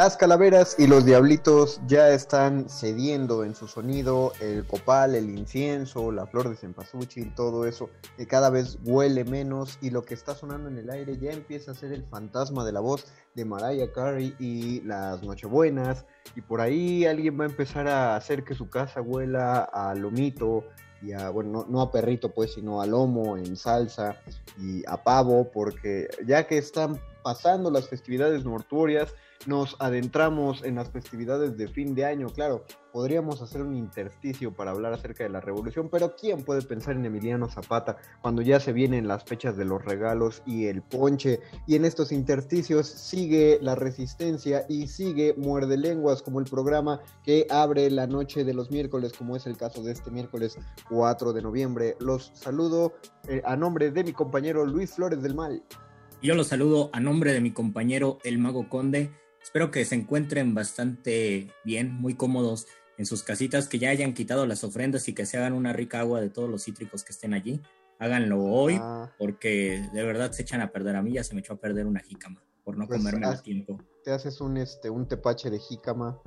Las calaveras y los diablitos ya están cediendo en su sonido, el copal, el incienso, la flor de cempasúchil, todo eso que cada vez huele menos y lo que está sonando en el aire ya empieza a ser el fantasma de la voz de Mariah Carey y las Nochebuenas. Y por ahí alguien va a empezar a hacer que su casa huela a lomito y a, bueno, no, no a perrito pues, sino a lomo en salsa y a pavo porque ya que están pasando las festividades mortuorias, nos adentramos en las festividades de fin de año. Claro, podríamos hacer un intersticio para hablar acerca de la revolución, pero ¿quién puede pensar en Emiliano Zapata cuando ya se vienen las fechas de los regalos y el ponche? Y en estos intersticios sigue la resistencia y sigue Muerde Lenguas como el programa que abre la noche de los miércoles, como es el caso de este miércoles 4 de noviembre. Los saludo eh, a nombre de mi compañero Luis Flores del Mal. Yo los saludo a nombre de mi compañero El Mago Conde. Espero que se encuentren bastante bien, muy cómodos en sus casitas, que ya hayan quitado las ofrendas y que se hagan una rica agua de todos los cítricos que estén allí. Háganlo hoy, Ah. porque de verdad se echan a perder. A mí ya se me echó a perder una jícama por no Pues, comerme a tiempo. te haces un, este, un tepache de jícama,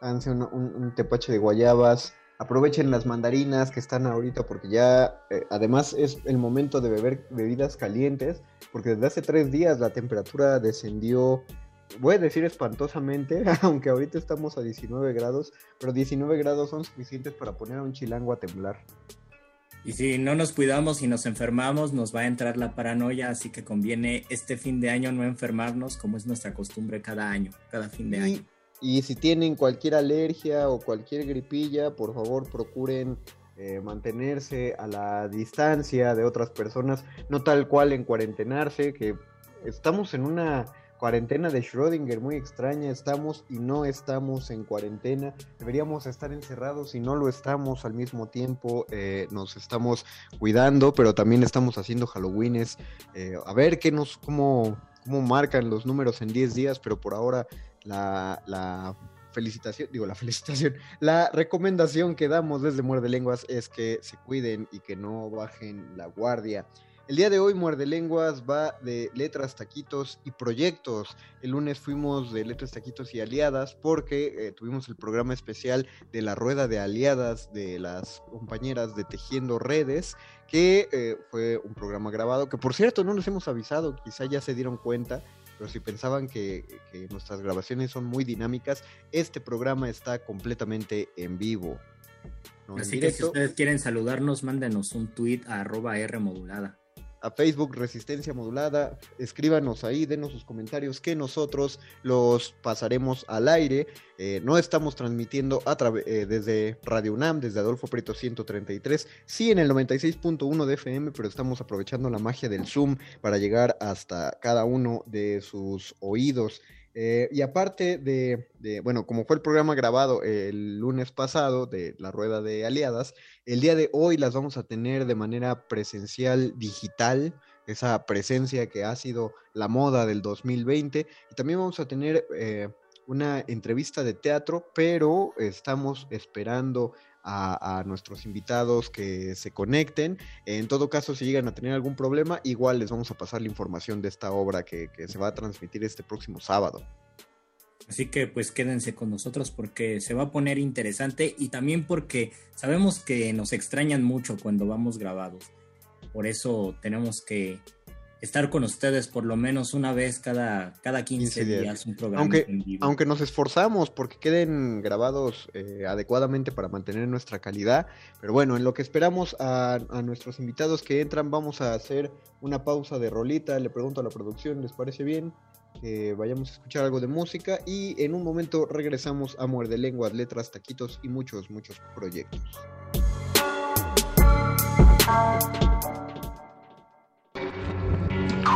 háganse un, un- un tepache de guayabas, aprovechen las mandarinas que están ahorita porque ya, eh, además es el momento de beber bebidas calientes, porque desde hace tres días la temperatura descendió, voy a decir espantosamente, aunque ahorita estamos a 19 grados, pero 19 grados son suficientes para poner a un chilango a temblar. Y si no nos cuidamos y nos enfermamos, nos va a entrar la paranoia, así que conviene este fin de año no enfermarnos como es nuestra costumbre cada año, cada fin de año. Y, y si tienen cualquier alergia o cualquier gripilla, por favor procuren eh, mantenerse a la distancia de otras personas, no tal cual en cuarentenarse, que estamos en una cuarentena de Schrödinger muy extraña, estamos y no estamos en cuarentena, deberíamos estar encerrados y no lo estamos al mismo tiempo, eh, nos estamos cuidando, pero también estamos haciendo Halloweenes, eh, a ver qué nos, cómo, cómo marcan los números en 10 días, pero por ahora la, felicitación, digo la felicitación, la recomendación que damos desde Muerde Lenguas es que se cuiden y que no bajen la guardia. El día de hoy Muerde Lenguas va de letras, taquitos y proyectos. El lunes fuimos de letras, taquitos y aliadas porque eh, tuvimos el programa especial de la rueda de aliadas de las compañeras de Tejiendo Redes, que eh, fue un programa grabado, que por cierto no nos hemos avisado, quizá ya se dieron cuenta, pero si pensaban que, que nuestras grabaciones son muy dinámicas, este programa está completamente en vivo. no en Así que si ustedes quieren saludarnos, mándenos un tweet a arroba R modulada. A Facebook Resistencia Modulada. Escríbanos ahí, denos sus comentarios que nosotros los pasaremos al aire. Eh, no estamos transmitiendo a eh, desde Radio UNAM, desde Adolfo Prieto 133, sí en el 96.1 de FM, pero estamos aprovechando la magia del Zoom para llegar hasta cada uno de sus oídos. Eh, y aparte de, bueno, como fue el programa grabado el lunes pasado de la rueda de aliadas, el día de hoy las vamos a tener de manera presencial digital. esa presencia que ha sido la moda del 2020. Y también vamos a tener eh, una entrevista de teatro, pero estamos esperando a, nuestros invitados que se conecten. En todo caso, si llegan a tener algún problema, igual les vamos a pasar la información de esta obra que, que se va a transmitir este próximo sábado. Así que pues quédense con nosotros porque se va a poner interesante y también porque sabemos que nos extrañan mucho cuando vamos grabados. Por eso tenemos que estar con ustedes por lo menos una vez cada, cada 15, días. un programa aunque, Aunque nos esforzamos porque queden grabados eh, adecuadamente para mantener nuestra calidad. Pero bueno, en lo que esperamos a, a, nuestros invitados que entran, vamos a hacer una pausa de rolita. Le pregunto a la producción, ¿les parece bien? Que vayamos a escuchar algo de música y en un momento regresamos a Muerde Lenguas, Letras, Taquitos y muchos, muchos proyectos.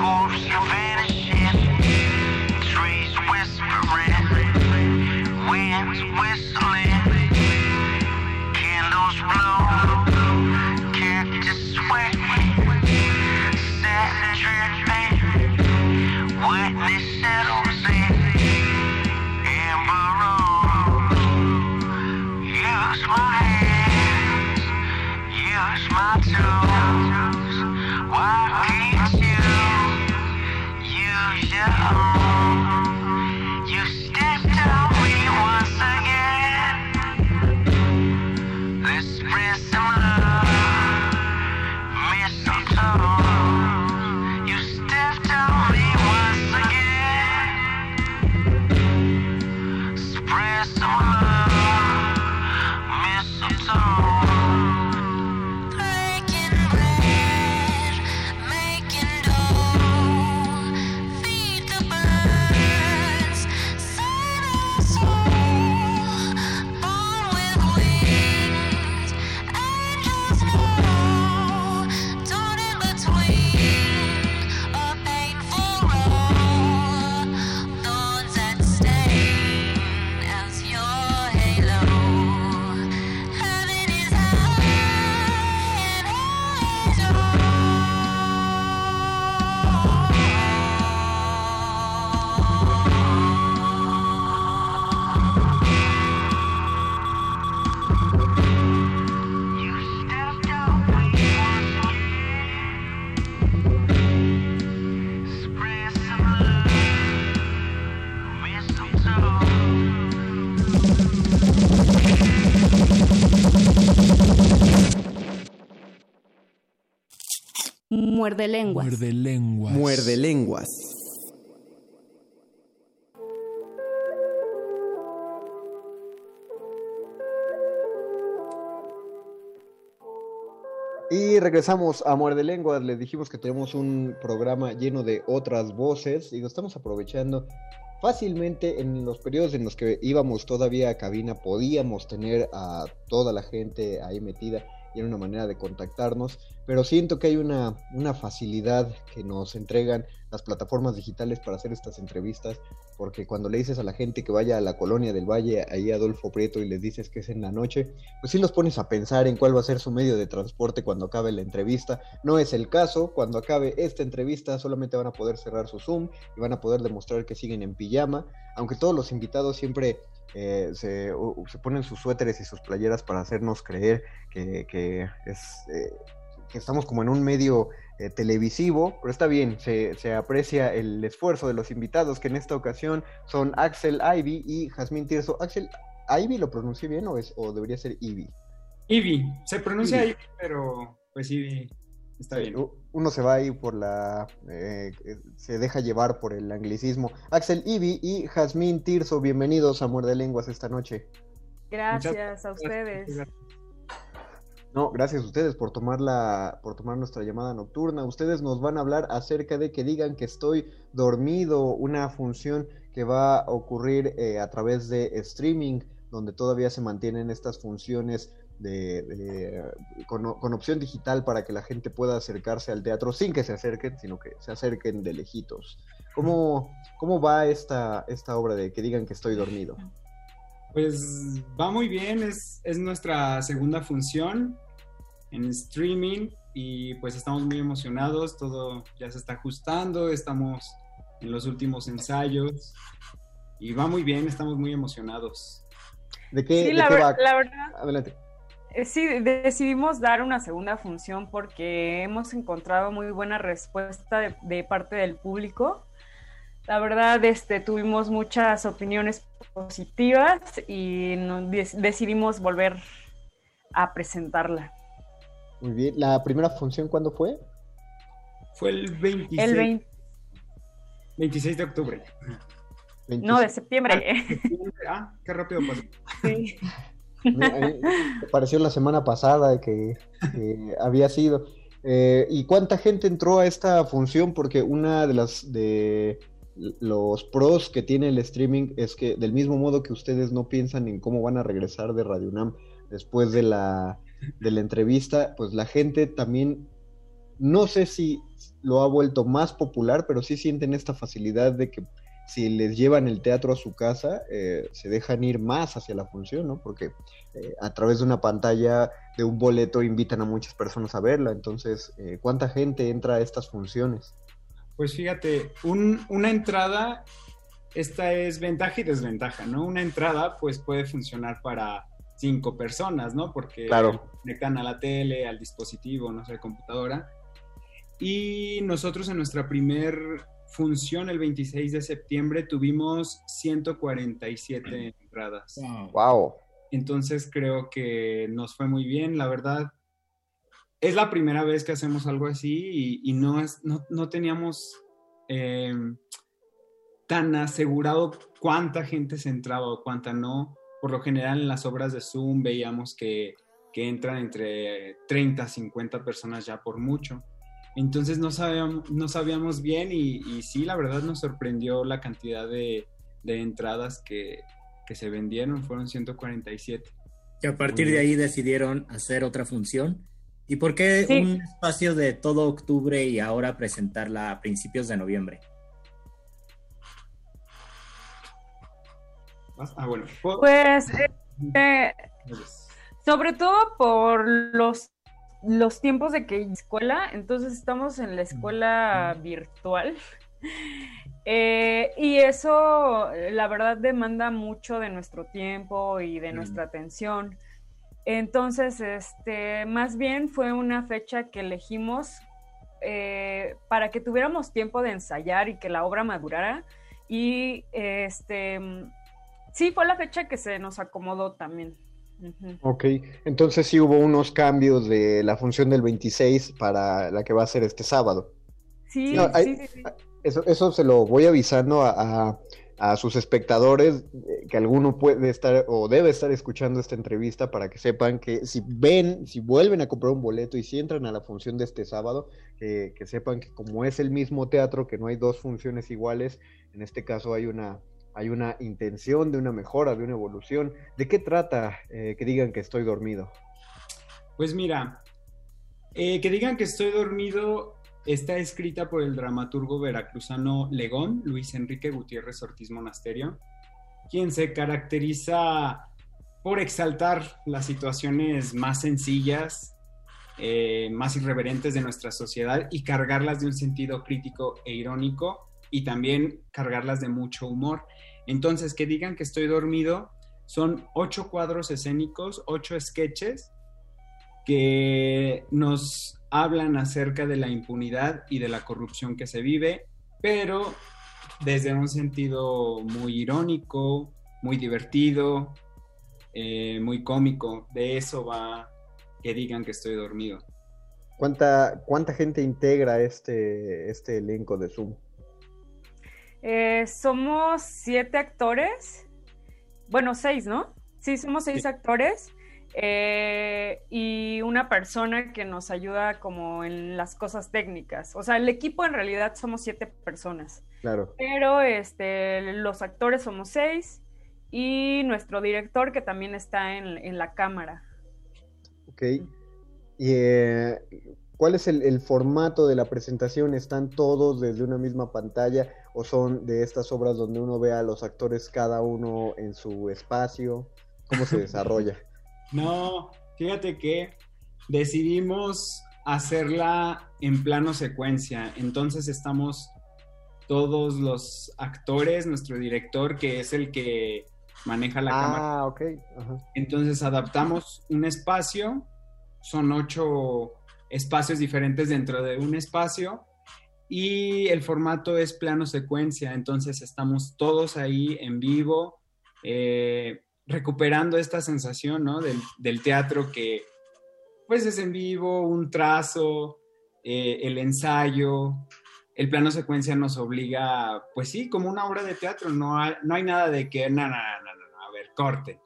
morphs, you vanish. Muerde lenguas. Muerde lenguas. Muerde lenguas. Y regresamos a Muerde Lenguas. Les dijimos que tenemos un programa lleno de otras voces y lo estamos aprovechando fácilmente en los periodos en los que íbamos todavía a cabina. Podíamos tener a toda la gente ahí metida y una manera de contactarnos. Pero siento que hay una, una facilidad que nos entregan las plataformas digitales para hacer estas entrevistas. Porque cuando le dices a la gente que vaya a la colonia del Valle, ahí Adolfo Prieto, y les dices que es en la noche, pues sí los pones a pensar en cuál va a ser su medio de transporte cuando acabe la entrevista. No es el caso, cuando acabe esta entrevista solamente van a poder cerrar su Zoom y van a poder demostrar que siguen en pijama, aunque todos los invitados siempre eh, se, se ponen sus suéteres y sus playeras para hacernos creer que, que es, eh, que estamos como en un medio eh, televisivo, pero está bien, se, se aprecia el esfuerzo de los invitados, que en esta ocasión son Axel Ivy y Jazmín Tirso. Axel, ¿Ivy lo pronuncié bien o, es, o debería ser Ivy? Ivy, se pronuncia Ivy. Ivy, pero pues Ivy está bien. Uno se va ahí por la. eh, se deja llevar por el anglicismo. Axel Ivy y Jazmín Tirso, bienvenidos a Muerde Lenguas esta noche. Gracias a ustedes. No, gracias a ustedes por tomar la, por tomar nuestra llamada nocturna. Ustedes nos van a hablar acerca de que digan que estoy dormido, una función que va a ocurrir eh, a través de streaming, donde todavía se mantienen estas funciones de, de- con, con opción digital para que la gente pueda acercarse al teatro sin que se acerquen, sino que se acerquen de lejitos. ¿Cómo, cómo va esta, esta obra de que digan que estoy dormido? Pues va muy bien, es, es nuestra segunda función en streaming y pues estamos muy emocionados, todo ya se está ajustando, estamos en los últimos ensayos y va muy bien, estamos muy emocionados. ¿De qué, Sí, de la, qué va? la verdad, Adelante. Eh, sí, decidimos dar una segunda función porque hemos encontrado muy buena respuesta de, de parte del público. La verdad, este, tuvimos muchas opiniones positivas y nos dec- decidimos volver a presentarla. Muy bien. ¿La primera función cuándo fue? Fue el 26, El 20, 26 de octubre. no, de septiembre. Ah, qué rápido pasó. Sí. Me- mí me pareció la semana pasada que, que había sido. Eh, ¿Y cuánta gente entró a esta función? Porque una de las de los pros que tiene el streaming es que del mismo modo que ustedes no piensan en cómo van a regresar de Radio UNAM después de la, de la entrevista, pues la gente también, no sé si lo ha vuelto más popular, pero sí sienten esta facilidad de que si les llevan el teatro a su casa, eh, se dejan ir más hacia la función, ¿no? Porque eh, a través de una pantalla de un boleto invitan a muchas personas a verla. Entonces, eh, ¿cuánta gente entra a estas funciones? Pues fíjate, un- una entrada, esta es ventaja y desventaja, ¿no? Una entrada pues puede funcionar para cinco personas, ¿no? Porque Claro. conectan a la tele, al dispositivo, no sé, computadora. Y nosotros en nuestra primer función, el 26 de septiembre, tuvimos 147 entradas. ¡Wow! Entonces creo que nos fue muy bien, la verdad. Es la primera vez que hacemos algo así y, y no, es, no, no teníamos eh, tan asegurado cuánta gente se entraba o cuánta no. Por lo general en las obras de Zoom veíamos que, que entran entre 30 a 50 personas ya por mucho. Entonces no sabíamos, no sabíamos bien y, y sí, la verdad nos sorprendió la cantidad de, de entradas que, que se vendieron, fueron 147. Y a partir de ahí decidieron hacer otra función. ¿Y por qué Sí. un espacio de todo octubre y ahora presentarla a principios de noviembre? ¿Vas? Ah, bueno. Pues, eh, sobre todo por los, los tiempos de que hay escuela, entonces estamos en la escuela virtual. Eh, y eso, eh, la verdad, demanda mucho de nuestro tiempo y de nuestra atención. Entonces, este, más bien fue una fecha que elegimos eh, para que tuviéramos tiempo de ensayar y que la obra madurara. Y este, sí, fue la fecha que se nos acomodó también. Ujú. Ok, entonces sí hubo unos cambios de la función del 26 para la que va a ser este sábado. Sí, No, hay- sí, sí, sí. Eso, eso se lo voy avisando a, a- a sus espectadores, eh, que alguno puede estar o debe estar escuchando esta entrevista para que sepan que si ven, si vuelven a comprar un boleto y si entran a la función de este sábado, que- que sepan que como es el mismo teatro, que no hay dos funciones iguales, en este caso hay una, hay una intención de una mejora, de una evolución. ¿De qué trata eh, que digan que estoy dormido? Pues mira, eh, que digan que estoy dormido está escrita por el dramaturgo veracruzano Legón, Luis Enrique Gutiérrez Ortiz Monasterio, quien se caracteriza por exaltar las situaciones más sencillas, eh, más irreverentes de nuestra sociedad y cargarlas de un sentido crítico e irónico y también cargarlas de mucho humor. Entonces, que digan que estoy dormido son ocho cuadros escénicos, ocho sketches que nos hablan acerca de la impunidad y de la corrupción que se vive, pero desde un sentido muy irónico, muy divertido, eh, muy cómico. De eso va que digan que estoy dormido. ¿Cuánta, cuánta gente integra este, este elenco de Zoom? Eh, somos siete actores. Bueno, seis, ¿no? Sí, somos seis actores. eh, y una persona que nos ayuda como en las cosas técnicas. O sea, el equipo en realidad somos siete personas. Claro. Pero este, los actores somos seis. Y nuestro director que también está en, en la cámara. Ok. Y, eh, ¿Cuál es el, el formato de la presentación? ¿Están todos desde una misma pantalla o son de estas obras donde uno ve a los actores cada uno en su espacio? ¿Cómo se desarrolla? No, fíjate que decidimos hacerla en plano secuencia. Entonces estamos todos los actores, nuestro director, que es el que maneja la cámara. Ah, ok. Ajá. Entonces adaptamos un espacio, son ocho espacios diferentes dentro de un espacio y el formato es plano secuencia, entonces estamos todos ahí en vivo, eh, recuperando esta sensación ¿no? del, del teatro que pues es en vivo, un trazo, eh, el ensayo, el plano secuencia nos obliga, pues sí, como una obra de teatro, no hay, no hay nada de que, no, no, no, no, a ver, corte.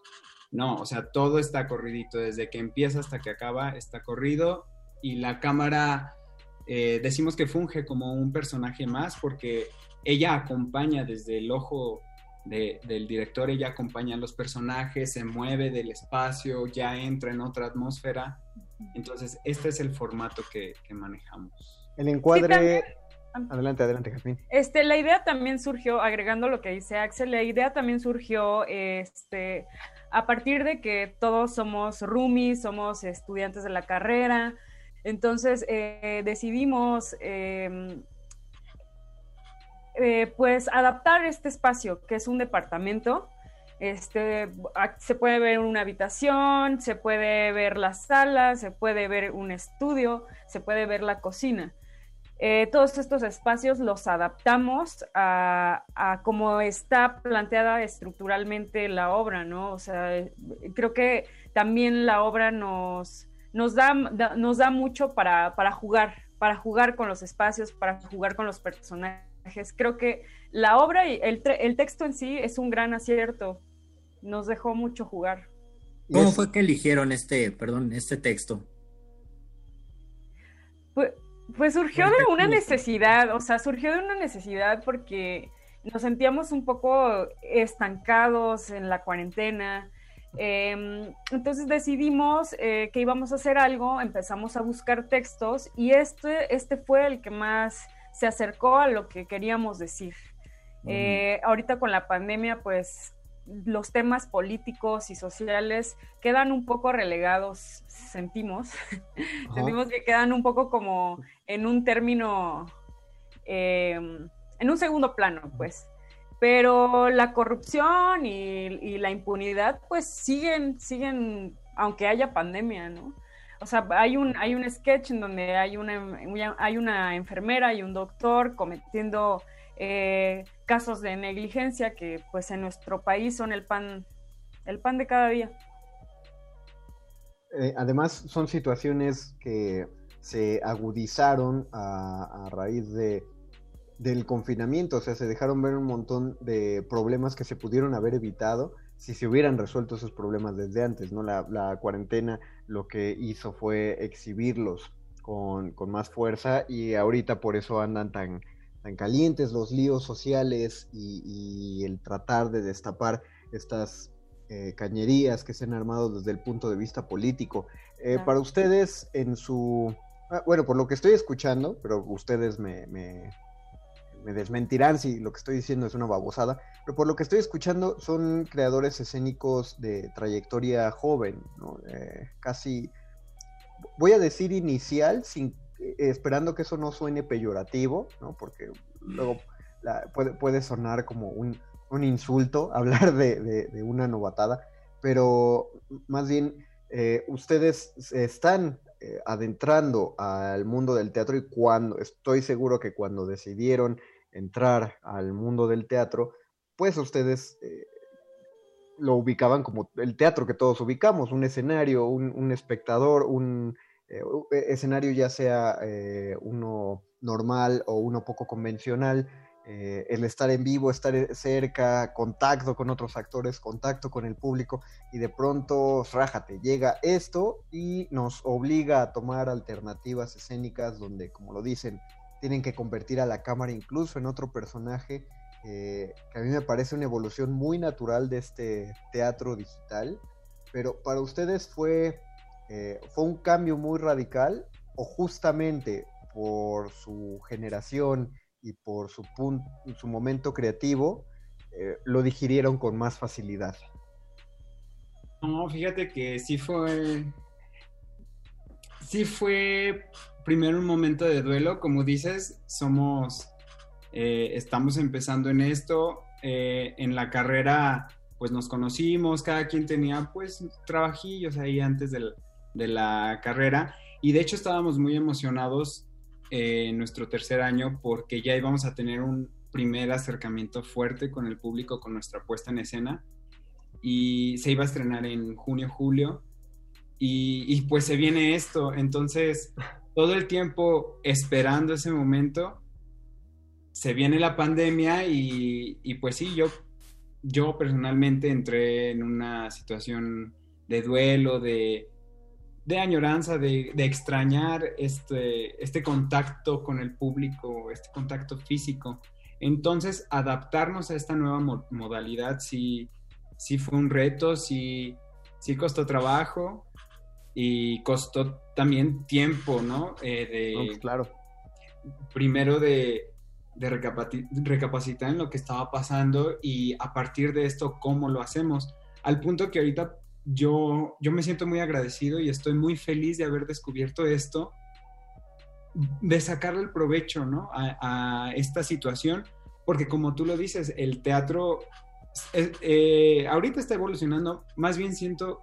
No, o sea, todo está corridito, desde que empieza hasta que acaba está corrido y la cámara, eh, decimos que funge como un personaje más porque ella acompaña desde el ojo de, del director, ella acompaña a los personajes, se mueve del espacio, ya entra en otra atmósfera. Entonces, este es el formato que, que manejamos. El encuadre. Sí, adelante, adelante, Jasmine. Este, la idea también surgió, agregando lo que dice Axel, la idea también surgió este, a partir de que todos somos roomies, somos estudiantes de la carrera. Entonces eh, decidimos eh, eh, pues adaptar este espacio, que es un departamento. Este, se puede ver una habitación, se puede ver la sala, se puede ver un estudio, se puede ver la cocina. Eh, todos estos espacios los adaptamos a, a cómo está planteada estructuralmente la obra, ¿no? O sea, creo que también la obra nos, nos, da, da nos da mucho para, para jugar, para jugar con los espacios, para jugar con los personajes. Creo que la obra y el, el texto en sí es un gran acierto. Nos dejó mucho jugar. ¿Cómo fue que eligieron este, perdón, este texto? Pues, pues surgió de una necesidad, o sea, surgió de una necesidad porque nos sentíamos un poco estancados en la cuarentena. Eh, entonces decidimos eh, que íbamos a hacer algo, empezamos a buscar textos y este, este fue el que más se acercó a lo que queríamos decir. Eh, ahorita con la pandemia, pues los temas políticos y sociales quedan un poco relegados, sentimos. sentimos que quedan un poco como en un término, eh, en un segundo plano, pues. Pero la corrupción y, la impunidad, pues siguen, siguen, aunque haya pandemia, ¿no? O sea, hay un, hay un sketch en donde hay una, hay una enfermera y un doctor cometiendo eh, casos de negligencia que pues en nuestro país son el pan, el pan de cada día. Eh, además son situaciones que se agudizaron a, a raíz de, del confinamiento, o sea, se dejaron ver un montón de problemas que se pudieron haber evitado si se hubieran resuelto esos problemas desde antes, ¿no? La, la cuarentena lo que hizo fue exhibirlos con, con, más fuerza y ahorita por eso andan tan, tan calientes los líos sociales y, y el tratar de destapar estas eh, cañerías que se han armado desde el punto de vista político. Eh. Para ustedes, en su... Ah, bueno, por lo que estoy escuchando, pero ustedes me, me, me desmentirán si lo que estoy diciendo es una babosada, pero por lo que estoy escuchando son creadores escénicos de trayectoria joven, ¿no? eh, casi, voy a decir inicial, sin, eh, esperando que eso no suene peyorativo, ¿no? porque luego puede, sonar como un, insulto hablar de, una novatada, pero más bien eh, ustedes están eh, adentrando al mundo del teatro y cuando, estoy seguro que cuando decidieron entrar al mundo del teatro, pues ustedes eh, lo ubicaban como el teatro que todos ubicamos, un escenario, un, espectador, un eh, escenario ya sea eh, uno normal o uno poco convencional, el estar en vivo, estar cerca, contacto con otros actores, contacto con el público y de pronto, rájate, llega esto y nos obliga a tomar alternativas escénicas donde, como lo dicen, tienen que convertir a la cámara incluso en otro personaje, eh, que a mí me parece una evolución muy natural de este teatro digital, pero para ustedes fue, eh, fue un cambio muy radical o justamente por su generación y por su, punto, su momento creativo, eh, lo digirieron con más facilidad. No, fíjate que sí fue. Sí fue primero un momento de duelo, como dices, somos, eh, estamos empezando en esto, eh, en la carrera pues nos conocimos, cada quien tenía pues trabajillos ahí antes del- de la carrera. Y de hecho estábamos muy emocionados eh, en nuestro tercer año porque ya íbamos a tener un primer acercamiento fuerte con el público con nuestra puesta en escena. Y se iba a estrenar en junio, julio y, y, pues se viene esto, entonces todo el tiempo esperando ese momento, se viene la pandemia y, y pues sí, yo, yo personalmente entré en una situación de duelo, de, de añoranza, de, de extrañar este, este contacto con el público, este contacto físico. Entonces, adaptarnos a esta nueva mo modalidad sí, sí fue un reto, sí, sí costó trabajo y costó también tiempo, ¿no? Eh, de, No, pues claro. Primero de, de recapaci- recapacitar en lo que estaba pasando y a partir de esto, cómo lo hacemos. Al punto que ahorita yo, yo me siento muy agradecido y estoy muy feliz de haber descubierto esto, de sacarle el provecho, ¿no? A, a esta situación, porque como tú lo dices, el teatro eh, eh, ahorita está evolucionando, más bien siento,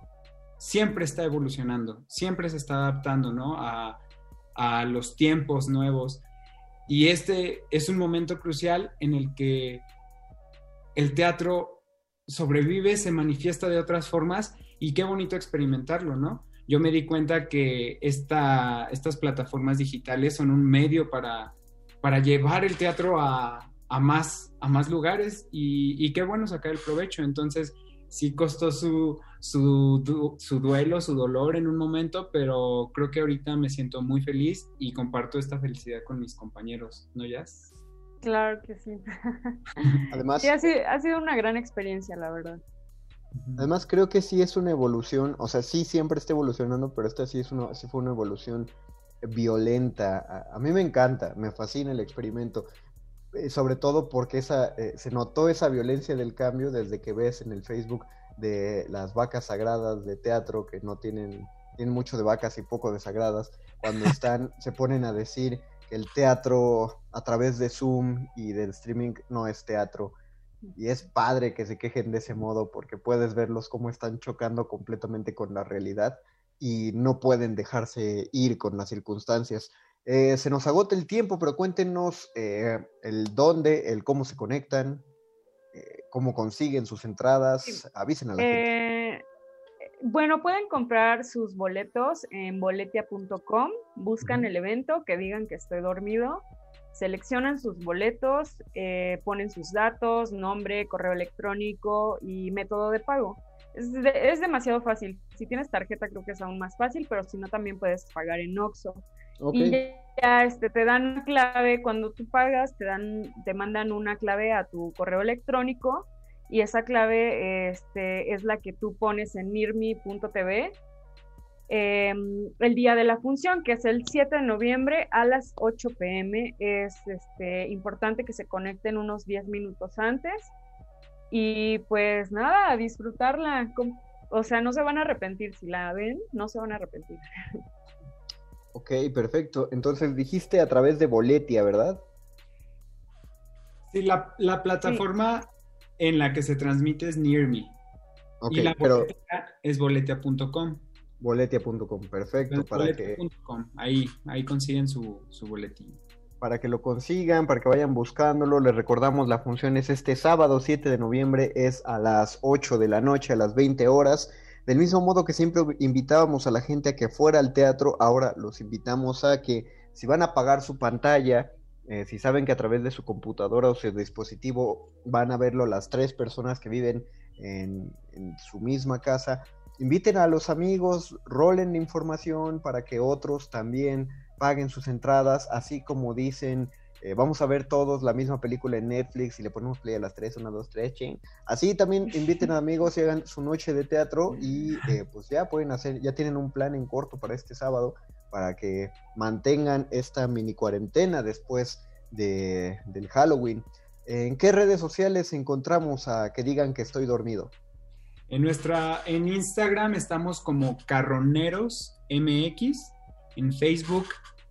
siempre está evolucionando, siempre se está adaptando, ¿no? A, los tiempos nuevos. Y este es un momento crucial en el que el teatro sobrevive, se manifiesta de otras formas y qué bonito experimentarlo, ¿no? Yo me di cuenta que esta, estas plataformas digitales son un medio para, para llevar el teatro a, más, a más lugares y, qué bueno sacar el provecho. Entonces, sí costó su, su, su duelo, su dolor en un momento, pero creo que ahorita me siento muy feliz y comparto esta felicidad con mis compañeros, ¿no, Jazz? Claro que sí. Además, sí, ha sido, ha sido una gran experiencia, la verdad. Además creo que sí es una evolución, o sea, sí siempre está evolucionando, pero esta sí es una, sí fue una evolución violenta. A, a mí me encanta, me fascina el experimento, sobre todo porque esa, eh, se notó esa violencia del cambio desde que ves en el Facebook de las vacas sagradas de teatro que no tienen, tienen mucho de vacas y poco de sagradas, cuando están, se ponen a decir que el teatro a través de Zoom y del streaming no es teatro. Y es padre que se quejen de ese modo porque puedes verlos cómo están chocando completamente con la realidad y no pueden dejarse ir con las circunstancias. Eh, se nos agota el tiempo, pero cuéntenos eh, el dónde, el cómo se conectan, eh, cómo consiguen sus entradas, sí. avisen a la gente. Bueno, pueden comprar sus boletos en boletia.com, buscan el evento, que digan que estoy dormido, seleccionan sus boletos, ponen sus datos, nombre, correo electrónico y método de pago. Es, de, es, demasiado fácil. Si tienes tarjeta creo que es aún más fácil, pero si no también puedes pagar en Oxxo. Y ya este, te dan una clave, cuando tú pagas te, dan, te mandan una clave a tu correo electrónico y esa clave este, es la que tú pones en mirmi.tv eh, el día de la función, que es el 7 de noviembre a las 8 pm. Es este, importante que se conecten unos 10 minutos antes. Y pues nada, disfrutarla. O sea, no se van a arrepentir. Si la ven, no se van a arrepentir. Ok, perfecto. Entonces dijiste a través de Boletia, ¿verdad? Sí, la, la plataforma sí. en la que se transmite es Near Me. Okay, y la pero... es boletia.com. Boletia.com, perfecto. Para boletia. que... ahí, ahí consiguen su, su, boletín. Para que lo consigan, para que vayan buscándolo, les recordamos la función es este sábado 7 de noviembre, es a las 8 de la noche, a las 20 horas. Del mismo modo que siempre invitábamos a la gente a que fuera al teatro, ahora los invitamos a que si van a apagar su pantalla, eh, si saben que a través de su computadora o su dispositivo van a verlo las tres personas que viven en, su misma casa, inviten a los amigos, rolen información para que otros también paguen sus entradas, así como dicen, eh, vamos a ver todos la misma película en Netflix y le ponemos play a las 3, 1, 2, 3, ching. Así también inviten a amigos y hagan su noche de teatro y eh, pues ya pueden hacer, ya tienen un plan en corto para este sábado para que mantengan esta mini cuarentena después de, del Halloween. ¿En qué redes sociales encontramos a que digan que estoy dormido? En nuestra, en Instagram estamos como Carroneros MX, en Facebook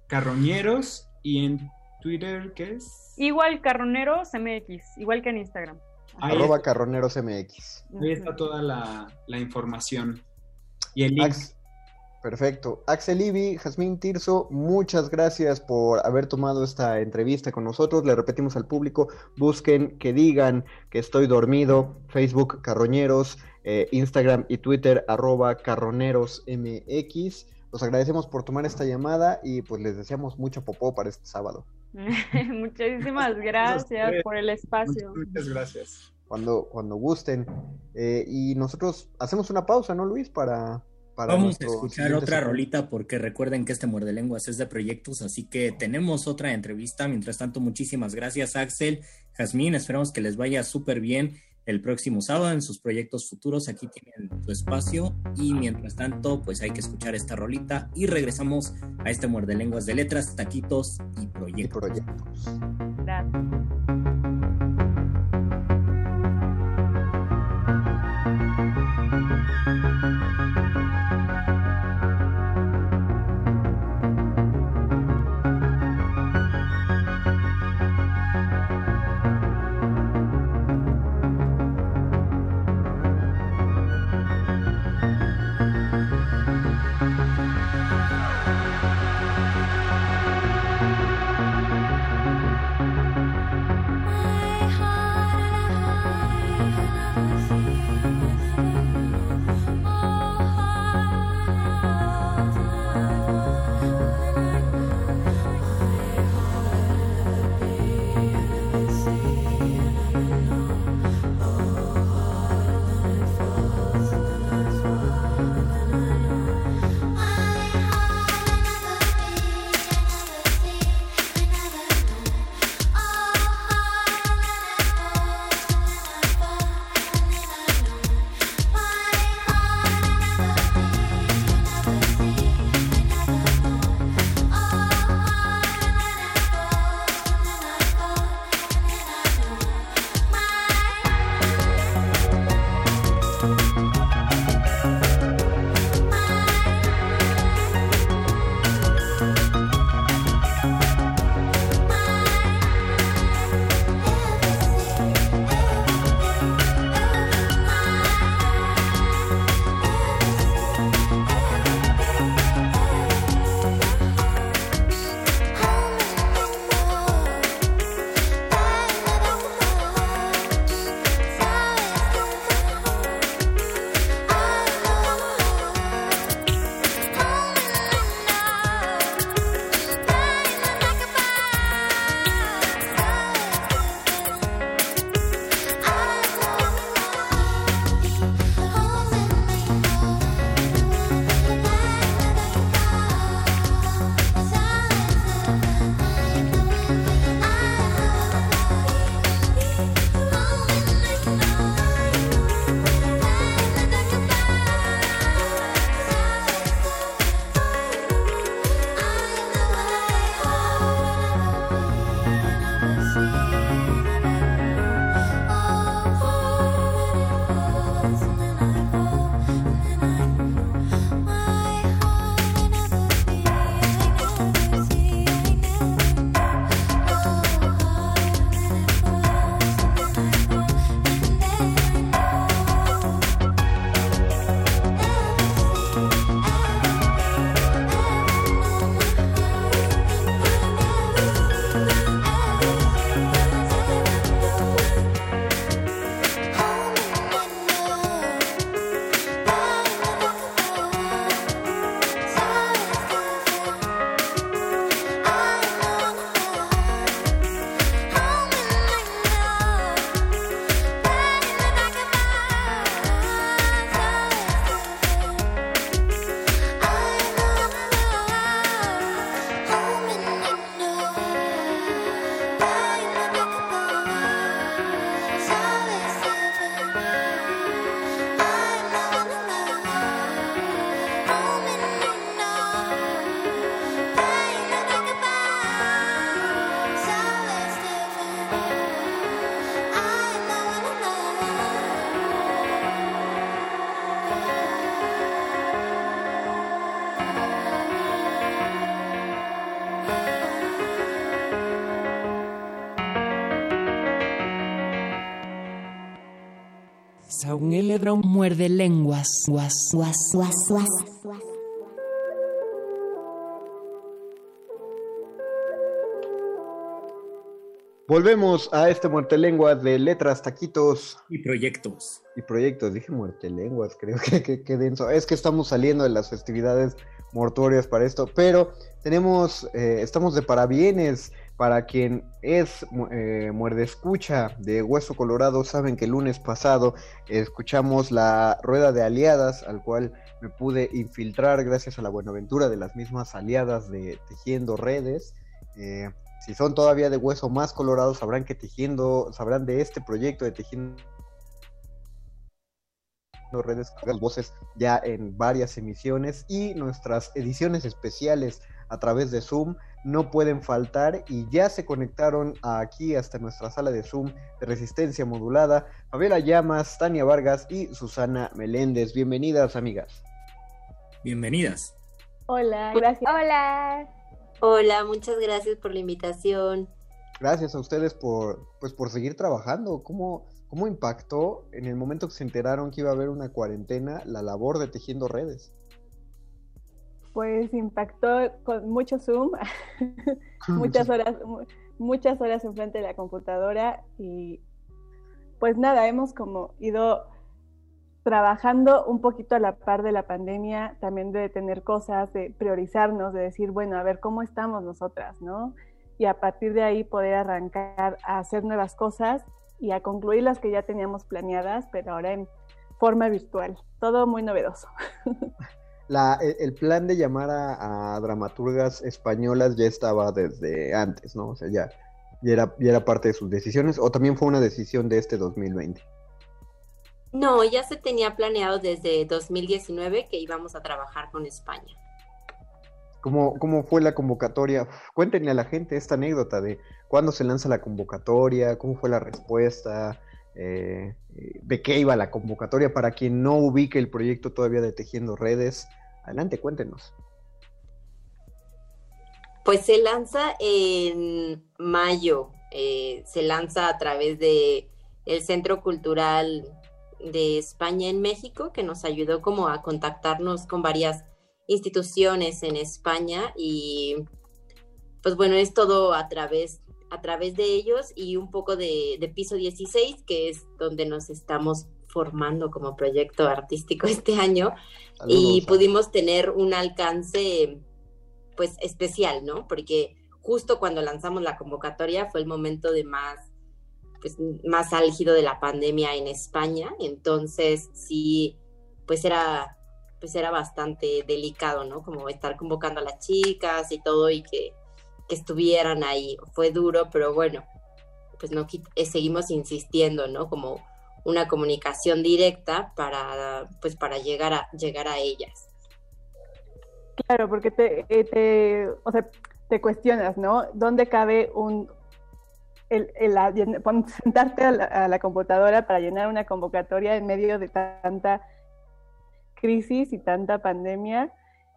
Carroñeros y en Twitter, ¿qué es? Igual Carroneros MX, igual que en Instagram. Ahí, Arroba Carroneros MX. ahí está toda la, la información. Y el link. Ax- Perfecto. Axel Ibi, Jazmín Tirso, muchas gracias por haber tomado esta entrevista con nosotros. Le repetimos al público, busquen que digan que estoy dormido. Facebook Carroñeros, eh, Instagram y Twitter arroba Carroneros MX. Los agradecemos por tomar esta llamada y pues les deseamos mucho popó para este sábado. Muchísimas gracias por el espacio. Muchas, muchas gracias. Cuando, cuando gusten. Eh, y nosotros hacemos una pausa, ¿no, Luis? Para, para Vamos a escuchar otra segmento. rolita porque recuerden que este Muerde Lenguas es de proyectos, así que tenemos otra entrevista. Mientras tanto, muchísimas gracias Axel, Jazmín, esperamos que les vaya súper bien el próximo sábado en sus proyectos futuros. Aquí tienen su espacio y mientras tanto, pues hay que escuchar esta rolita y regresamos a este Muerde Lenguas de letras, taquitos y Y proyectos. Proyectos. Gracias. Muerde lenguas. Volvemos a este muerte lenguas de letras, taquitos Y proyectos. y proyectos. Dije muerte lenguas, creo que, que, que denso. Es que estamos saliendo de las festividades mortuorias para esto, pero tenemos, eh, estamos de parabienes para quien es eh, muerde escucha de Hueso Colorado. Saben que el lunes pasado escuchamos la rueda de aliadas, al cual me pude infiltrar gracias a la buenaventura de las mismas aliadas de Tejiendo Redes. Eh, si son todavía de hueso más colorado, sabrán que tejiendo, sabrán de este proyecto de tejiendo redes, voces ya en varias emisiones y nuestras ediciones especiales a través de Zoom no pueden faltar y ya se conectaron aquí hasta nuestra sala de Zoom de resistencia modulada Fabiola Llamas, Tania Vargas y Susana Meléndez. Bienvenidas, amigas. Bienvenidas. Hola, gracias. Hola. Hola, muchas gracias por la invitación. Gracias a ustedes por, pues, por seguir trabajando. ¿Cómo, ¿Cómo impactó en el momento que se enteraron que iba a haber una cuarentena la labor de tejiendo redes? Pues impactó con mucho Zoom, muchas horas, muchas horas enfrente de la computadora y pues nada, hemos como ido trabajando un poquito a la par de la pandemia, también de tener cosas, de priorizarnos, de decir, bueno, a ver cómo estamos nosotras, ¿no? Y a partir de ahí poder arrancar a hacer nuevas cosas y a concluir las que ya teníamos planeadas, pero ahora en forma virtual. Todo muy novedoso. La, el, plan de llamar a, a, dramaturgas españolas ya estaba desde antes, ¿no? O sea, ya, ya, era, ya era parte de sus decisiones, o también fue una decisión de este 2020. No, ya se tenía planeado desde 2019 que íbamos a trabajar con España. ¿Cómo, ¿Cómo fue la convocatoria? Cuéntenle a la gente esta anécdota de cuándo se lanza la convocatoria, cómo fue la respuesta, eh, de qué iba la convocatoria para quien no ubique el proyecto todavía de Tejiendo Redes. Adelante, cuéntenos. Pues se lanza en mayo, eh, se lanza a través de el Centro Cultural de España en México, que nos ayudó como a contactarnos con varias instituciones en España y pues bueno, es todo a través a través de ellos y un poco de, de, piso 16, que es donde nos estamos formando como proyecto artístico este año Saludos, y pudimos tener un alcance pues especial, ¿no? Porque justo cuando lanzamos la convocatoria fue el momento de más pues más álgido de la pandemia en España, entonces sí pues era pues era bastante delicado, ¿no? Como estar convocando a las chicas y todo y que que estuvieran ahí. Fue duro, pero bueno, pues no eh, seguimos insistiendo, ¿no? Como una comunicación directa para, pues para llegar a, llegar a ellas. Claro, porque te, te, o sea, te cuestionas, ¿no? ¿Dónde cabe un, el, el, el sentarte a la, a la, computadora para llenar una convocatoria en medio de tanta crisis y tanta pandemia?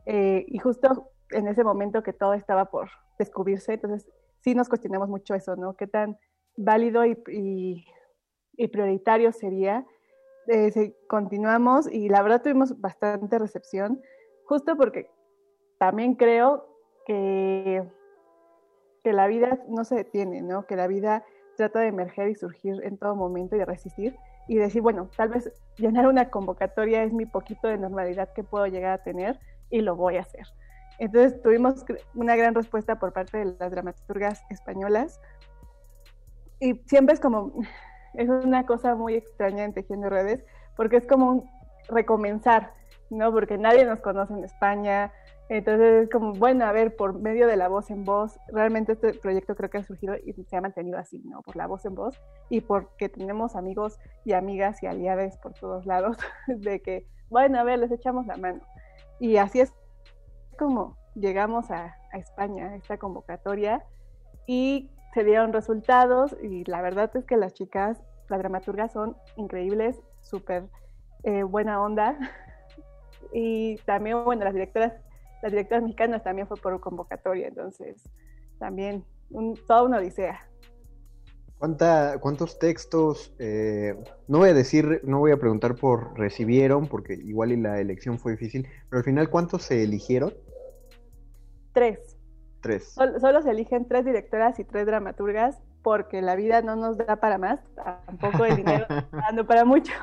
Eh, y justo en ese momento que todo estaba por descubrirse, entonces sí nos cuestionamos mucho eso, ¿no? ¿Qué tan válido y, y, prioritario sería? Eh, si continuamos y la verdad tuvimos bastante recepción, justo porque también creo que, que la vida no se detiene, ¿no? Que la vida trata de emerger y surgir en todo momento y de resistir y decir, bueno, tal vez llenar una convocatoria es mi poquito de normalidad que puedo llegar a tener y lo voy a hacer. Entonces tuvimos una gran respuesta por parte de las dramaturgas españolas. Y siempre es como, es una cosa muy extraña en Tejiendo Redes, porque es como un recomenzar, ¿no? Porque nadie nos conoce en España. Entonces es como, bueno, a ver, por medio de la voz en voz, realmente este proyecto creo que ha surgido y se ha mantenido así, ¿no? Por la voz en voz y porque tenemos amigos y amigas y aliadas por todos lados, de que, bueno, a ver, les echamos la mano. Y así es como llegamos a, a, España, esta convocatoria, y se dieron resultados, y la verdad es que las chicas, las dramaturgas son increíbles, súper eh, buena onda, y también, bueno, las directoras, las directoras mexicanas también fue por convocatoria, entonces también un, toda una odisea. ¿Cuántos textos, eh, no voy a decir, no voy a preguntar por recibieron, porque igual y la elección fue difícil, pero al final, ¿cuántos se eligieron? Tres. Tres. Solo, se eligen tres directoras y tres dramaturgas, porque la vida no nos da para más, tampoco el dinero dando para mucho.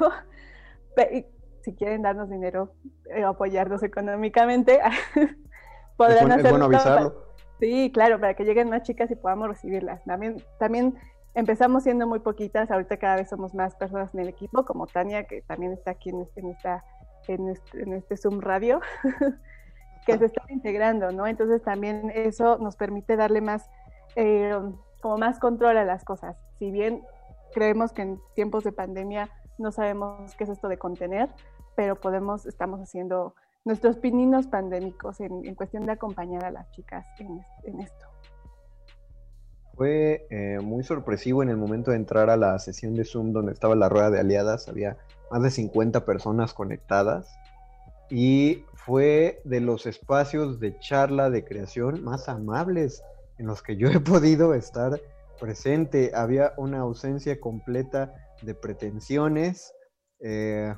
si quieren darnos dinero, eh, apoyarnos económicamente, podrán hacerlo. Es bueno avisarlo. Sí, claro, para que lleguen más chicas y podamos recibirlas. También, también empezamos siendo muy poquitas, ahorita cada vez somos más personas en el equipo, como Tania, que también está aquí en, este, en esta, en, este, en este Zoom radio, que se están integrando, ¿no? Entonces también eso nos permite darle más, eh, como más control a las cosas. Si bien creemos que en tiempos de pandemia no sabemos qué es esto de contener, pero podemos, estamos haciendo nuestros pininos pandémicos en, en cuestión de acompañar a las chicas en, en esto. Fue eh, muy sorpresivo en el momento de entrar a la sesión de Zoom donde estaba la rueda de aliadas. Había más de 50 personas conectadas. Y fue de los espacios de charla, de creación más amables en los que yo he podido estar presente. Había una ausencia completa de pretensiones. Eh,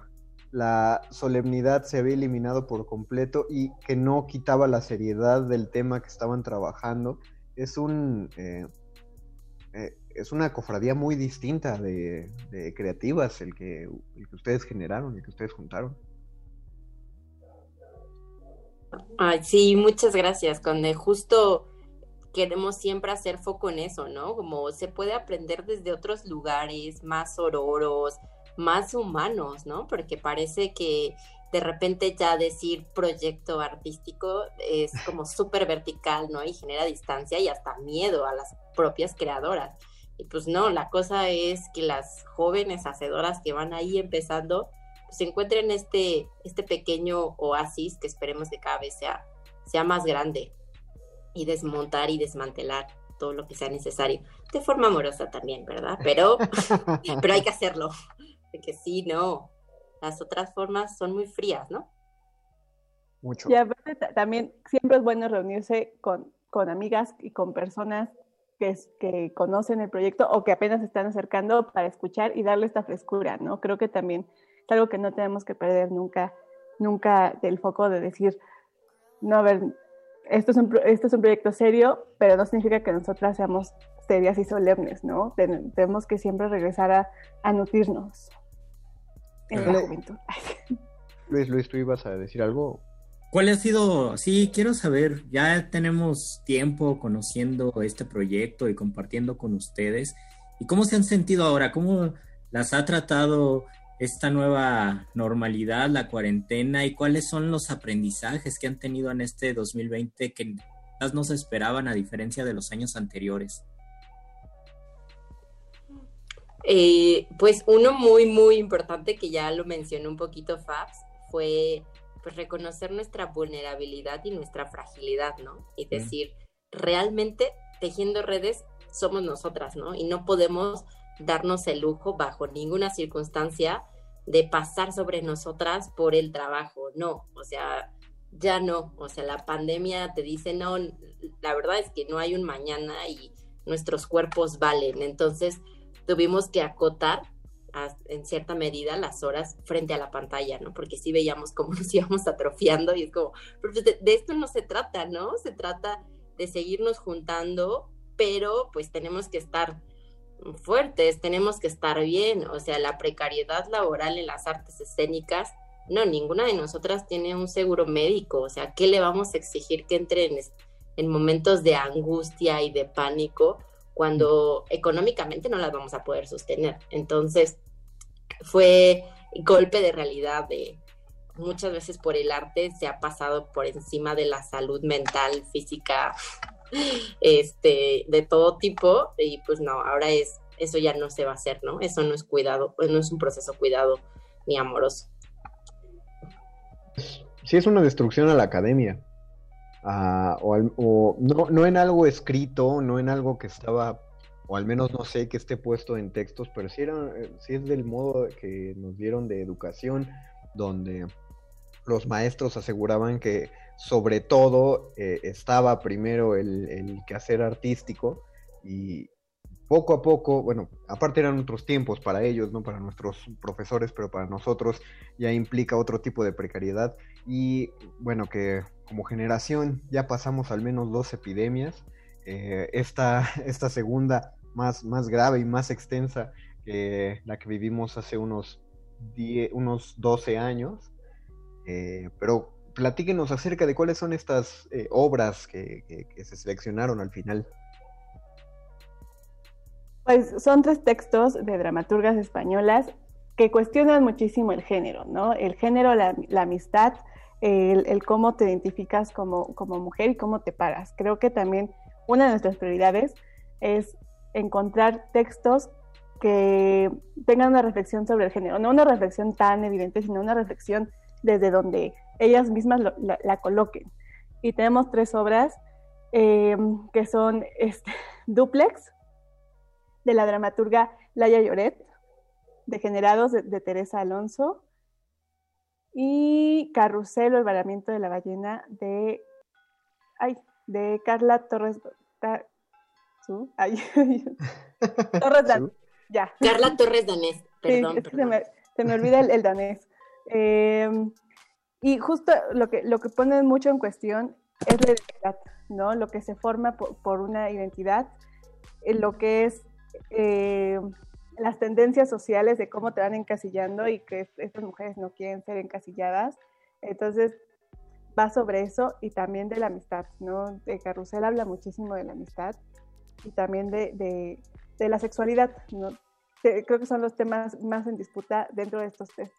la solemnidad se había eliminado por completo y que no quitaba la seriedad del tema que estaban trabajando. Es un, eh, eh, es una cofradía muy distinta de, creativas el que, ustedes generaron, el que ustedes juntaron. Sí, muchas gracias, Conde. Justo queremos siempre hacer foco en eso, ¿no? Como se puede aprender desde otros lugares, más ororos, más humanos, ¿no? Porque parece que de repente ya decir proyecto artístico es como súper vertical, ¿no? Y genera distancia y hasta miedo a las propias creadoras. Y pues no, la cosa es que las jóvenes hacedoras que van ahí empezando, pues se encuentren este, este pequeño oasis que esperemos que cada vez sea, sea más grande y desmontar y desmantelar todo lo que sea necesario. De forma amorosa también, ¿verdad? Pero, pero hay que hacerlo. Porque sí, no, las otras formas son muy frías, ¿no? Mucho. Y aparte también siempre es bueno reunirse con, con amigas y con personas que, que conocen el proyecto o que apenas se están acercando para escuchar y darle esta frescura, ¿no? Creo que también es algo que no tenemos que perder nunca, nunca del foco de decir, no, a ver, esto es un, esto es un proyecto serio, pero no significa que nosotras seamos serias y solemnes, ¿no? tenemos que siempre regresar a, a nutrirnos en la juventud. Luis, Luis, ¿tú ibas a decir algo? ¿Cuál ha sido? Sí, quiero saber, ya tenemos tiempo conociendo este proyecto y compartiendo con ustedes. ¿Y cómo se han sentido ahora? ¿Cómo las ha tratado esta nueva normalidad, la cuarentena? ¿Y cuáles son los aprendizajes que han tenido en este 2020 que quizás no se esperaban a diferencia de los años anteriores? Eh, pues uno muy, muy importante que ya lo mencionó un poquito Fabs fue pues reconocer nuestra vulnerabilidad y nuestra fragilidad, ¿no? Y decir, realmente tejiendo redes somos nosotras, ¿no? Y no podemos darnos el lujo bajo ninguna circunstancia de pasar sobre nosotras por el trabajo, no, o sea, ya no, o sea, la pandemia te dice, no, la verdad es que no hay un mañana y nuestros cuerpos valen, entonces tuvimos que acotar en cierta medida las horas frente a la pantalla, ¿no? Porque sí veíamos cómo nos íbamos atrofiando y es como, pues, de, de, esto no se trata, ¿no? Se trata de seguirnos juntando, pero pues tenemos que estar fuertes, tenemos que estar bien, o sea, la precariedad laboral en las artes escénicas, no, ninguna de nosotras tiene un seguro médico, o sea, ¿qué le vamos a exigir que entre en, en momentos de angustia y de pánico? cuando económicamente no las vamos a poder sostener. Entonces, fue golpe de realidad de muchas veces por el arte se ha pasado por encima de la salud mental, física, este, de todo tipo, y pues no, ahora es, eso ya no se va a hacer, ¿no? Eso no es cuidado, no es un proceso cuidado ni amoroso. Sí, es una destrucción a la academia. Ah, o, no, en algo escrito, no en algo que estaba, o al menos no sé que esté puesto en textos, pero sí, era, eh, es del modo que nos dieron de educación, donde los maestros aseguraban que sobre todo eh, estaba primero el, el, quehacer artístico y poco a poco, bueno, aparte eran otros tiempos para ellos, no para nuestros profesores, pero para nosotros ya implica otro tipo de precariedad y bueno, que como generación ya pasamos al menos dos epidemias. Eh, esta, esta segunda más, más grave y más extensa que la que vivimos hace unos, unos 12 años. Eh, pero platíquenos acerca de cuáles son estas eh, obras que se seleccionaron al final. Pues son tres textos de dramaturgas españolas que cuestionan muchísimo el género, ¿no? El género, la, amistad, el, cómo te identificas como, como mujer y cómo te paras. Creo que también una de nuestras prioridades es encontrar textos que tengan una reflexión sobre el género, no una reflexión tan evidente, sino una reflexión desde donde ellas mismas la, coloquen. Y tenemos tres obras eh, que son este, Duplex, de la dramaturga Laia Lloret, Degenerados de, de Teresa Alonso, y Carrusel o el varamiento de la ballena de, ay, de Carla Torres. Torres Danés. Ya. Carla Torres Danés, perdón. Se, me, olvida el, danés. Em, y justo lo que, lo que pone mucho en cuestión es la identidad, ¿no? Lo que se forma por, por una identidad, lo que es eh, las tendencias sociales de cómo te van encasillando y que estas mujeres no quieren ser encasilladas. Entonces, va sobre eso y también de la amistad, ¿no? De Carrusel habla muchísimo de la amistad y también de, la sexualidad, ¿no? creo que son los temas más en disputa dentro de estos tres,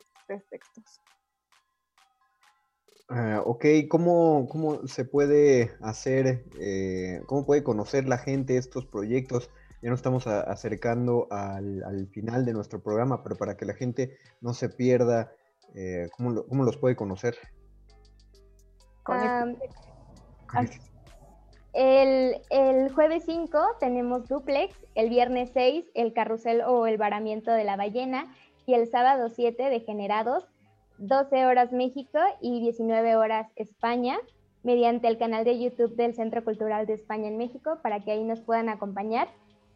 textos. Ah, ok, ¿Cómo, ¿cómo, se puede hacer, eh, cómo puede conocer la gente estos proyectos? ya nos estamos acercando al, final de nuestro programa, pero para que la gente no se pierda, eh, ¿cómo, los puede conocer? el, el, jueves 5 tenemos duplex, el viernes 6 el carrusel o el varamiento de la ballena y el sábado 7 degenerados, 12 horas México y 19 horas España mediante el canal de YouTube del Centro Cultural de España en México para que ahí nos puedan acompañar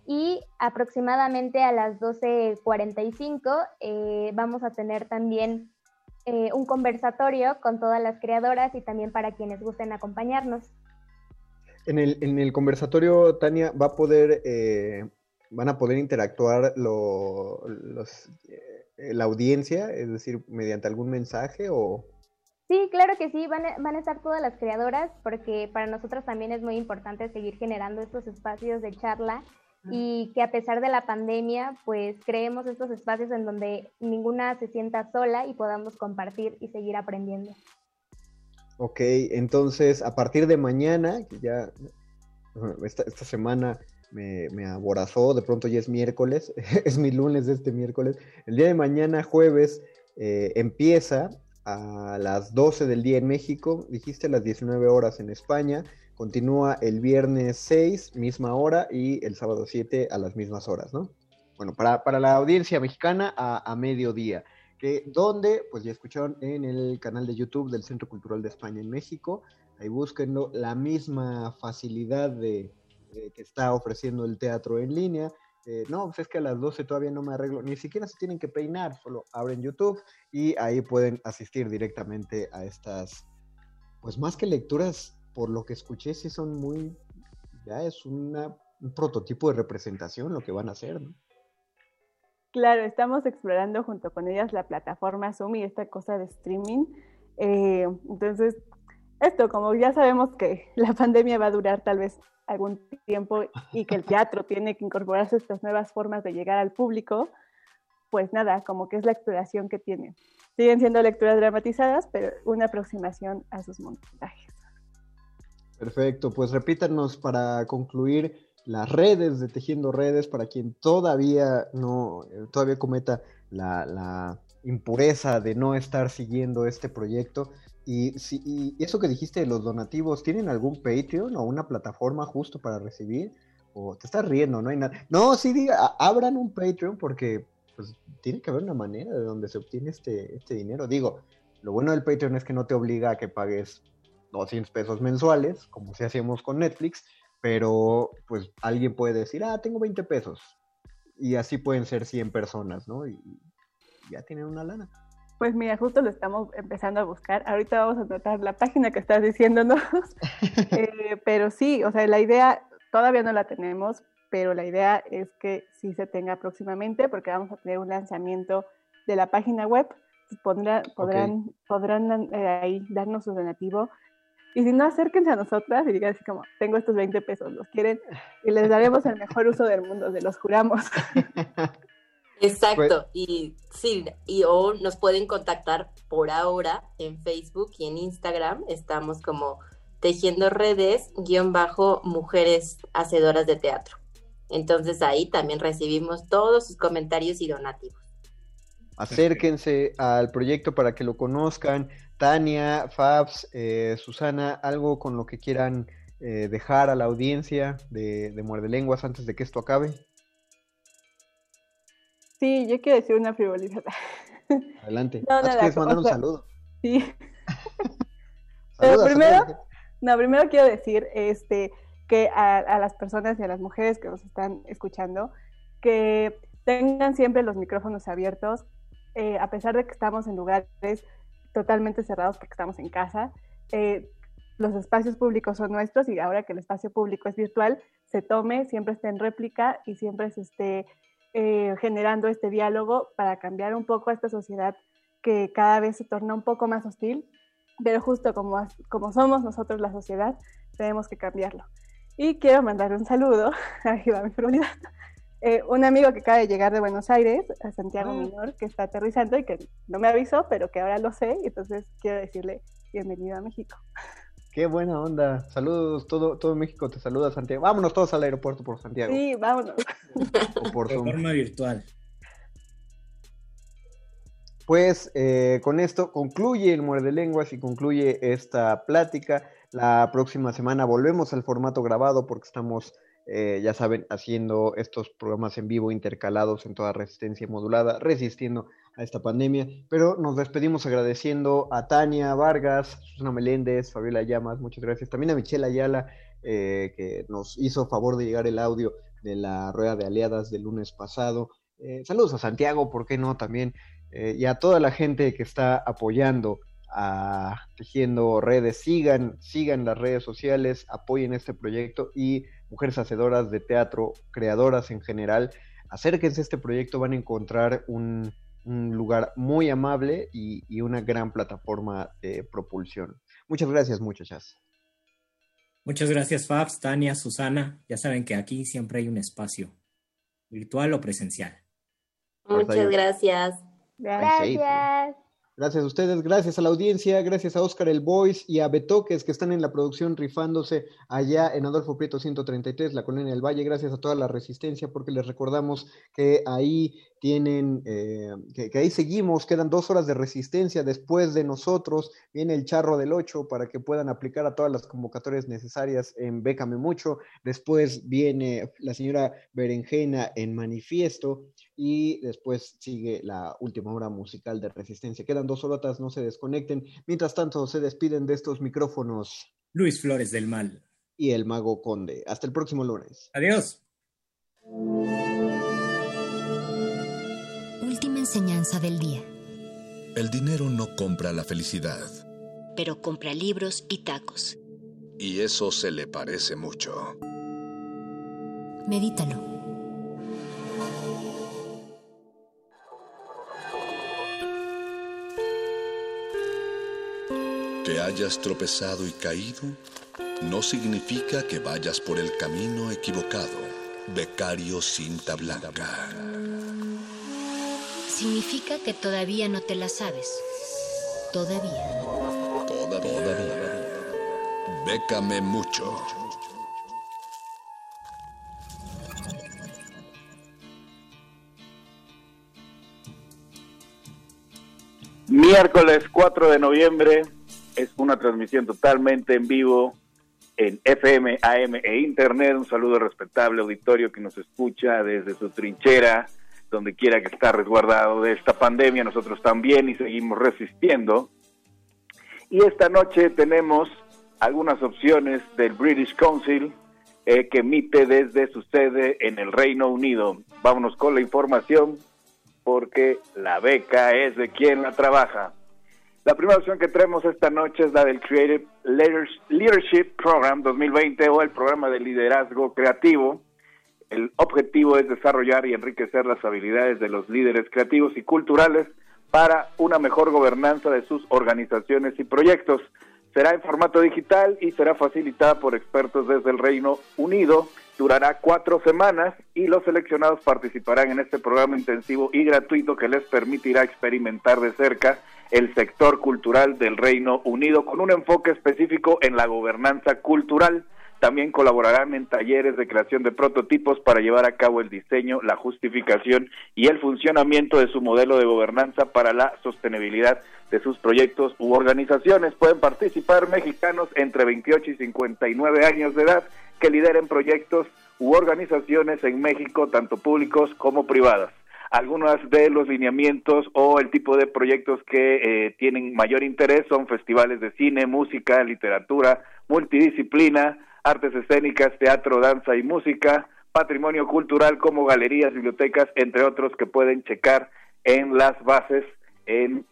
y aproximadamente a las 12.45 eh, vamos a tener también eh, un conversatorio con todas las creadoras y también para quienes gusten acompañarnos. En el, en el conversatorio, Tania, va a poder, eh, van a poder interactuar los, la audiencia, es decir, mediante algún mensaje o... Sí, claro que sí, van van a estar todas las creadoras porque para nosotros también es muy importante seguir generando estos espacios de charla y que a pesar de la pandemia, pues creemos estos espacios en donde ninguna se sienta sola y podamos compartir y seguir aprendiendo. Ok, entonces a partir de mañana, que ya esta, esta semana me, aborazó, de pronto ya es miércoles, es mi lunes de este miércoles, el día de mañana, jueves, eh, empieza a las 12 del día en México, dijiste a las 19 horas en España, Continúa el viernes 6, misma hora, y el sábado 7 a las mismas horas, ¿no? Bueno, para, para la audiencia mexicana a, a mediodía. Que, donde, pues ya escucharon en el canal de YouTube del Centro Cultural de España en México. Ahí búsquenlo, la misma facilidad de, que está ofreciendo el teatro en línea. no, pues es que a las 12 todavía no me arreglo, ni siquiera se tienen que peinar, solo abren YouTube y ahí pueden asistir directamente a estas, pues más que lecturas por lo que escuché, sí son muy, ya es un prototipo de representación lo que van a hacer, ¿no? Claro, estamos explorando junto con ellas la plataforma Zoom y esta cosa de streaming. Eh, entonces, esto, como ya sabemos que la pandemia va a durar tal vez algún tiempo y que el teatro tiene que incorporarse a estas nuevas formas de llegar al público, pues nada, como que es la exploración que tiene. Siguen siendo lecturas dramatizadas, pero una aproximación a sus montajes. Perfecto, pues repítanos para concluir las redes de Tejiendo Redes para quien todavía no, eh, todavía cometa la, impureza de no estar siguiendo este proyecto. Y, si, eso que dijiste de los donativos, ¿tienen algún Patreon o una plataforma justo para recibir? O te estás riendo, no hay nada. No, sí, diga, abran un Patreon porque pues, tiene que haber una manera de donde se obtiene este, este dinero. Digo, lo bueno del Patreon es que no te obliga a que pagues 200 pesos mensuales, como si hacíamos con Netflix, pero pues alguien puede decir, ah, tengo 20 pesos. Y así pueden ser 100 personas, ¿no? Y ya tienen una lana. Pues mira, justo lo estamos empezando a buscar. Ahorita vamos a notar la página que estás diciéndonos. Eh, pero sí, o sea, la idea todavía no la tenemos, pero la idea es que sí se tenga próximamente porque vamos a tener un lanzamiento de la página web. podrán, podrán eh, ahí darnos su donativo. Y si no, acérquense a nosotras y digan así como, tengo estos 20 pesos, los quieren, y les daremos el mejor uso del mundo, se los juramos. Exacto, y sí, y o nos pueden contactar por ahora en Facebook y en Instagram, estamos como tejiendo redes guion bajo mujeres hacedoras de teatro. Entonces ahí también recibimos todos sus comentarios y donativos. Acérquense al proyecto para que lo conozcan. Tania, Fabs, eh, Susana, algo con lo que quieran eh, dejar a la audiencia de, de Muerde Lenguas antes de que esto acabe. Sí, yo quiero decir una frivolidad. Adelante. No, nada, ¿Quieres mandar un saludo? Sí. Pero primero, no, primero quiero decir este, que a, las personas y a las mujeres que nos están escuchando, que tengan siempre los micrófonos abiertos, eh, a pesar de que estamos en lugares totalmente cerrados porque estamos en casa. Eh, los espacios públicos son nuestros y ahora que el espacio público es virtual, se tome, siempre esté en réplica y siempre se esté eh, generando este diálogo para cambiar un poco a esta sociedad que cada vez se torna un poco más hostil, pero justo como, como somos nosotros la sociedad, tenemos que cambiarlo. Y quiero mandar un saludo, aquí va mi eh, un amigo que acaba de llegar de Buenos Aires, a Santiago ah. Minor, que está aterrizando y que no me avisó, pero que ahora lo sé, y entonces quiero decirle bienvenido a México. Qué buena onda. Saludos, todo, todo México te saluda, Santiago. Vámonos todos al aeropuerto por Santiago. Sí, vámonos. por forma virtual. Pues eh, con esto concluye el Muerde Lenguas y concluye esta plática. La próxima semana volvemos al formato grabado porque estamos, eh, ya saben, haciendo estos programas en vivo intercalados en toda resistencia modulada, resistiendo a esta pandemia. Pero nos despedimos agradeciendo a Tania Vargas, Susana Meléndez, Fabiola Llamas, muchas gracias. También a Michelle Ayala, eh, que nos hizo favor de llegar el audio de la rueda de aliadas del lunes pasado. Eh, saludos a Santiago, ¿por qué no? También. Eh, y a toda la gente que está apoyando a Tejiendo Redes. Sigan, sigan las redes sociales, apoyen este proyecto y mujeres hacedoras de teatro, creadoras en general. Acérquense a este proyecto, van a encontrar un, un lugar muy amable y, una gran plataforma de propulsión. Muchas gracias, muchachas. Muchas gracias, Fabs, Tania, Susana. Ya saben que aquí siempre hay un espacio, virtual o presencial. Muchas gracias. Gracias. Gracias a ustedes, gracias a la audiencia, gracias a Oscar El Voice y a Betoques que están en la producción rifándose allá en Adolfo Prieto 133, la colonia del Valle. Gracias a toda la resistencia porque les recordamos que ahí tienen, eh, que, ahí seguimos, quedan dos horas de resistencia después de nosotros, viene el charro del 8 para que puedan aplicar a todas las convocatorias necesarias en Bécame Mucho, después viene la señora Berenjena en Manifiesto y después sigue la última hora musical de resistencia. Quedan dos horotas, no se desconecten. Mientras tanto, se despiden de estos micrófonos. Luis Flores del Mal. Y el Mago Conde. Hasta el próximo lunes. Adiós. Enseñanza del día. El dinero no compra la felicidad. Pero compra libros y tacos. Y eso se le parece mucho. Medítalo. Que hayas tropezado y caído no significa que vayas por el camino equivocado. Becario Cinta Blanca significa que todavía no te la sabes. Todavía. Todavía. Bécame mucho. Miércoles 4 de noviembre es una transmisión totalmente en vivo en FM, AM e Internet. Un saludo respetable auditorio que nos escucha desde su trinchera donde quiera que está resguardado de esta pandemia, nosotros también y seguimos resistiendo. Y esta noche tenemos algunas opciones del British Council eh, que emite desde su sede en el Reino Unido. Vámonos con la información porque la beca es de quien la trabaja. La primera opción que traemos esta noche es la del Creative Leadership Program 2020 o el programa de liderazgo creativo. El objetivo es desarrollar y enriquecer las habilidades de los líderes creativos y culturales para una mejor gobernanza de sus organizaciones y proyectos. Será en formato digital y será facilitada por expertos desde el Reino Unido. Durará cuatro semanas y los seleccionados participarán en este programa intensivo y gratuito que les permitirá experimentar de cerca el sector cultural del Reino Unido con un enfoque específico en la gobernanza cultural. También colaborarán en talleres de creación de prototipos para llevar a cabo el diseño, la justificación y el funcionamiento de su modelo de gobernanza para la sostenibilidad de sus proyectos u organizaciones. Pueden participar mexicanos entre 28 y 59 años de edad que lideren proyectos u organizaciones en México, tanto públicos como privadas. Algunos de los lineamientos o el tipo de proyectos que eh, tienen mayor interés son festivales de cine, música, literatura, multidisciplina, artes escénicas, teatro, danza y música, patrimonio cultural como galerías, bibliotecas, entre otros que pueden checar en las bases en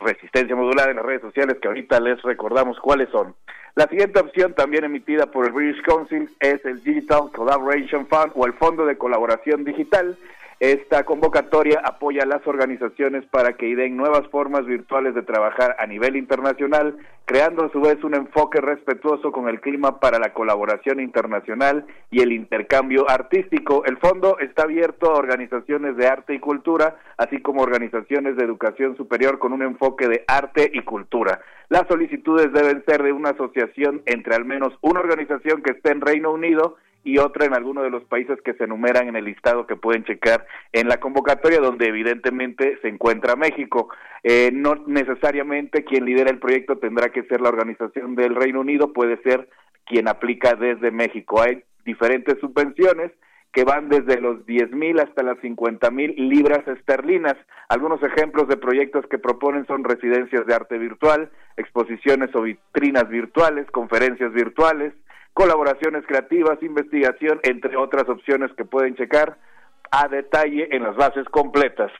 resistencia modular en las redes sociales que ahorita les recordamos cuáles son. La siguiente opción también emitida por el British Council es el Digital Collaboration Fund o el Fondo de Colaboración Digital esta convocatoria apoya a las organizaciones para que ideen nuevas formas virtuales de trabajar a nivel internacional, creando a su vez un enfoque respetuoso con el clima para la colaboración internacional y el intercambio artístico. El fondo está abierto a organizaciones de arte y cultura, así como organizaciones de educación superior con un enfoque de arte y cultura. Las solicitudes deben ser de una asociación entre al menos una organización que esté en Reino Unido y otra en alguno de los países que se enumeran en el listado que pueden checar en la convocatoria, donde evidentemente se encuentra México. Eh, no necesariamente quien lidera el proyecto tendrá que ser la organización del Reino Unido, puede ser quien aplica desde México. Hay diferentes subvenciones que van desde los 10 mil hasta las 50 mil libras esterlinas. Algunos ejemplos de proyectos que proponen son residencias de arte virtual, exposiciones o vitrinas virtuales, conferencias virtuales, colaboraciones creativas, investigación, entre otras opciones que pueden checar a detalle en las bases completas.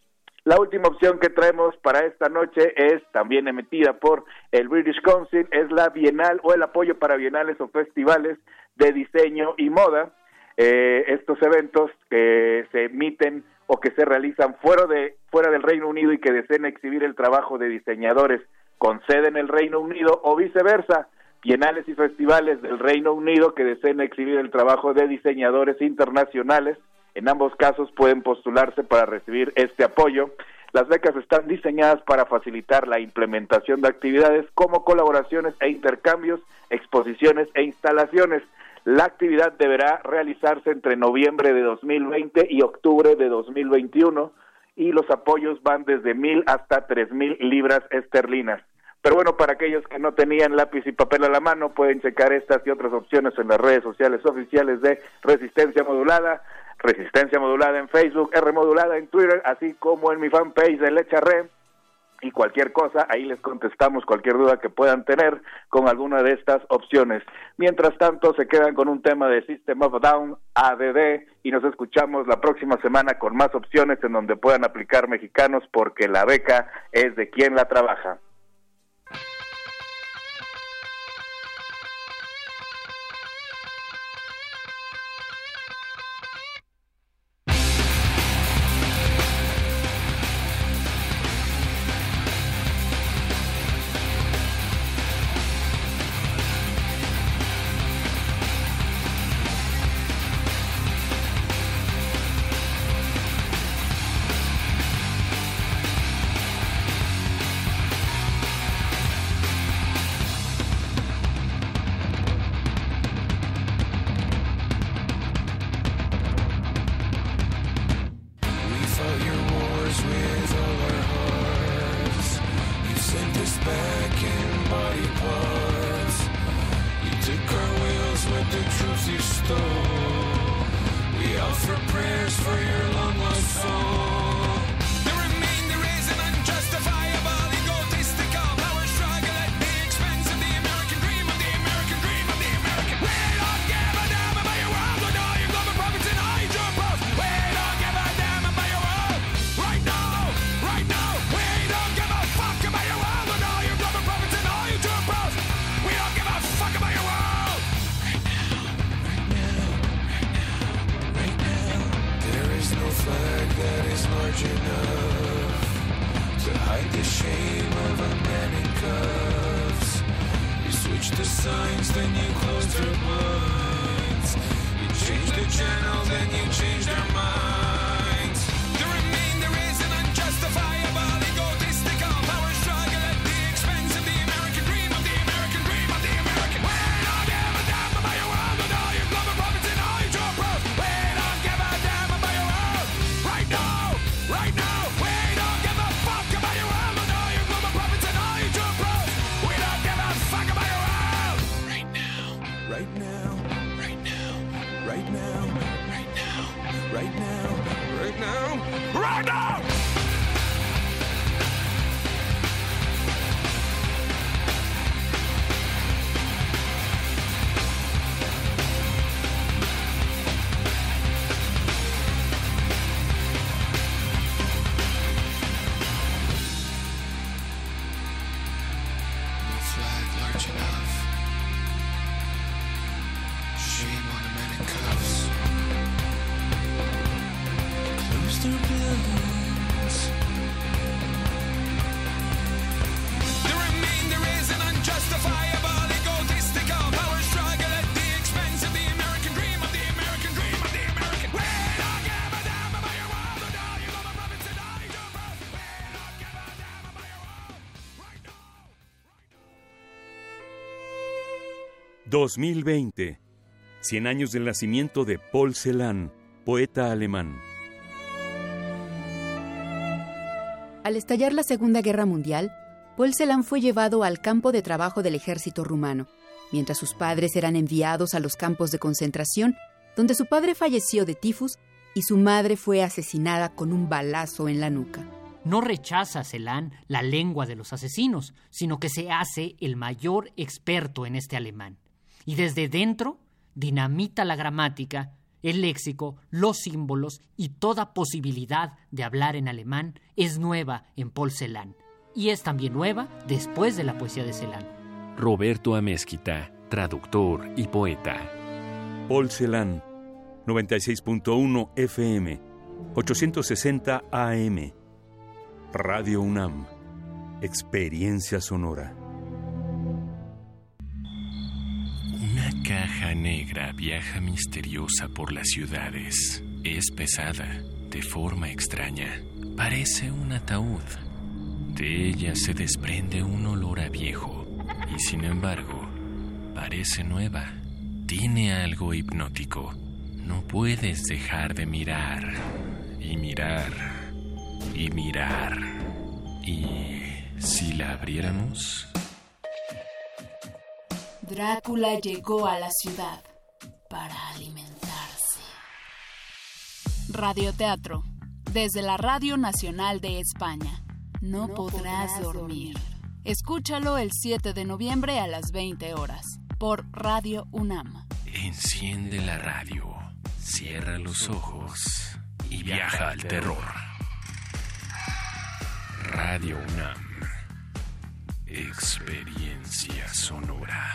La última opción que traemos para esta noche es también emitida por el British Council, es la Bienal o el apoyo para bienales o festivales de diseño y moda. Eh, estos eventos que se emiten o que se realizan fuera, de, fuera del Reino Unido y que deseen exhibir el trabajo de diseñadores con sede en el Reino Unido o viceversa bienales y festivales del Reino Unido que deseen exhibir el trabajo de diseñadores internacionales. En ambos casos pueden postularse para recibir este apoyo. Las becas están diseñadas para facilitar la implementación de actividades como colaboraciones e intercambios, exposiciones e instalaciones. La actividad deberá realizarse entre noviembre de 2020 y octubre de 2021 y los apoyos van desde mil hasta tres mil libras esterlinas. Pero bueno, para aquellos que no tenían lápiz y papel a la mano, pueden checar estas y otras opciones en las redes sociales oficiales de Resistencia Modulada, Resistencia Modulada en Facebook, R Modulada en Twitter, así como en mi fanpage de Lecha Re. Y cualquier cosa, ahí les contestamos cualquier duda que puedan tener con alguna de estas opciones. Mientras tanto, se quedan con un tema de System of Down, ADD, y nos escuchamos la próxima semana con más opciones en donde puedan aplicar mexicanos porque la beca es de quien la trabaja. 2020. 100 años del nacimiento de Paul Celan, poeta alemán. Al estallar la Segunda Guerra Mundial, Paul Celan fue llevado al campo de trabajo del ejército rumano, mientras sus padres eran enviados a los campos de concentración, donde su padre falleció de tifus y su madre fue asesinada con un balazo en la nuca. No rechaza Celan la lengua de los asesinos, sino que se hace el mayor experto en este alemán. Y desde dentro dinamita la gramática, el léxico, los símbolos y toda posibilidad de hablar en alemán es nueva en Paul Celan. Y es también nueva después de la poesía de Celan. Roberto Amezquita, traductor y poeta. Paul Celan, 96.1 FM, 860 AM. Radio UNAM, Experiencia Sonora. Caja negra viaja misteriosa por las ciudades. Es pesada, de forma extraña. Parece un ataúd. De ella se desprende un olor a viejo. Y sin embargo, parece nueva. Tiene algo hipnótico. No puedes dejar de mirar. Y mirar. Y mirar. Y si la abriéramos... Drácula llegó a la ciudad para alimentarse. Radioteatro. Desde la Radio Nacional de España. No, podrás, dormir. Escúchalo el 7 de noviembre a las 20 horas por Radio UNAM. Enciende la radio, cierra los ojos y viaja al terror. Radio UNAM. Experiencia sonora.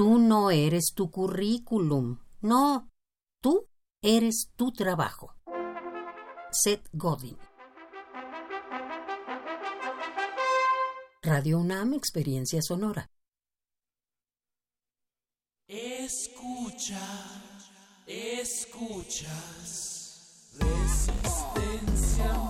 Tú no eres tu currículum. No, tú eres tu trabajo. Seth Godin. Radio UNAM Experiencia Sonora. Escucha, escuchas. Resistencia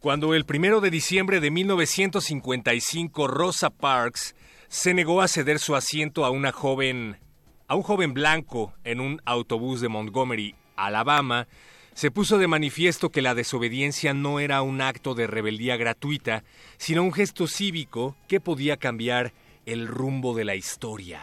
Cuando el primero de diciembre de 1955 Rosa Parks se negó a ceder su asiento a una joven, a un joven blanco en un autobús de Montgomery, Alabama, se puso de manifiesto que la desobediencia no era un acto de rebeldía gratuita, sino un gesto cívico que podía cambiar el rumbo de la historia.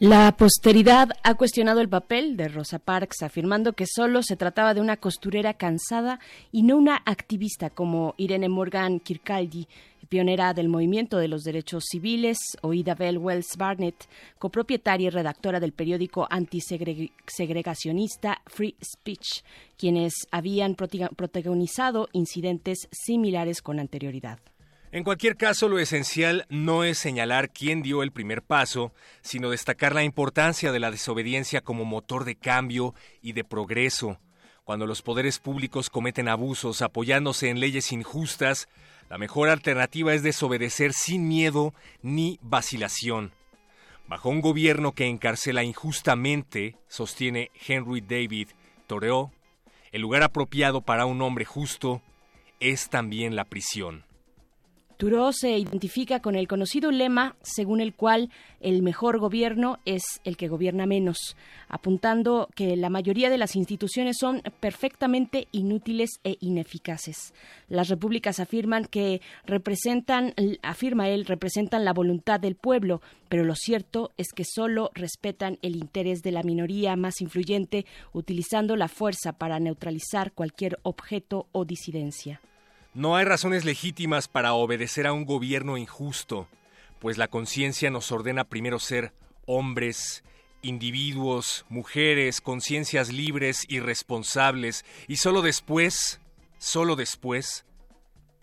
La posteridad ha cuestionado el papel de Rosa Parks, afirmando que solo se trataba de una costurera cansada y no una activista como Irene Morgan Kirkcaldy, pionera del movimiento de los derechos civiles, o Idabel Wells Barnett, copropietaria y redactora del periódico antisegregacionista Free Speech, quienes habían protagonizado incidentes similares con anterioridad. En cualquier caso, lo esencial no es señalar quién dio el primer paso, sino destacar la importancia de la desobediencia como motor de cambio y de progreso. Cuando los poderes públicos cometen abusos apoyándose en leyes injustas, la mejor alternativa es desobedecer sin miedo ni vacilación. Bajo un gobierno que encarcela injustamente, sostiene Henry David Thoreau, el lugar apropiado para un hombre justo es también la prisión. Thoreau se identifica con el conocido lema según el cual el mejor gobierno es el que gobierna menos, apuntando que la mayoría de las instituciones son perfectamente inútiles e ineficaces. Las repúblicas afirman que representan, afirma él, representan la voluntad del pueblo, pero lo cierto es que solo respetan el interés de la minoría más influyente, utilizando la fuerza para neutralizar cualquier objeto o disidencia. No hay razones legítimas para obedecer a un gobierno injusto, pues la conciencia nos ordena primero ser hombres, individuos, mujeres, conciencias libres y responsables, y solo después, solo después,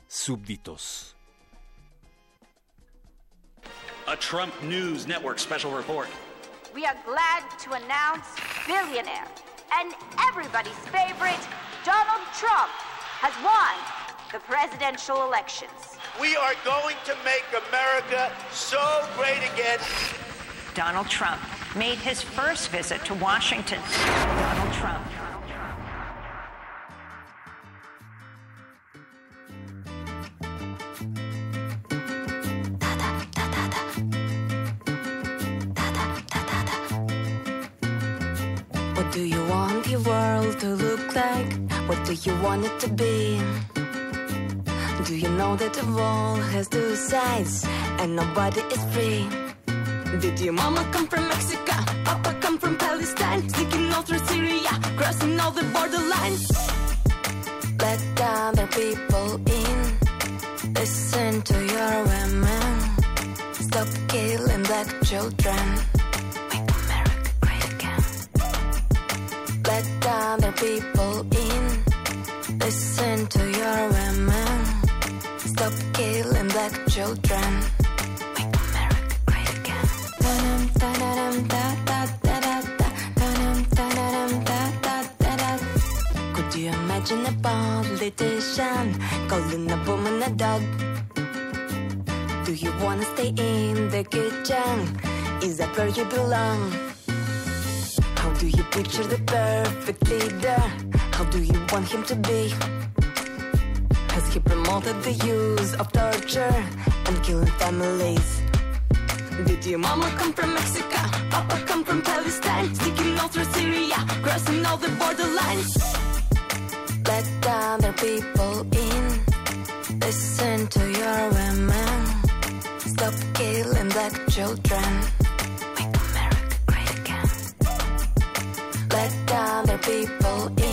súbditos. A Trump News Network special report. We are glad to announce billionaire and everybody's favorite, Donald Trump, has won the presidential elections. We are going to make America so great again. Donald Trump made his first visit to Washington. Donald Trump. What do you want your world to look like? What do you want it to be? Do you know that the wall has two sides and nobody is free? Did your mama come from Mexico? Papa come from Palestine? Sneaking all through Syria, crossing all the borderlines. Let other people in. Listen to your women. Stop killing black children. Make America great again. Let other people in. Children. Make America great again. Could you imagine a politician calling a woman a dog? Do you wanna stay in the kitchen? Is that where you belong? How do you picture the perfect leader? How do you want him to be? Has he promoted the use of torture and killing families? Did your mama come from Mexico? Papa come from Palestine? Sneaking all through Syria, crossing all the borderlines. Let other people in. Listen to your women. Stop killing black children. Make America great again. Let other people in.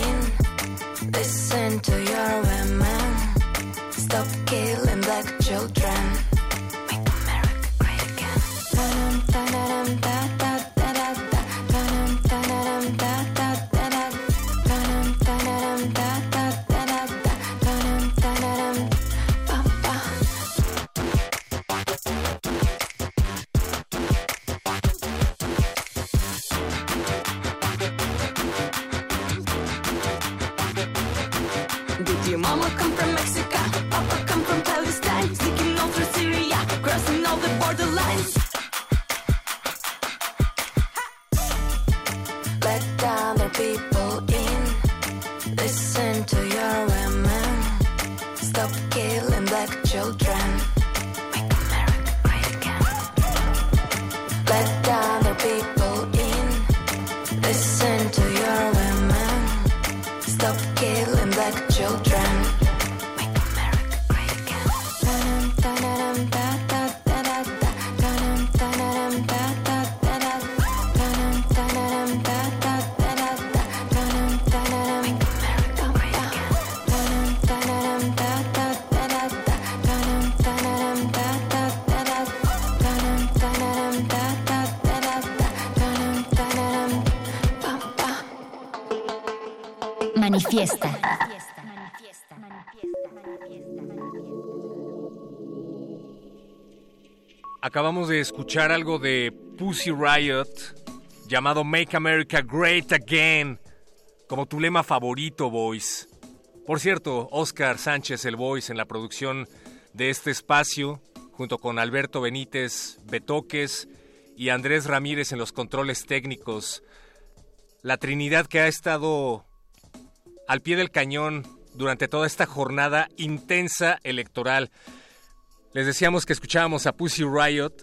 Acabamos de escuchar algo de Pussy Riot llamado Make America Great Again, como tu lema favorito, Boys. Por cierto, Oscar Sánchez, el Voice, en la producción de este espacio, junto con Alberto Benítez, Betoques y Andrés Ramírez en los controles técnicos. La Trinidad que ha estado al pie del cañón durante toda esta jornada intensa electoral. Les decíamos que escuchábamos a Pussy Riot.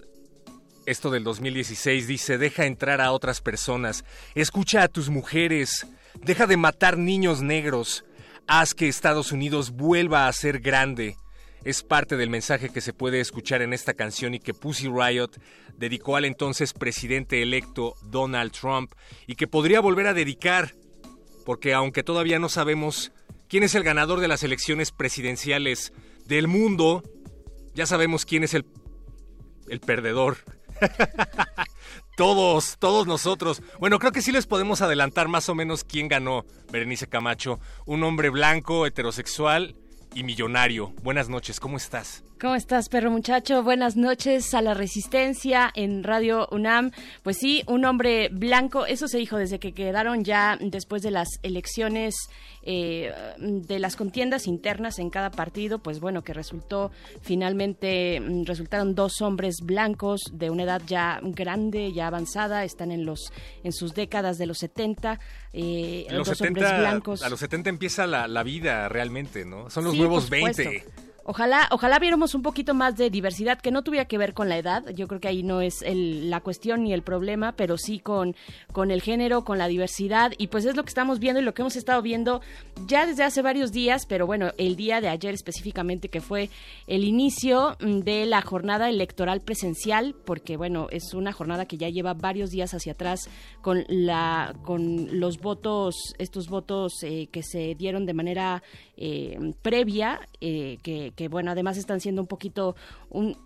Esto del 2016 dice, deja entrar a otras personas, escucha a tus mujeres, deja de matar niños negros, haz que Estados Unidos vuelva a ser grande. Es parte del mensaje que se puede escuchar en esta canción y que Pussy Riot dedicó al entonces presidente electo Donald Trump y que podría volver a dedicar, porque aunque todavía no sabemos quién es el ganador de las elecciones presidenciales del mundo, ya sabemos quién es el, el perdedor. todos, todos nosotros. Bueno, creo que sí les podemos adelantar más o menos quién ganó, Berenice Camacho. Un hombre blanco, heterosexual y millonario. Buenas noches, ¿cómo estás? ¿Cómo estás, perro muchacho? Buenas noches a la Resistencia en Radio UNAM. Pues sí, un hombre blanco, eso se dijo desde que quedaron ya después de las elecciones, eh, de las contiendas internas en cada partido, pues bueno, que resultó finalmente, mm, resultaron dos hombres blancos de una edad ya grande, ya avanzada, están en los en sus décadas de los 70, eh, los dos 70, hombres blancos. A los 70 empieza la, la vida realmente, ¿no? Son los Sí, nuevos por supuesto. 20. Ojalá, ojalá viéramos un poquito más de diversidad que no tuviera que ver con la edad. Yo creo que ahí no es el- la cuestión ni el problema, pero sí con, con el género, con la diversidad. Y pues es lo que estamos viendo y lo que hemos estado viendo ya desde hace varios días, pero bueno, el día de ayer específicamente que fue el inicio mm, de la jornada electoral presencial, porque bueno, es una jornada que ya lleva varios días hacia atrás con la con los votos, estos votos eh, que se dieron de manera eh, previa, eh, que, que, bueno, además están siendo un poquito un,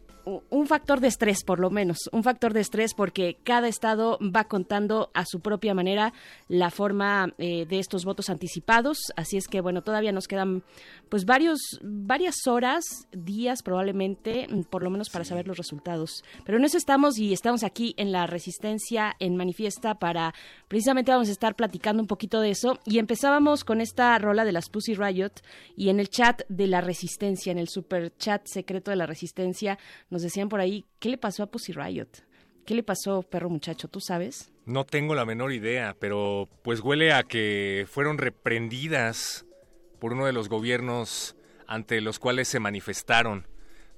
un factor de estrés, por lo menos, un factor de estrés porque cada estado va contando a su propia manera la forma eh, de estos votos anticipados, así es que bueno, todavía nos quedan pues varios varias horas, días probablemente, mm, por lo menos para saber los resultados. Pero en eso estamos y estamos aquí en la Resistencia en Manifiesta para precisamente vamos a estar platicando un poquito de eso. Y empezábamos con esta rola de las Pussy Riot y en el chat de la Resistencia, en el super chat secreto de la Resistencia, nos decían por ahí, ¿qué le pasó a Pussy Riot? ¿Qué le pasó, perro muchacho? ¿Tú sabes? No tengo la menor idea, pero pues huele a que fueron reprendidas por uno de los gobiernos ante los cuales se manifestaron.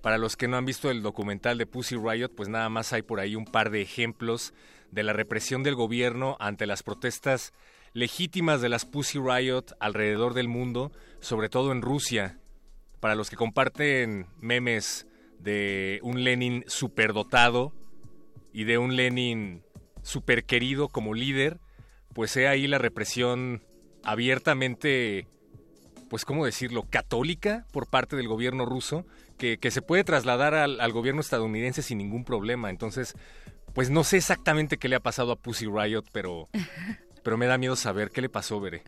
Para los que no han visto el documental de Pussy Riot, pues nada más hay por ahí un par de ejemplos de la represión del gobierno ante las protestas legítimas de las Pussy Riot alrededor del mundo, sobre todo en Rusia. Para los que comparten memes de un Lenin superdotado y de un Lenin super querido como líder, pues he ahí la represión abiertamente, pues cómo decirlo, católica por parte del gobierno ruso, que, que se puede trasladar al, al gobierno estadounidense sin ningún problema. Entonces, pues no sé exactamente qué le ha pasado a Pussy Riot, pero, pero me da miedo saber qué le pasó, Veré.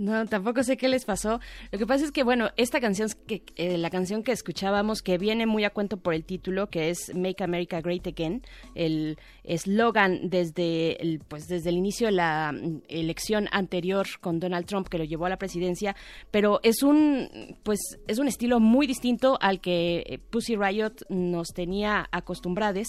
No, tampoco sé qué les pasó. Lo que pasa es que, bueno, esta canción, que, eh, la canción que escuchábamos, que viene muy a cuento por el título, que es Make America Great Again, el eslogan desde el, pues, desde el inicio de la mm, elección anterior con Donald Trump, que lo llevó a la presidencia, pero es un, pues, es un estilo muy distinto al que eh, Pussy Riot nos tenía acostumbrados.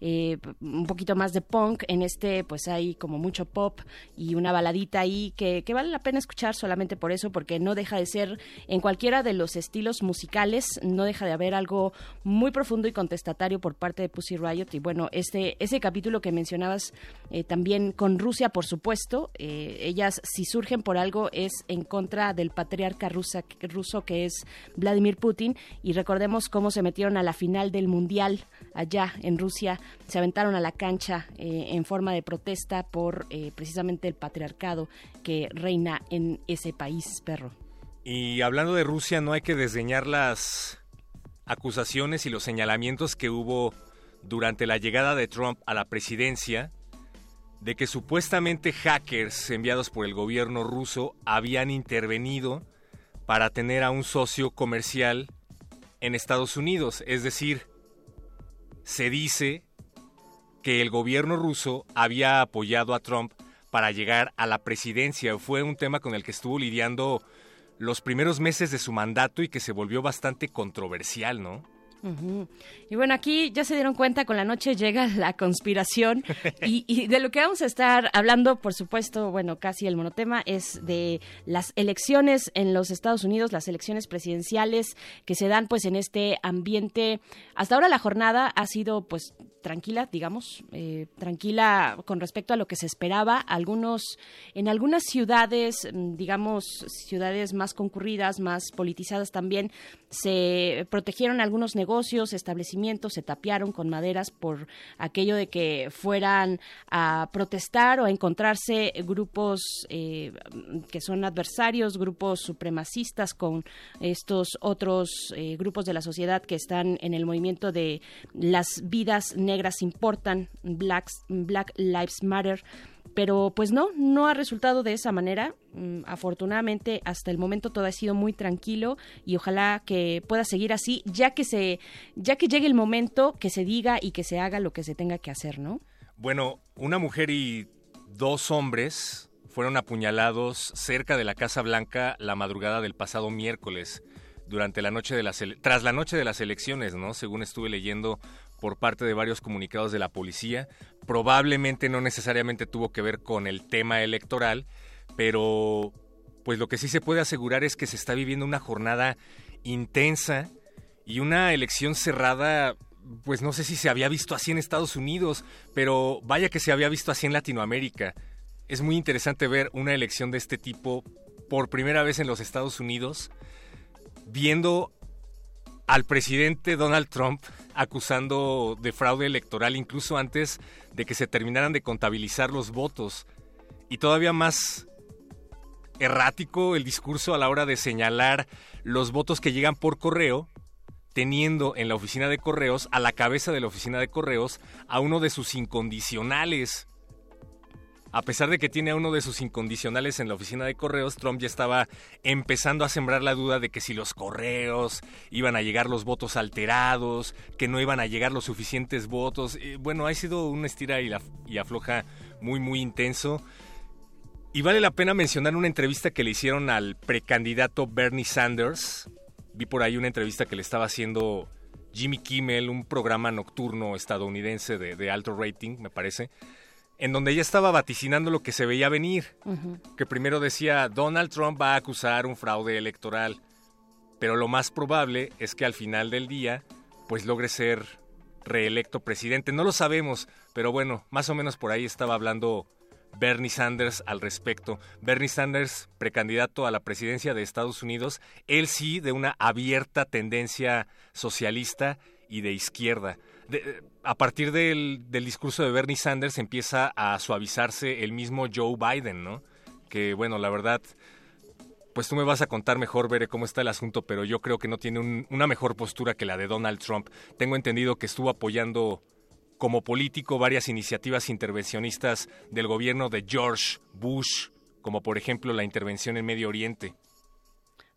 Eh, un poquito más de punk, en este pues hay como mucho pop y una baladita ahí que, que vale la pena escuchar solamente por eso, porque no deja de ser en cualquiera de los estilos musicales, no deja de haber algo muy profundo y contestatario por parte de Pussy Riot. Y bueno, este, ese capítulo que mencionabas eh, también con Rusia, por supuesto, eh, ellas si surgen por algo es en contra del patriarca rusa, ruso que es Vladimir Putin. Y recordemos cómo se metieron a la final del Mundial allá en Rusia, se aventaron a la cancha eh, en forma de protesta por precisamente el patriarcado que reina en ese país, perro. Y hablando de Rusia, no hay que desdeñar las acusaciones y los señalamientos que hubo durante la llegada de Trump a la presidencia de que supuestamente hackers enviados por el gobierno ruso habían intervenido para tener a un socio comercial en Estados Unidos. Es decir, se dice que el gobierno ruso había apoyado a Trump para llegar a la presidencia. Fue un tema con el que estuvo lidiando los primeros meses de su mandato y que se volvió bastante controversial, ¿no? Y bueno, aquí ya se dieron cuenta, con la noche llega la conspiración y, de lo que vamos a estar hablando, por supuesto, bueno, casi el monotema es de las elecciones en los Estados Unidos, las elecciones presidenciales que se dan pues en este ambiente. Hasta ahora la jornada ha sido pues tranquila, digamos, eh, tranquila con respecto a lo que se esperaba. Algunos, en algunas ciudades, mm, digamos, ciudades más concurridas, más politizadas también, se protegieron algunos negocios, establecimientos, se tapiaron con maderas por aquello de que fueran a protestar o a encontrarse grupos eh, que son adversarios, grupos supremacistas con estos otros eh, grupos de la sociedad que están en el movimiento de las vidas importan, Black, Black Lives Matter pero pues no, no ha resultado de esa manera. Mm, afortunadamente, hasta el momento todo ha sido muy tranquilo y ojalá que pueda seguir así, ya que se, ya que llegue el momento que se diga y que se haga lo que se tenga que hacer, ¿no? Bueno, una mujer y dos hombres fueron apuñalados cerca de la Casa Blanca la madrugada del pasado miércoles durante la noche de las tras la noche de las elecciones, ¿no? Según estuve leyendo por parte de varios comunicados de la policía. Probablemente no necesariamente tuvo que ver con el tema electoral, pero pues lo que sí se puede asegurar es que se está viviendo una jornada intensa y una elección cerrada, pues no sé si se había visto así en Estados Unidos, pero vaya que se había visto así en Latinoamérica. Es muy interesante ver una elección de este tipo por primera vez en los Estados Unidos, viendo al presidente Donald Trump acusando de fraude electoral incluso antes de que se terminaran de contabilizar los votos. Y todavía más errático el discurso a la hora de señalar los votos que llegan por correo, teniendo en la oficina de correos, a la cabeza de la oficina de correos, a uno de sus incondicionales, a pesar de que tiene a uno de sus incondicionales en la oficina de correos, Trump ya estaba empezando a sembrar la duda de que si los correos iban a llegar los votos alterados, que no iban a llegar los suficientes votos. bueno, ha sido un estira y, afloja muy, muy intenso. Y vale la pena mencionar una entrevista que le hicieron al precandidato Bernie Sanders. Vi por ahí una entrevista que le estaba haciendo Jimmy Kimmel, un programa nocturno estadounidense de, de alto rating, me parece en donde ella estaba vaticinando lo que se veía venir, que primero decía Donald Trump va a acusar un fraude electoral, pero lo más probable es que al final del día pues logre ser reelecto presidente. No lo sabemos, pero bueno, más o menos por ahí estaba hablando Bernie Sanders al respecto. Bernie Sanders, precandidato a la presidencia de Estados Unidos, él sí de una abierta tendencia socialista y de izquierda a partir del, discurso de Bernie Sanders empieza a suavizarse el mismo Joe Biden, ¿no? Que bueno, la verdad, pues tú me vas a contar mejor, veré cómo está el asunto, pero yo creo que no tiene una mejor postura que la de Donald Trump. Tengo entendido que estuvo apoyando como político varias iniciativas intervencionistas del gobierno de George Bush, como por ejemplo la intervención en Medio Oriente.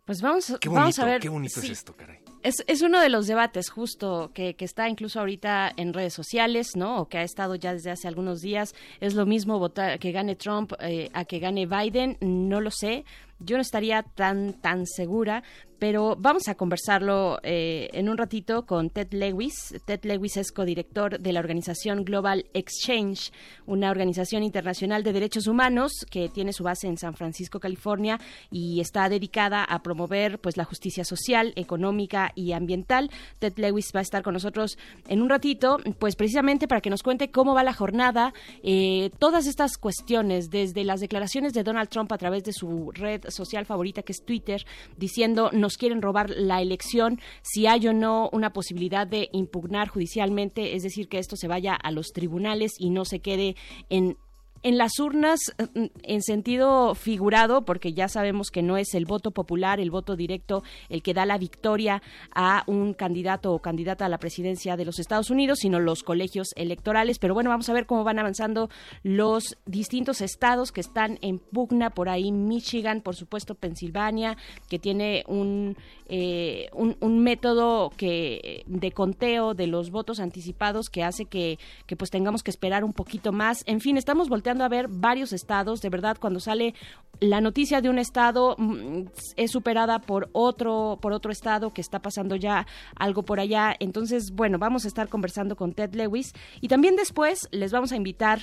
Pues vamos, vamos a ver. Qué bonito es esto, caray. Es, es, uno de los debates justo que, que, está incluso ahorita en redes sociales, ¿no? O que ha estado ya desde hace algunos días. Es lo mismo votar que gane Trump eh, a que gane Biden, no lo sé. Yo no estaría tan, tan segura, pero vamos a conversarlo eh, en un ratito con Ted Lewis. Ted Lewis es codirector de la organización Global Exchange, una organización internacional de derechos humanos que tiene su base en San Francisco, California, y está dedicada a promover pues la justicia social, económica y ambiental. Ted Lewis va a estar con nosotros en un ratito, pues precisamente para que nos cuente cómo va la jornada, eh, todas estas cuestiones, desde las declaraciones de Donald Trump a través de su red social favorita que es Twitter, diciendo quieren robar la elección, si hay o no una posibilidad de impugnar judicialmente, es decir, que esto se vaya a los tribunales y no se quede en en las urnas, mm, en sentido figurado, porque ya sabemos que no es el voto popular, el voto directo, el que da la victoria a un candidato o candidata a la presidencia de los Estados Unidos, sino los colegios electorales. Pero bueno, vamos a ver cómo van avanzando los distintos estados que están en pugna, por ahí Michigan, por supuesto Pensilvania, que tiene un, eh, un, método que de conteo de los votos anticipados que hace que, que pues tengamos que esperar un poquito más. En fin, estamos volteando a ver varios estados. De verdad, cuando sale la noticia de un estado mm, es superada por otro por otro estado que está pasando ya algo por allá. Entonces, bueno, vamos a estar conversando con Ted Lewis y también después les vamos a invitar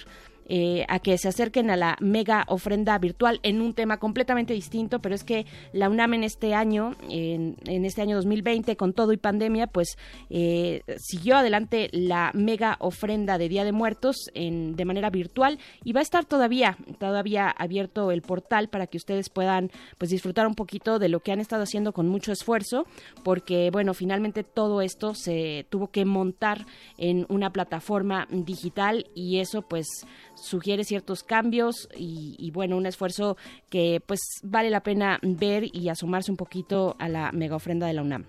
eh, a que se acerquen a la mega ofrenda virtual en un tema completamente distinto, pero es que la UNAM en este año, en, este año 2020, con todo y pandemia, pues eh, siguió adelante la mega ofrenda de Día de Muertos en, de manera virtual y va a estar todavía, todavía abierto el portal para que ustedes puedan pues disfrutar un poquito de lo que han estado haciendo con mucho esfuerzo, porque bueno, finalmente todo esto se tuvo que montar en una plataforma digital y eso pues sugiere ciertos cambios y, bueno, un esfuerzo que pues vale la pena ver y asomarse un poquito a la mega ofrenda de la UNAM.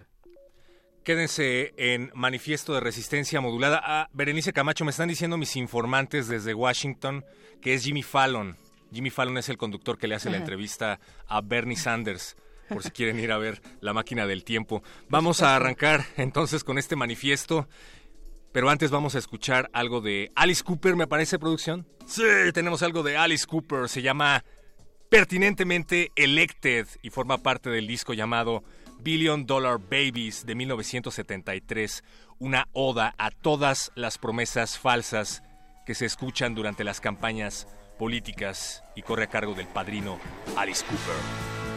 Quédense en Manifiesto de Resistencia Modulada. a ah, Berenice Camacho, me están diciendo mis informantes desde Washington que es Jimmy Fallon. Jimmy Fallon es el conductor que le hace la entrevista a Bernie Sanders por si quieren ir a ver la máquina del tiempo. Vamos a arrancar entonces con este manifiesto pero antes vamos a escuchar algo de Alice Cooper, me parece, producción. Sí, tenemos algo de Alice Cooper. Se llama pertinentemente Elected y forma parte del disco llamado Billion Dollar Babies de 1973. Una oda a todas las promesas falsas que se escuchan durante las campañas políticas y corre a cargo del padrino Alice Cooper.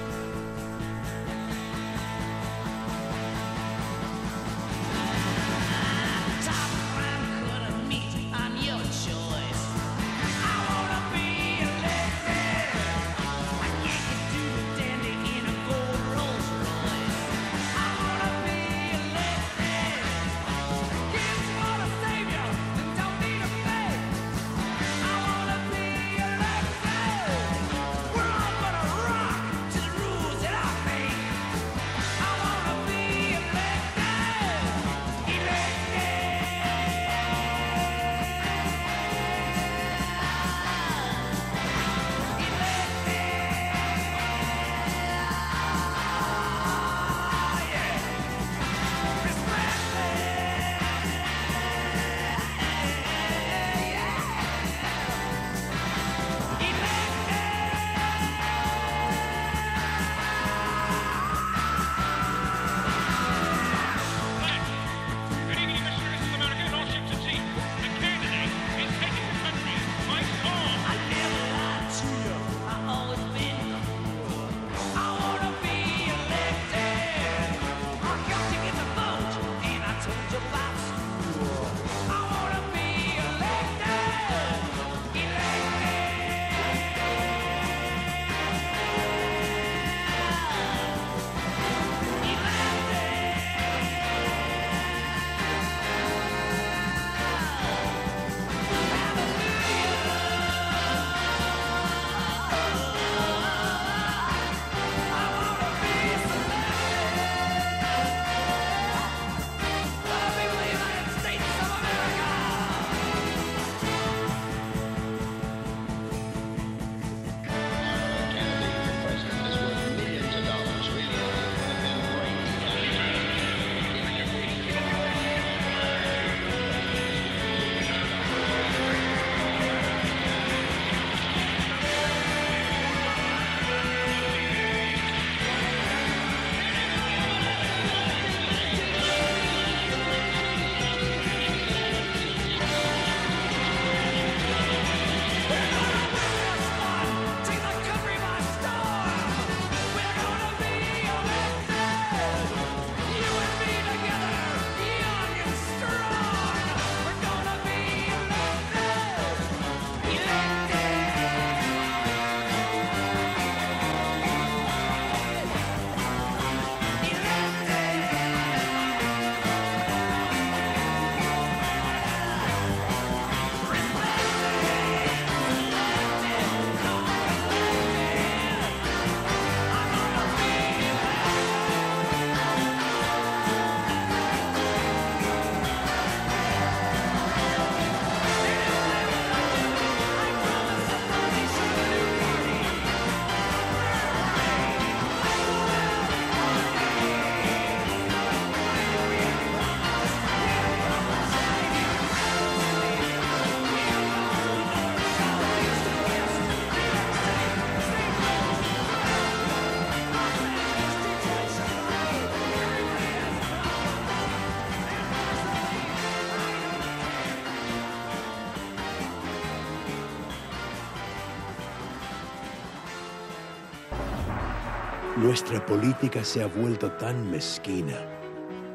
Nuestra política se ha vuelto tan mezquina,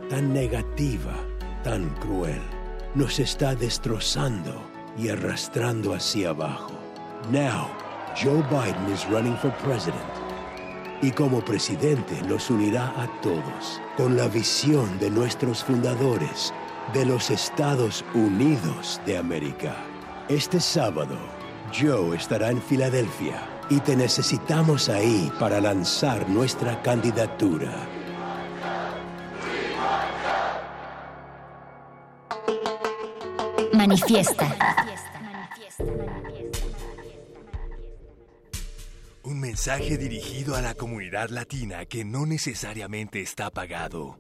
tan negativa, tan cruel. Nos está destrozando y arrastrando hacia abajo. Now, Joe Biden is running for president. Y como presidente nos unirá a todos con la visión de nuestros fundadores de los Estados Unidos de América. Este sábado, Joe estará en Filadelfia y te necesitamos ahí para lanzar nuestra candidatura. Manifiesta. Un mensaje dirigido a la comunidad latina que no necesariamente está pagado.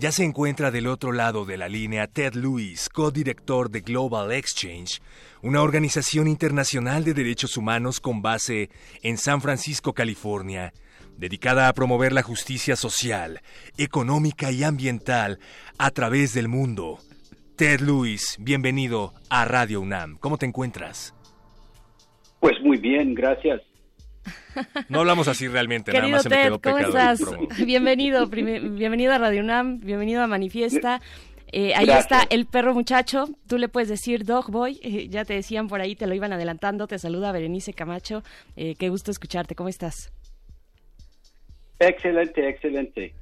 Ya se encuentra del otro lado de la línea Ted Lewis, codirector de Global Exchange, una organización internacional de derechos humanos con base en San Francisco, California, dedicada a promover la justicia social, económica y ambiental a través del mundo. Ted Lewis, bienvenido a Radio UNAM. ¿Cómo te encuentras? Pues muy bien, gracias. No hablamos así realmente, Querido nada más se me Ted, quedó ¿cómo estás? Bienvenido, bienvenido a Radio UNAM, bienvenido a Manifiesta. Eh, ahí Gracias. está el perro muchacho, tú le puedes decir Dog Boy, eh, ya te decían por ahí, te lo iban adelantando, te saluda Berenice Camacho, eh, qué gusto escucharte, ¿cómo estás? Excelente, excelente.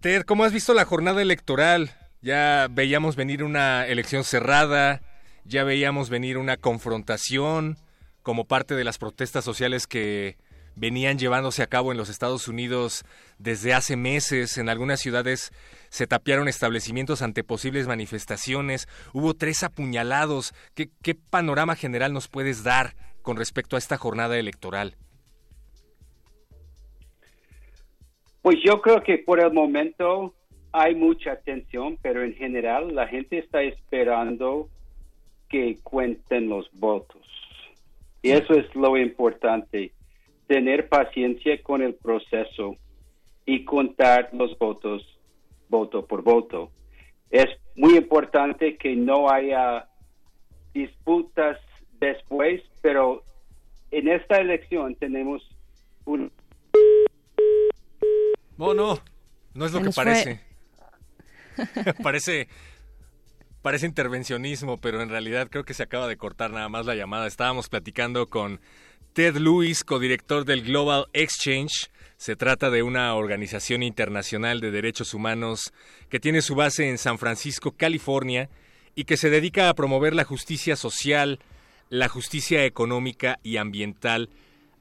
Ted, ¿cómo has visto la jornada electoral? Ya veíamos venir una elección cerrada, ya veíamos venir una confrontación como parte de las protestas sociales que venían llevándose a cabo en los Estados Unidos desde hace meses. En algunas ciudades se tapiaron establecimientos ante posibles manifestaciones. Hubo tres apuñalados. ¿Qué, qué panorama general nos puedes dar con respecto a esta jornada electoral? Pues yo creo que por el momento hay mucha tensión, pero en general la gente está esperando que cuenten los votos. Y eso es lo importante, tener paciencia con el proceso y contar los votos voto por voto. Es muy importante que no haya disputas después, pero en esta elección tenemos un No, no, no es lo que parece. parece parece intervencionismo, pero en realidad creo que se acaba de cortar nada más la llamada. Estábamos platicando con Ted Lewis, codirector del Global Exchange. Se trata de una organización internacional de derechos humanos que tiene su base en San Francisco, California, y que se dedica a promover la justicia social, la justicia económica y ambiental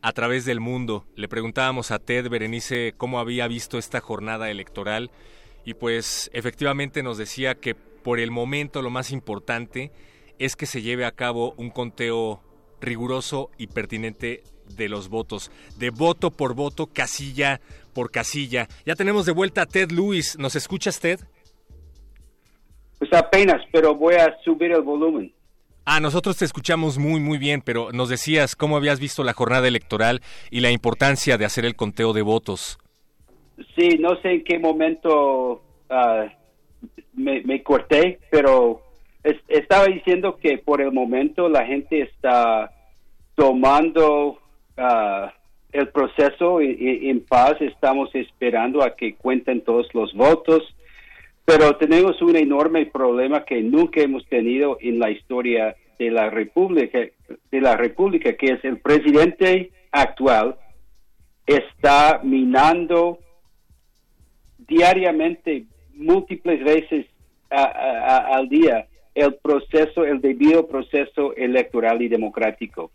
a través del mundo. Le preguntábamos a Ted Berenice cómo había visto esta jornada electoral y pues efectivamente nos decía que por el momento lo más importante es que se lleve a cabo un conteo riguroso y pertinente de los votos, de voto por voto, casilla por casilla. Ya tenemos de vuelta a Ted Lewis. ¿Nos escuchas, Ted? Pues apenas, pero voy a subir el volumen. Ah, nosotros te escuchamos muy, muy bien, pero nos decías cómo habías visto la jornada electoral y la importancia de hacer el conteo de votos. Sí, no sé en qué momento ah, me, corté, pero es- estaba diciendo que por el momento la gente está tomando ah, el proceso y- en paz. Estamos esperando a que cuenten todos los votos, pero tenemos un enorme problema que nunca hemos tenido en la historia de la República, de la República, que es el presidente actual está minando diariamente, múltiples veces al día, el proceso, el debido proceso electoral y democrático.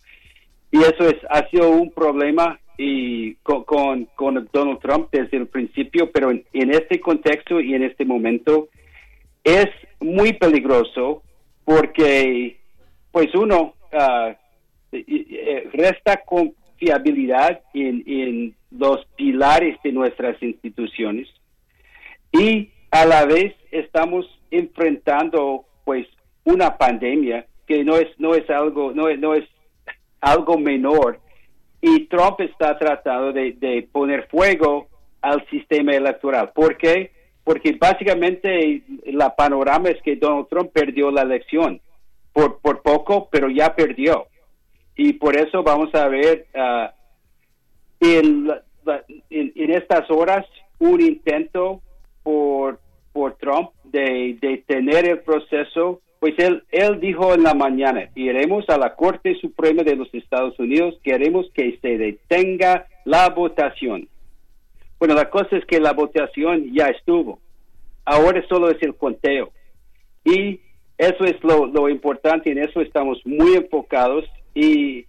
Y eso es, ha sido un problema y con, con, Donald Trump desde el principio, pero en, este contexto y en este momento es muy peligroso porque, pues uno, eh, resta confiabilidad en, en los pilares de nuestras instituciones y a la vez estamos enfrentando pues una pandemia que no es no es algo no es, no es algo menor y Trump está tratando de, de poner fuego al sistema electoral. ¿Por qué? Porque básicamente la panorama es que Donald Trump perdió la elección por, por poco, pero ya perdió. Y por eso vamos a ver ah, el, en, en estas horas un intento por, por Trump de detener el proceso, pues él, él dijo en la mañana, iremos a la Corte Suprema de los Estados Unidos, queremos que se detenga la votación. Bueno, la cosa es que la votación ya estuvo. Ahora solo es el conteo. Y eso es lo, lo importante, en eso estamos muy enfocados y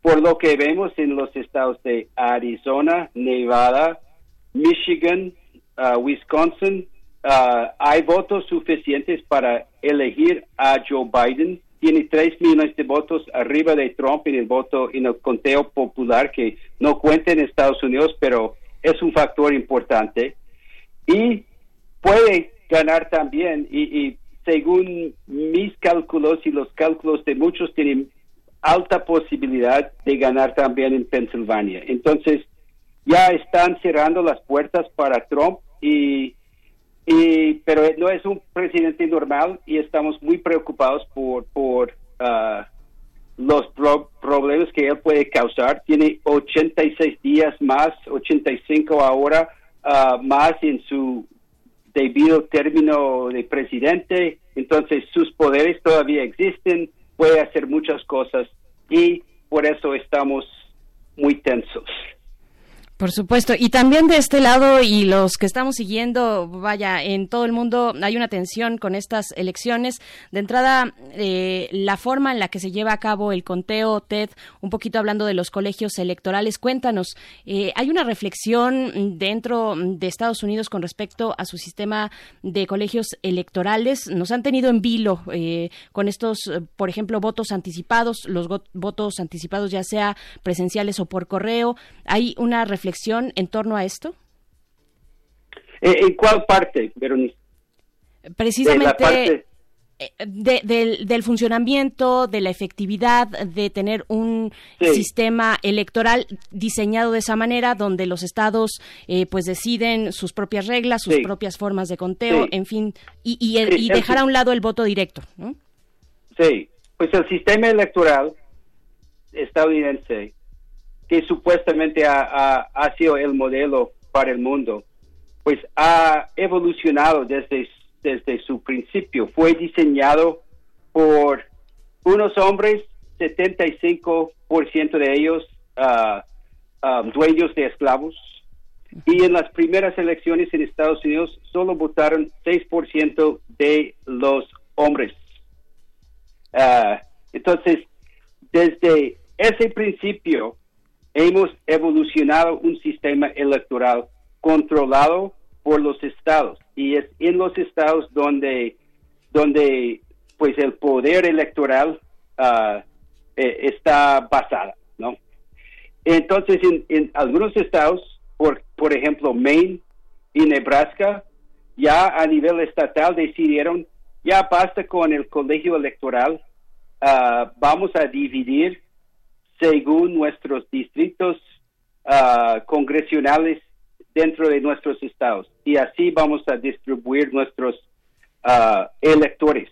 por lo que vemos en los estados de Arizona, Nevada, Michigan, uh, Wisconsin, uh, hay votos suficientes para elegir a Joe Biden. Tiene tres millones de votos arriba de Trump en el voto en el conteo popular que no cuenta en Estados Unidos, pero es un factor importante. Y puede ganar también, y, y según mis cálculos y los cálculos de muchos, tienen alta posibilidad de ganar también en Pensilvania. Entonces, ya están cerrando las puertas para Trump y, y pero no es un presidente normal y estamos muy preocupados por, por ah, los problemas que él puede causar. Tiene 86 días más, 85 ahora ah, más en su debido término de presidente. Entonces sus poderes todavía existen puede hacer muchas cosas y por eso estamos muy tensos. Por supuesto. Y también de este lado y los que estamos siguiendo, vaya, en todo el mundo hay una tensión con estas elecciones. De entrada, eh, la forma en la que se lleva a cabo el conteo, Ted, un poquito hablando de los colegios electorales. Cuéntanos, eh, ¿hay una reflexión dentro de Estados Unidos con respecto a su sistema de colegios electorales? Nos han tenido en vilo eh, con estos, por ejemplo, votos anticipados, los votos anticipados ya sea presenciales o por correo. ¿Hay una reflexión? En torno a esto? Eh, ¿En cuál parte, Verónica? Precisamente eh, del, funcionamiento, de la efectividad de tener un sistema electoral diseñado de esa manera, donde los estados eh, pues deciden sus propias reglas, sus propias formas de conteo, en fin, y, y, dejar a un lado el voto directo. Sí, pues el sistema electoral estadounidense que supuestamente ha, sido el modelo para el mundo, pues ha evolucionado desde, desde su principio. Fue diseñado por unos hombres, 75% de ellos uh, dueños de esclavos, y en las primeras elecciones en Estados Unidos solo votaron 6% de los hombres. Ah, entonces, desde ese principio, hemos evolucionado un sistema electoral controlado por los estados y es en los estados donde donde pues el poder electoral eh, está basado no entonces en, algunos estados por por ejemplo Maine y Nebraska ya a nivel estatal decidieron ya basta con el colegio electoral ah, vamos a dividir según nuestros distritos uh, congresionales dentro de nuestros estados. Y así vamos a distribuir nuestros uh, electores.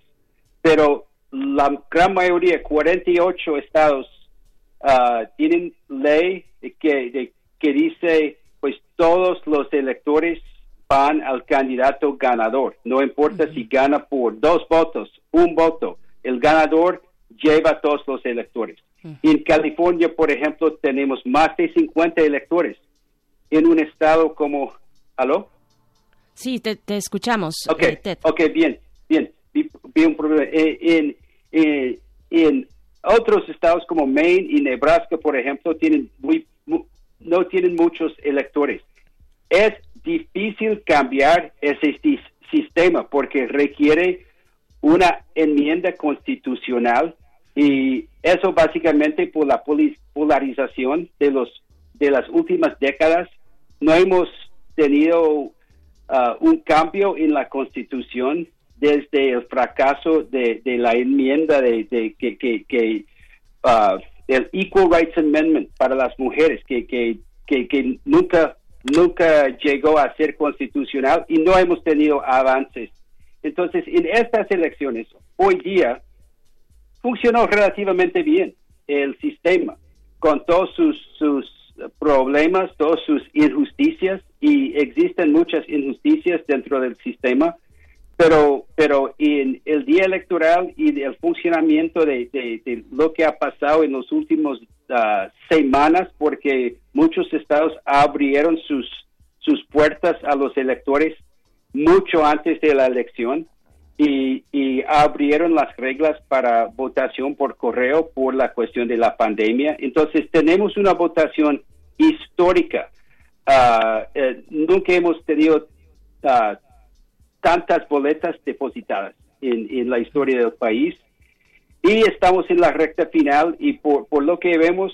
Pero la gran mayoría, 48 estados, uh, tienen ley que, que dice, pues todos los electores van al candidato ganador. No importa si gana por dos votos, un voto. El ganador lleva a todos los electores. En California, por ejemplo, tenemos más de 50 electores. En un estado como... ¿Aló? Sí, te, escuchamos. Ok, eh, okay bien, bien. bien eh, en, eh, en otros estados como Maine y Nebraska, por ejemplo, tienen muy, no tienen muchos electores. Es difícil cambiar ese sistema porque requiere una enmienda constitucional y eso básicamente por la polarización de los de las últimas décadas no hemos tenido uh, un cambio en la constitución desde el fracaso de, la enmienda de, que, que, uh, el Equal Rights Amendment para las mujeres que, que, que, nunca nunca llegó a ser constitucional y no hemos tenido avances. Entonces, en estas elecciones, hoy día, funcionó relativamente bien el sistema con todos sus, sus problemas, todas sus injusticias y existen muchas injusticias dentro del sistema, pero pero en el día electoral y el funcionamiento de, de, lo que ha pasado en los últimos ah, semanas, porque muchos estados abrieron sus sus puertas a los electores mucho antes de la elección y, abrieron las reglas para votación por correo por la cuestión de la pandemia. Entonces tenemos una votación histórica. Ah, eh, nunca hemos tenido ah, tantas boletas depositadas en, en, la historia del país y estamos en la recta final y por, por lo que vemos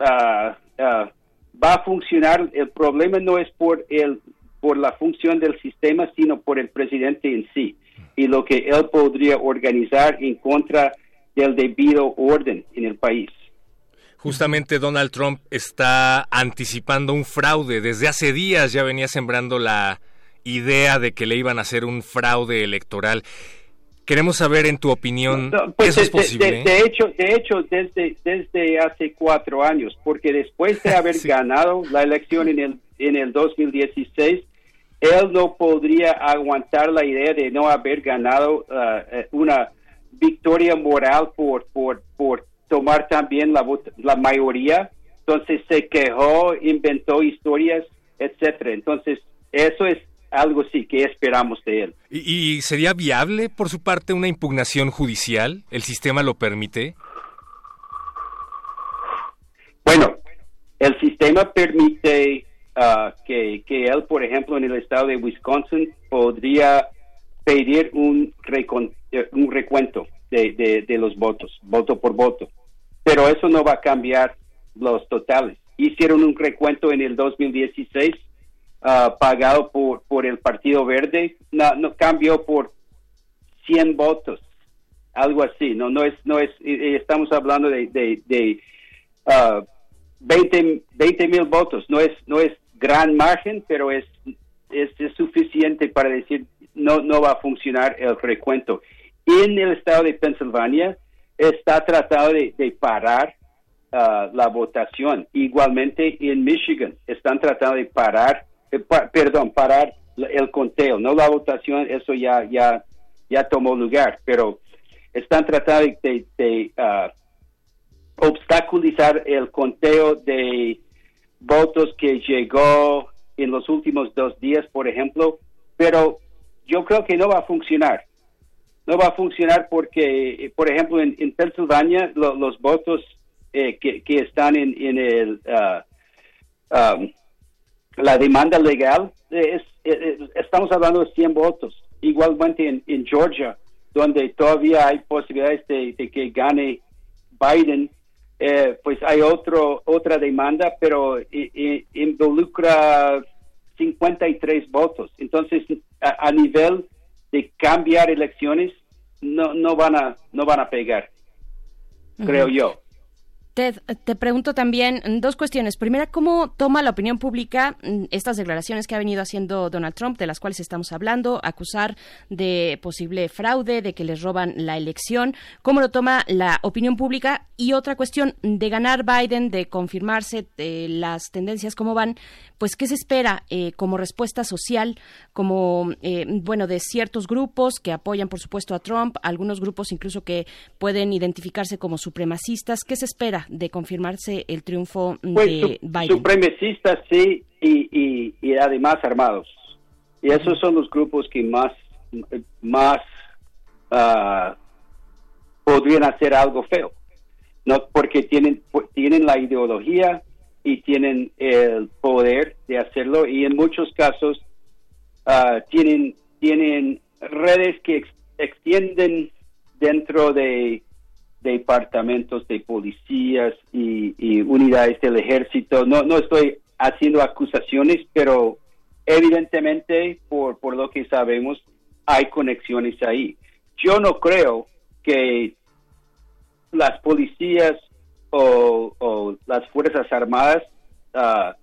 uh, va a funcionar. El problema no es por el por la función del sistema, sino por el presidente en sí y lo que él podría organizar en contra del debido orden en el país. Justamente Donald Trump está anticipando un fraude. Desde hace días ya venía sembrando la idea de que le iban a hacer un fraude electoral. Queremos saber, en tu opinión, pues ¿eso es posible? De, hecho, de hecho desde, desde hace cuatro años, porque después de haber ganado la elección en el, en el 2016, él no podría aguantar la idea de no haber ganado uh, una victoria moral por, por, por tomar también la, la mayoría. Entonces se quejó, inventó historias, etcétera. Entonces, eso es algo sí que esperamos de él. ¿Y, sería viable por su parte una impugnación judicial? ¿El sistema lo permite? Bueno, el sistema permite uh, que, que, él, por ejemplo, en el estado de Wisconsin, podría pedir un, eh, un recuento de, de, los votos, voto por voto. Pero eso no va a cambiar los totales. Hicieron un recuento en el 2016 uh, pagado por, por el Partido Verde, no, no cambió por 100 votos, algo así. No, no es, no es. Estamos hablando de, de, de uh, 20 mil votos. No es, no es gran margen, pero es, es, suficiente para decir no, no va a funcionar el recuento. En el estado de Pensilvania está tratado de, parar uh, la votación. Igualmente en Michigan están tratando de parar, eh, perdón, parar el conteo, no la votación, eso ya, ya, ya tomó lugar, pero están tratando de, uh, obstaculizar el conteo de votos que llegó en los últimos dos días, por ejemplo, pero yo creo que no va a funcionar. No va a funcionar porque, por ejemplo, en, en Pensilvania los votos eh, que, que, están en, el, uh, la demanda legal, es, estamos hablando de 100 votos. Igualmente en, Georgia, donde todavía hay posibilidades de, de que gane Biden, eh, pues hay otro, otra demanda, pero involucra 53 votos. Entonces, a, nivel de cambiar elecciones, no, no, van, a, no van a pegar, creo yo. Ted, te pregunto también dos cuestiones. Primera, ¿cómo toma la opinión pública mm, estas declaraciones que ha venido haciendo Donald Trump, de las cuales estamos hablando, acusar de posible fraude, de que les roban la elección? ¿Cómo lo toma la opinión pública? Y otra cuestión, de ganar Biden, de confirmarse de las tendencias, ¿cómo van? Pues, ¿qué se espera eh, como respuesta social, como, eh, bueno, de ciertos grupos que apoyan, por supuesto, a Trump, algunos grupos incluso que pueden identificarse como supremacistas? ¿Qué se espera? De confirmarse el triunfo pues, de Biden? Supremacistas, sí, y, y, además armados. Y esos son los grupos que más, más uh, podrían hacer algo feo. No, porque tienen, tienen la ideología y tienen el poder de hacerlo y en muchos casos uh, tienen, tienen redes que extienden dentro de departamentos de policías y, unidades del ejército. No, no estoy haciendo acusaciones, pero evidentemente, por, por lo que sabemos, hay conexiones ahí. Yo no creo que las policías o, las Fuerzas Armadas ah,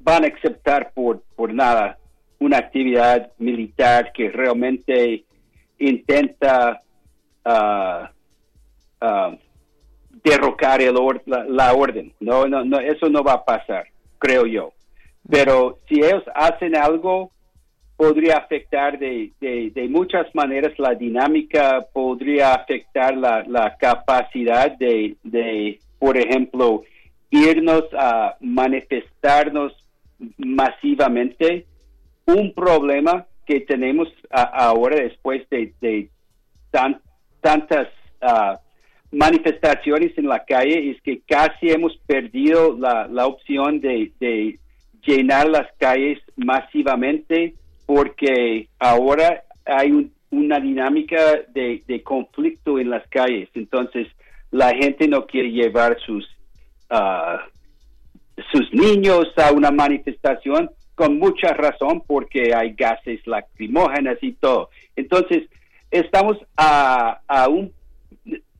van a aceptar por, por nada una actividad militar que realmente intenta uh, derrocar el la, la, orden. No, no, no, eso no va a pasar, creo yo. Pero si ellos hacen algo, podría afectar de, de, muchas maneras la dinámica, podría afectar la, la capacidad de, de, por ejemplo, irnos a manifestarnos masivamente. Un problema que tenemos ahora después de, de tantas uh, manifestaciones en la calle es que casi hemos perdido la, la opción de, de, llenar las calles masivamente porque ahora hay una dinámica de, de, conflicto en las calles. Entonces, la gente no quiere llevar sus, uh, sus niños a una manifestación con mucha razón porque hay gases lacrimógenas y todo. Entonces, estamos a, a un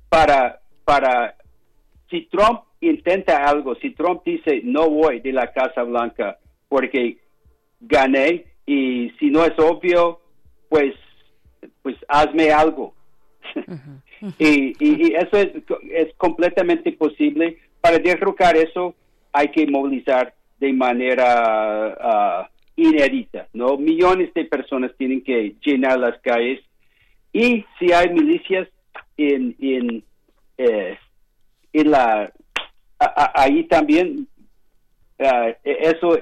para, para, si Trump intenta algo, si Trump dice no voy de la Casa Blanca porque gané y si no es obvio, pues, pues hazme algo. y, y, eso es, es completamente posible. Para derrocar eso hay que movilizar de manera uh, inédita, ¿no? Millones de personas tienen que llenar las calles y si hay milicias en, en, eh, en la ahí también uh, eso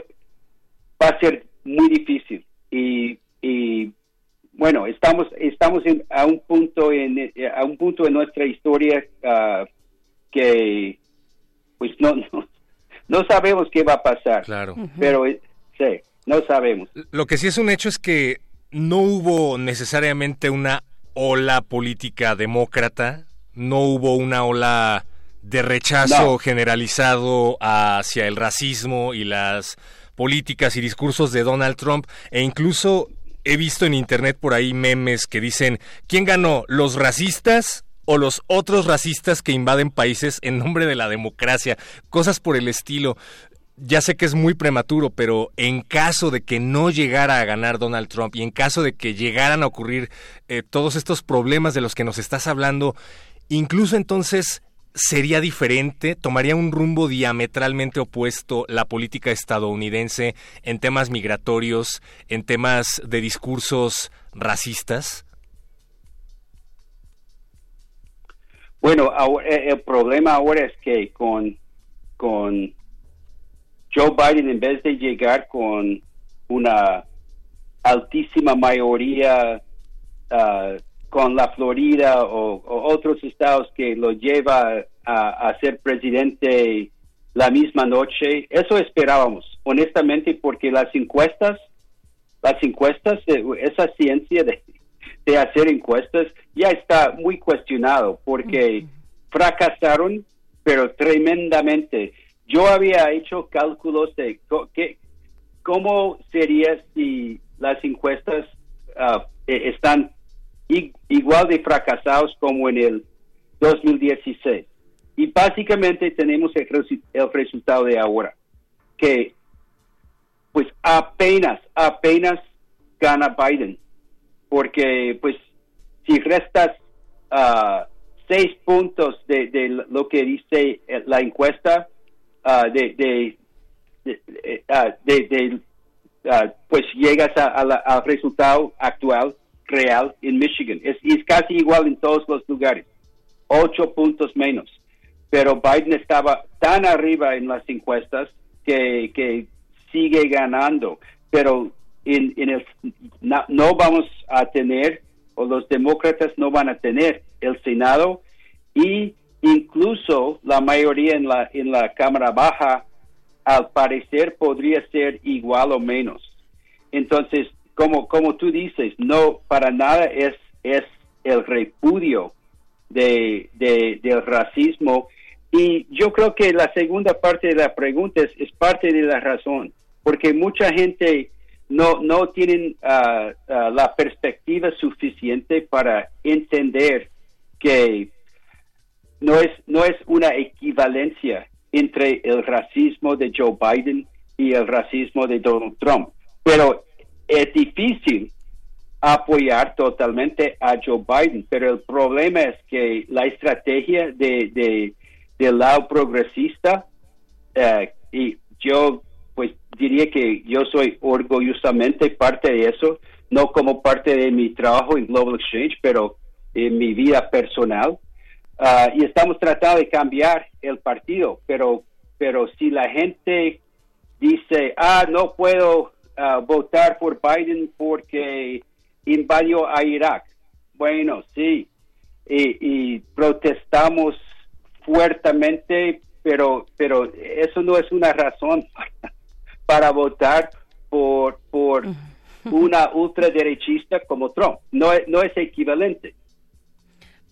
va a ser muy difícil. Y, y bueno estamos estamos en, a un punto en a un punto en nuestra historia uh, que pues no, no no sabemos qué va a pasar. Claro. Pero eh, sí no sabemos. Lo que sí es un hecho es que no hubo necesariamente una ola política demócrata, no hubo una ola de rechazo generalizado hacia el racismo y las políticas y discursos de Donald Trump e incluso he visto en internet por ahí memes que dicen ¿quién ganó? ¿los racistas o los otros racistas que invaden países en nombre de la democracia? Cosas por el estilo ya sé que es muy prematuro, pero en caso de que no llegara a ganar Donald Trump y en caso de que llegaran a ocurrir eh, todos estos problemas de los que nos estás hablando, incluso entonces sería diferente, tomaría un rumbo diametralmente opuesto la política estadounidense en temas migratorios, en temas de discursos racistas. Bueno, eh, el problema ahora es que con, con Joe Biden, en vez de llegar con una altísima mayoría uh, con la Florida o, otros estados que lo lleva a, ser presidente la misma noche, eso esperábamos, honestamente, porque las encuestas, las encuestas, esa ciencia de, de hacer encuestas ya está muy cuestionado porque fracasaron, pero tremendamente yo había hecho cálculos de qué, cómo sería si las encuestas e, están igual de fracasados como en el 2016. Y básicamente tenemos el, el resultado de ahora, que pues apenas, apenas gana Biden, porque pues si restas uh, seis puntos de, de, lo que dice la encuesta, Ah, de, de, de, ah, pues llegas al resultado actual real en Michigan. Es, es casi igual en todos los lugares, ocho puntos menos. Pero Biden estaba tan arriba en las encuestas que, que sigue ganando. Pero en, en el, no, vamos a tener, o los demócratas no van a tener el Senado y Incluso la mayoría en la, en la Cámara Baja, al parecer, podría ser igual o menos. Entonces, como, como tú dices, no para nada es, es el repudio de, del racismo. Y yo creo que la segunda parte de la pregunta es, parte de la razón, porque mucha gente no, no tienen ah, la perspectiva suficiente para entender que no es, no es una equivalencia entre el racismo de Joe Biden y el racismo de Donald Trump. Pero es difícil apoyar totalmente a Joe Biden, pero el problema es que la estrategia de, del lado progresista eh, y yo pues diría que yo soy orgullosamente parte de eso, no como parte de mi trabajo en Global Exchange, pero en mi vida personal. Ah, y estamos tratando de cambiar el partido, pero, pero si la gente dice, ah, no puedo ah, votar por Biden porque invadió a Irak. Bueno, sí, y, y protestamos fuertemente, pero, pero eso no es una razón para votar por, por una ultraderechista como Trump. No, no es equivalente.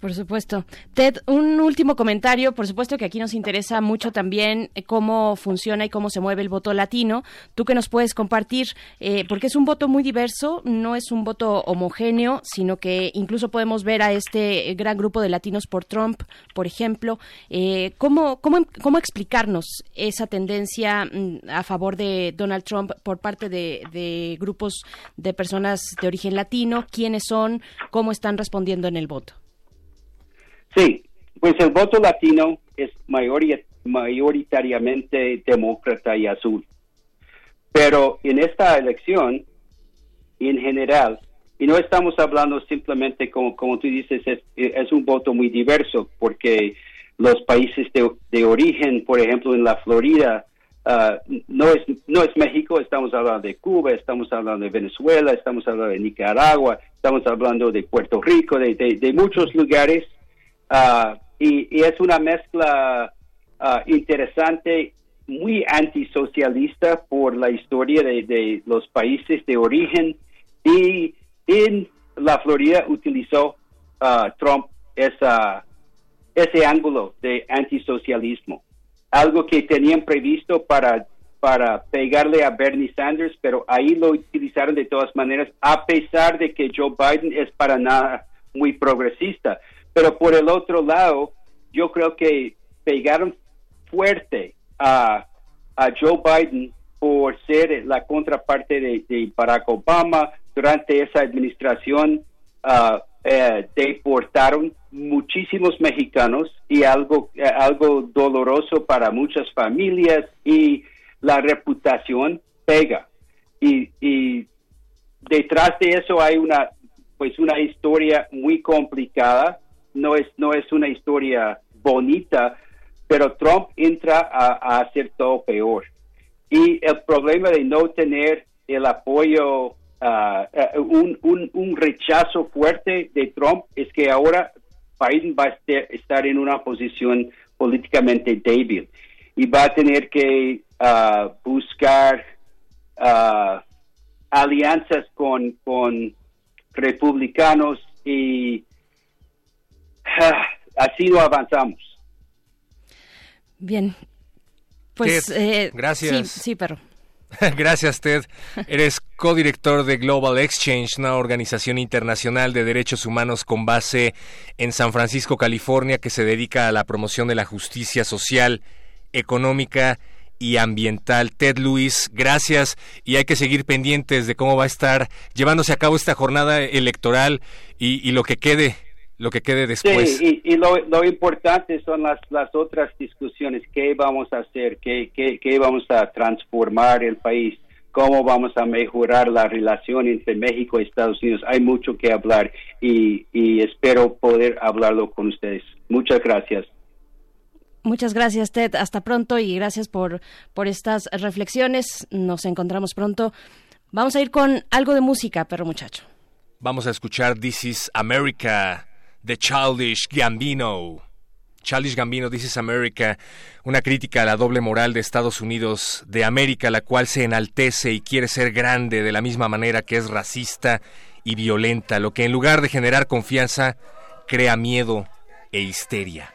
Por supuesto. Ted, un último comentario. Por supuesto que aquí nos interesa mucho también eh, cómo funciona y cómo se mueve el voto latino. Tú que nos puedes compartir, eh, porque es un voto muy diverso, no es un voto homogéneo, sino que incluso podemos ver a este gran grupo de latinos por Trump, por ejemplo. Eh, ¿cómo, cómo, cómo explicarnos esa tendencia mm, a favor de Donald Trump por parte de, de grupos de personas de origen latino? ¿Quiénes son? ¿Cómo están respondiendo en el voto? Sí, pues el voto latino es mayoritariamente demócrata y azul. Pero en esta elección, en general, y no estamos hablando simplemente como, como tú dices, es, un voto muy diverso, porque los países de, origen, por ejemplo, en la Florida, ah, no, es, no es México, estamos hablando de Cuba, estamos hablando de Venezuela, estamos hablando de Nicaragua, estamos hablando de Puerto Rico, de muchos lugares Ah, y, es una mezcla ah, interesante, muy antisocialista por la historia de, los países de origen. Y en la Florida utilizó ah, Trump esa, ese ángulo de antisocialismo, algo que tenían previsto para para pegarle a Bernie Sanders, pero ahí lo utilizaron de todas maneras, a pesar de que Joe Biden es para nada muy progresista. Pero por el otro lado, yo creo que pegaron fuerte a, Joe Biden por ser la contraparte de, Barack Obama. Durante esa administración uh, deportaron muchísimos mexicanos y algo, algo doloroso para muchas familias y la reputación pega. Y, y detrás de eso hay una pues una historia muy complicada no es, no es una historia bonita, pero Trump entra a, hacer todo peor. Y el problema de no tener el apoyo, uh, uh, un, un, un, rechazo fuerte de Trump es que ahora Biden va a estar en una posición políticamente débil y va a tener que uh, buscar alianzas con, con republicanos y así lo avanzamos. Bien. Pues eh, gracias. Sí, sí, perro. Gracias, Ted. Eres codirector de Global Exchange, una organización internacional de derechos humanos con base en San Francisco, California, que se dedica a la promoción de la justicia social, económica y ambiental. Ted Luis, gracias y hay que seguir pendientes de cómo va a estar llevándose a cabo esta jornada electoral y, y lo que quede lo que quede después. Sí, y, lo, importante son las, las otras discusiones, qué vamos a hacer, qué, qué, vamos a transformar el país, cómo vamos a mejorar la relación entre México y Estados Unidos. Hay mucho que hablar y, y espero poder hablarlo con ustedes. Muchas gracias. Muchas gracias, Ted. Hasta pronto y gracias por, por estas reflexiones. Nos encontramos pronto. Vamos a ir con algo de música, perro muchacho. Vamos a escuchar This is America The Childish Gambino. Childish Gambino, This is America, una crítica a la doble moral de Estados Unidos de América, la cual se enaltece y quiere ser grande de la misma manera que es racista y violenta, lo que en lugar de generar confianza, crea miedo e histeria.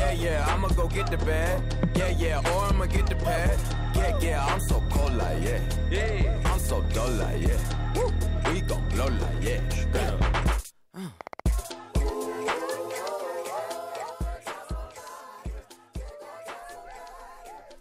Yeah, yeah, I'ma go get the bag. Yeah, yeah, or I'ma get the pad. Yeah, yeah, I'm so cold like yeah. Yeah, I'm so dull like yeah. We gon' blow like yeah.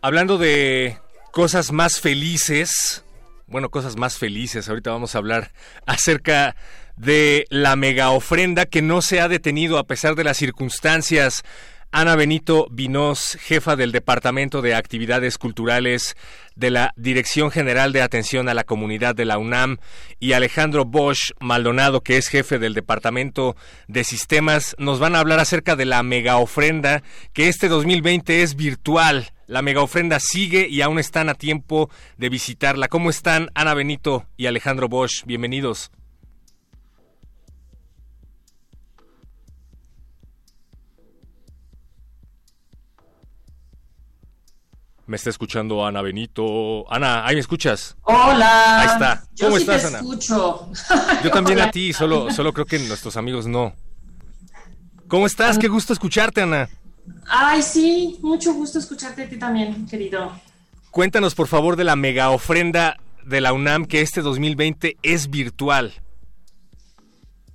Hablando de cosas más felices, bueno, cosas más felices, ahorita vamos a hablar acerca de la mega ofrenda que no se ha detenido a pesar de las circunstancias. Ana Benito Vinos, jefa del Departamento de Actividades Culturales de la Dirección General de Atención a la Comunidad de la UNAM, y Alejandro Bosch Maldonado, que es jefe del Departamento de Sistemas, nos van a hablar acerca de la mega ofrenda que este 2020 es virtual. La mega ofrenda sigue y aún están a tiempo de visitarla. ¿Cómo están Ana Benito y Alejandro Bosch? Bienvenidos. Me está escuchando Ana Benito. Ana, ¿ahí me escuchas? Hola. Ahí está. Yo ¿Cómo sí estás, te Ana? escucho. Yo también Hola. a ti, solo, solo creo que nuestros amigos no. ¿Cómo estás? Qué gusto escucharte, Ana. Ay, sí, mucho gusto escucharte a ti también, querido. Cuéntanos, por favor, de la mega ofrenda de la UNAM que este 2020 es virtual.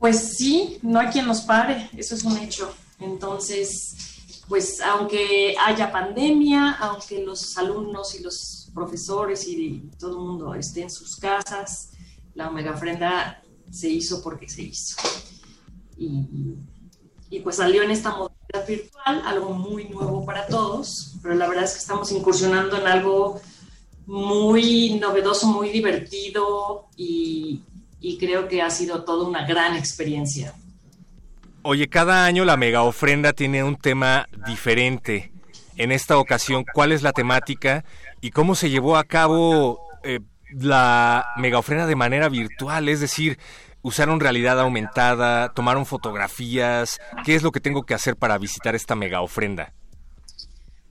Pues sí, no hay quien nos pare, eso es un hecho. Entonces, pues aunque haya pandemia, aunque los alumnos y los profesores y todo el mundo esté en sus casas, la mega ofrenda se hizo porque se hizo. Y, y pues salió en esta modalidad virtual, algo muy nuevo para todos, pero la verdad es que estamos incursionando en algo muy novedoso, muy divertido y, y creo que ha sido toda una gran experiencia. Oye, cada año la mega ofrenda tiene un tema diferente. En esta ocasión, ¿cuál es la temática y cómo se llevó a cabo eh, la mega ofrenda de manera virtual? Es decir, usaron realidad aumentada, tomaron fotografías. ¿Qué es lo que tengo que hacer para visitar esta mega ofrenda?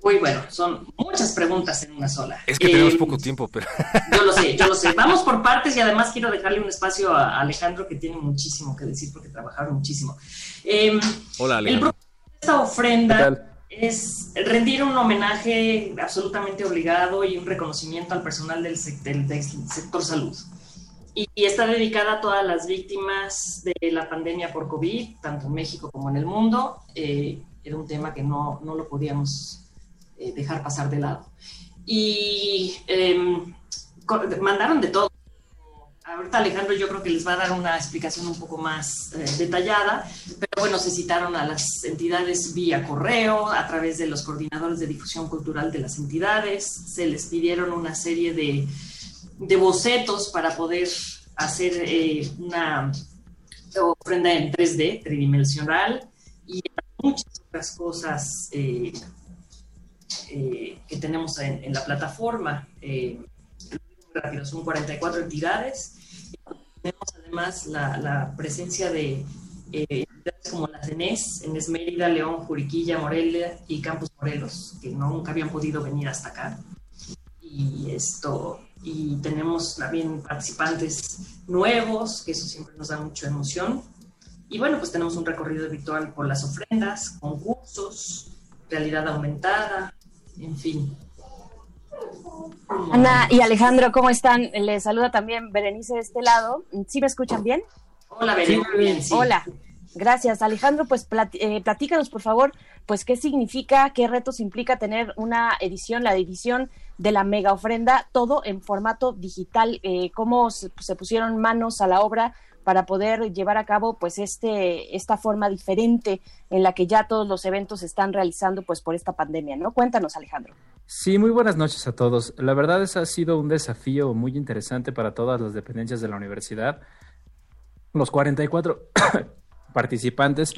Muy bueno, son muchas preguntas en una sola. Es que tenemos Eh, poco tiempo, pero... Yo lo sé, yo lo sé. Vamos por partes y además quiero dejarle un espacio a Alejandro que tiene muchísimo que decir porque trabajaron muchísimo. Eh, Hola, el Alejandro. propósito de esta ofrenda es rendir un homenaje absolutamente obligado y un reconocimiento al personal del, sec- del- del sector salud. Y, y está dedicada a todas las víctimas de la pandemia por COVID, tanto en México como en el mundo. Eh, era un tema que no, no lo podíamos eh, dejar pasar de lado. Y em, mandaron de todo. Ahorita Alejandro yo creo que les va a dar una explicación un poco más eh, detallada, pero bueno, se citaron a las entidades vía correo, a través de los coordinadores de difusión cultural de las entidades, se les pidieron una serie de, de bocetos para poder hacer eh, una ofrenda en 3D, tridimensional, y muchas otras cosas eh, que tenemos en, en la plataforma. Eh, rápido, son 44 entidades. Tenemos además la, la presencia de eh, entidades como la CENES, Enes Mérida, León, Juriquilla, Morelia y Campus Morelos, que nunca habían podido venir hasta acá. Y esto, y tenemos también participantes nuevos, que eso siempre nos da mucha emoción. Y bueno, pues tenemos un recorrido virtual por las ofrendas, concursos, realidad aumentada, en fin. Ana y Alejandro, ¿cómo están? Les saluda también Berenice de este lado. ¿Sí me escuchan bien? Hola, Berenice, bien, sí. Hola. Gracias, Alejandro. Pues plat- eh, platícanos, por favor, pues qué significa, qué retos implica tener una edición, la edición de la mega ofrenda, todo en formato digital. Eh, ¿Cómo se, se pusieron manos a la obra para poder llevar a cabo, pues, este, esta forma diferente en la que ya todos los eventos se están realizando, pues, por esta pandemia, ¿no? Cuéntanos, Alejandro. Sí, muy buenas noches a todos. La verdad es ha sido un desafío muy interesante para todas las dependencias de la universidad. Los 44 participantes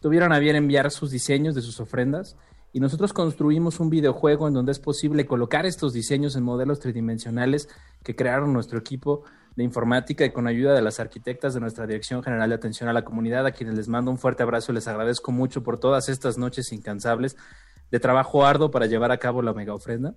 tuvieron a bien enviar sus diseños de sus ofrendas y nosotros construimos un videojuego en donde es posible colocar estos diseños en modelos tridimensionales que crearon nuestro equipo de informática y con ayuda de las arquitectas de nuestra Dirección General de Atención a la Comunidad, a quienes les mando un fuerte abrazo y les agradezco mucho por todas estas noches incansables de trabajo arduo para llevar a cabo la mega ofrenda.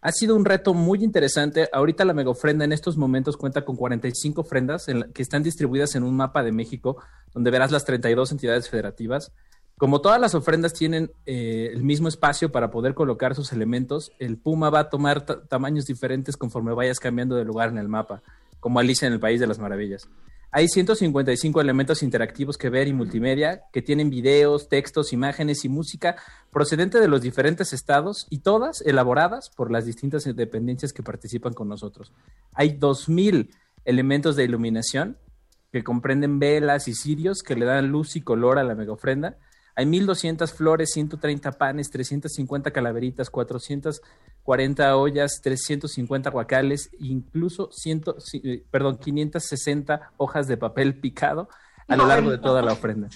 Ha sido un reto muy interesante. Ahorita la mega ofrenda en estos momentos cuenta con 45 ofrendas en la- que están distribuidas en un mapa de México, donde verás las 32 entidades federativas. Como todas las ofrendas tienen eh, el mismo espacio para poder colocar sus elementos, el Puma va a tomar ta- tamaños diferentes conforme vayas cambiando de lugar en el mapa, como Alicia en el País de las Maravillas. Hay 155 elementos interactivos que ver y multimedia que tienen videos, textos, imágenes y música procedente de los diferentes estados y todas elaboradas por las distintas dependencias que participan con nosotros. Hay 2.000 elementos de iluminación que comprenden velas y cirios que le dan luz y color a la mega ofrenda. Hay 1200 flores, 130 panes, 350 calaveritas, 440 ollas, 350 guacales, incluso 100, sí, eh, perdón, 560 hojas de papel picado a lo largo de toda la ofrenda.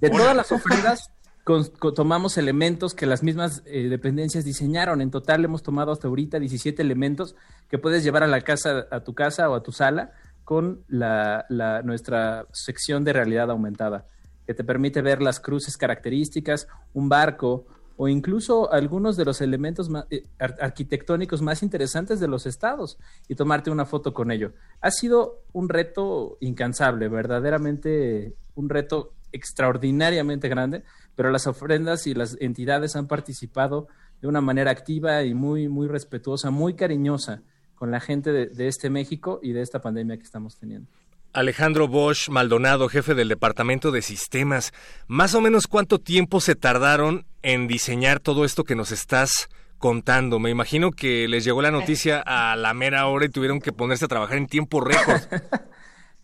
De todas las ofrendas con- con- tomamos elementos que las mismas eh, dependencias diseñaron. En total hemos tomado hasta ahorita 17 elementos que puedes llevar a la casa, a tu casa o a tu sala con la, la- nuestra sección de realidad aumentada, que te permite ver las cruces características, un barco o incluso algunos de los elementos eh, ar- arquitectónicos más interesantes de los estados y tomarte una foto con ello. Ha sido un reto incansable, verdaderamente un reto extraordinariamente grande, pero las ofrendas y las entidades han participado de una manera activa y muy, muy respetuosa, muy cariñosa con la gente de este México y de esta pandemia que estamos teniendo. Alejandro Bosch Maldonado, jefe del Departamento de Sistemas, más o menos cuánto tiempo se tardaron en diseñar todo esto que nos estás contando. Me imagino que les llegó la noticia a la mera hora y tuvieron que ponerse a trabajar en tiempo récord.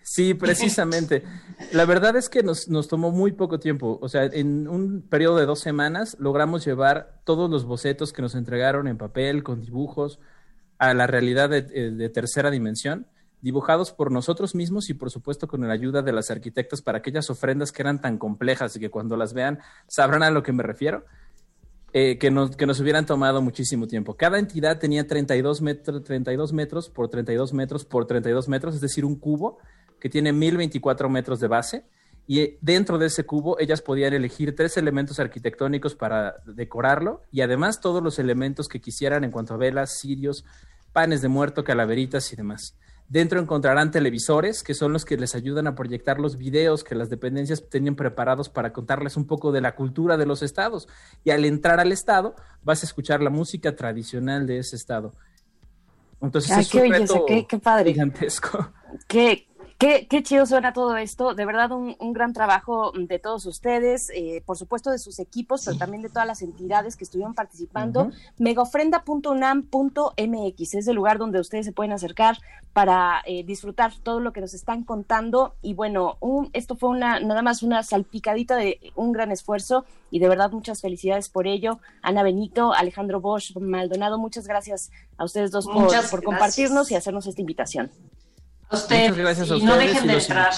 Sí, precisamente. La verdad es que nos, nos tomó muy poco tiempo. O sea, en un periodo de dos semanas logramos llevar todos los bocetos que nos entregaron en papel, con dibujos, a la realidad de, eh, de tercera dimensión, dibujados por nosotros mismos y por supuesto con la ayuda de las arquitectas para aquellas ofrendas que eran tan complejas y que cuando las vean sabrán a lo que me refiero. eh, que, nos, que nos hubieran tomado muchísimo tiempo. Cada entidad tenía 32, metros 32 metros por 32 metros por 32 metros, es decir, un cubo que tiene 1024 metros de base. Y eh, dentro de ese cubo ellas podían elegir tres elementos arquitectónicos para decorarlo y además todos los elementos que quisieran en cuanto a velas, cirios, panes de muerto, calaveritas y demás. Dentro encontrarán televisores, que son los que les ayudan a proyectar los videos que las dependencias tenían preparados para contarles un poco de la cultura de los estados. Y al entrar al estado, vas a escuchar la música tradicional de ese estado. Entonces Ay, es qué un belleza, reto qué- qué padre. gigantesco. Qué, qué, qué chido suena todo esto. De verdad, un, un gran trabajo de todos ustedes, eh, por supuesto de sus equipos, pero también de todas las entidades que estuvieron participando. Ujú. Megaofrenda.unam.mx es el lugar donde ustedes se pueden acercar para eh, disfrutar todo lo que nos están contando. Y bueno, un- esto fue una nada más una salpicadita de un gran esfuerzo y de verdad muchas felicidades por ello. Ana Benito, Alejandro Bosch, Maldonado, muchas gracias a ustedes dos por, compartirnos y hacernos esta invitación. Usted, Muchas gracias a y no ustedes dejen y de entrar.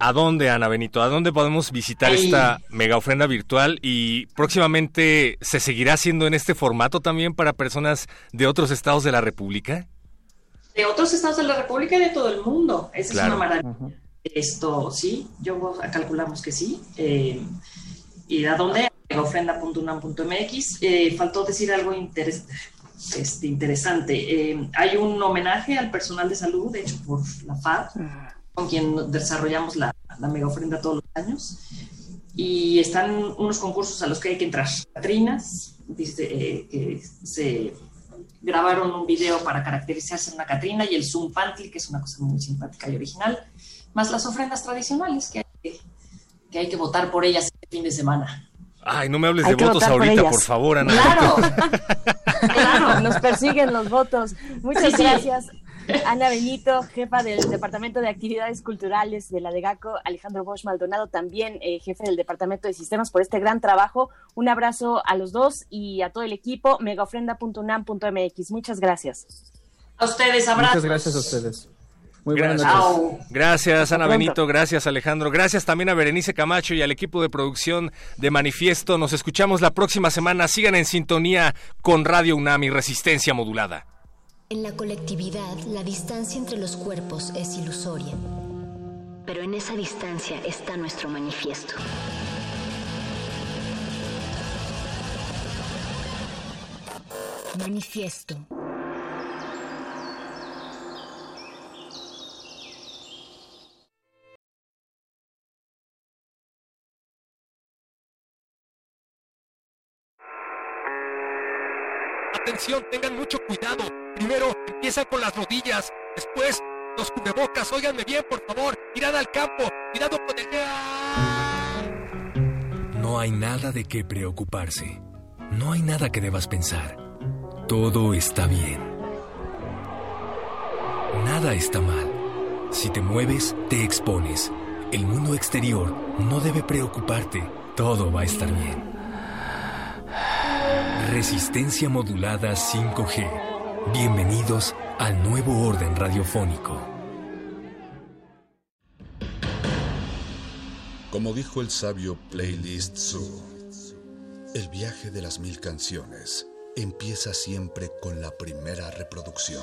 ¿A dónde, Ana Benito? ¿A dónde podemos visitar Ahí. esta mega ofrenda virtual? Y próximamente se seguirá haciendo en este formato también para personas de otros estados de la República. De otros estados de la República y de todo el mundo. Esa Claro. es una maravilla. Esto sí, yo calculamos que sí. Eh, ¿Y a dónde? ofrenda.unam.mx. Eh, faltó decir algo interes- este, interesante. Eh, hay un homenaje al personal de salud, de hecho por la FAD, con quien desarrollamos la, la mega ofrenda todos los años. Y están unos concursos a los que hay que entrar. Catrinas, dice, eh, que se grabaron un video para caracterizarse en una Catrina y el Zoom Panty, que es una cosa muy simpática y original, más las ofrendas tradicionales que hay que, que, hay que votar por ellas este fin de semana. Ay, no me hables Hay de votos por ahorita, por favor, Ana. Claro, claro, nos persiguen los votos. Muchas Sí, sí. gracias. Ana Benito, jefa del Departamento de Actividades Culturales de la DEGACO, Alejandro Bosch Maldonado, también eh, jefe del Departamento de Sistemas, por este gran trabajo. Un abrazo a los dos y a todo el equipo, megaofrenda.unam.mx. Muchas gracias. A ustedes, abrazos. Muchas gracias a ustedes. Muy buenas Gracias. noches. Gracias, Ana. Benito. Gracias, Alejandro. Gracias también a Berenice Camacho y al equipo de producción de Manifiesto. Nos escuchamos la próxima semana. Sigan en sintonía con Radio UNAM y Resistencia Modulada. En la colectividad, la distancia entre los cuerpos es ilusoria. Pero en esa distancia está nuestro manifiesto. Manifiesto. Tengan mucho cuidado. Primero empiezan con las rodillas, después los cubrebocas. Óiganme bien, por favor. Tirad al campo. Cuidado con el... No hay nada de qué preocuparse. No hay nada que debas pensar. Todo está bien. Nada está mal. Si te mueves, te expones. El mundo exterior no debe preocuparte. Todo va a estar bien. Resistencia modulada 5G. Bienvenidos al nuevo orden radiofónico. Como dijo el sabio Playlist Zoo, el viaje de las mil canciones empieza siempre con la primera reproducción.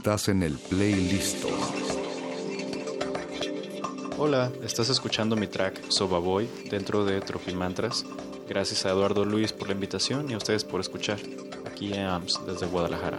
Estás en el playlist. Hola, estás escuchando mi track Soba Boy dentro de Mantras. Gracias a Eduardo Luis por la invitación y a ustedes por escuchar. Aquí en AMS desde Guadalajara.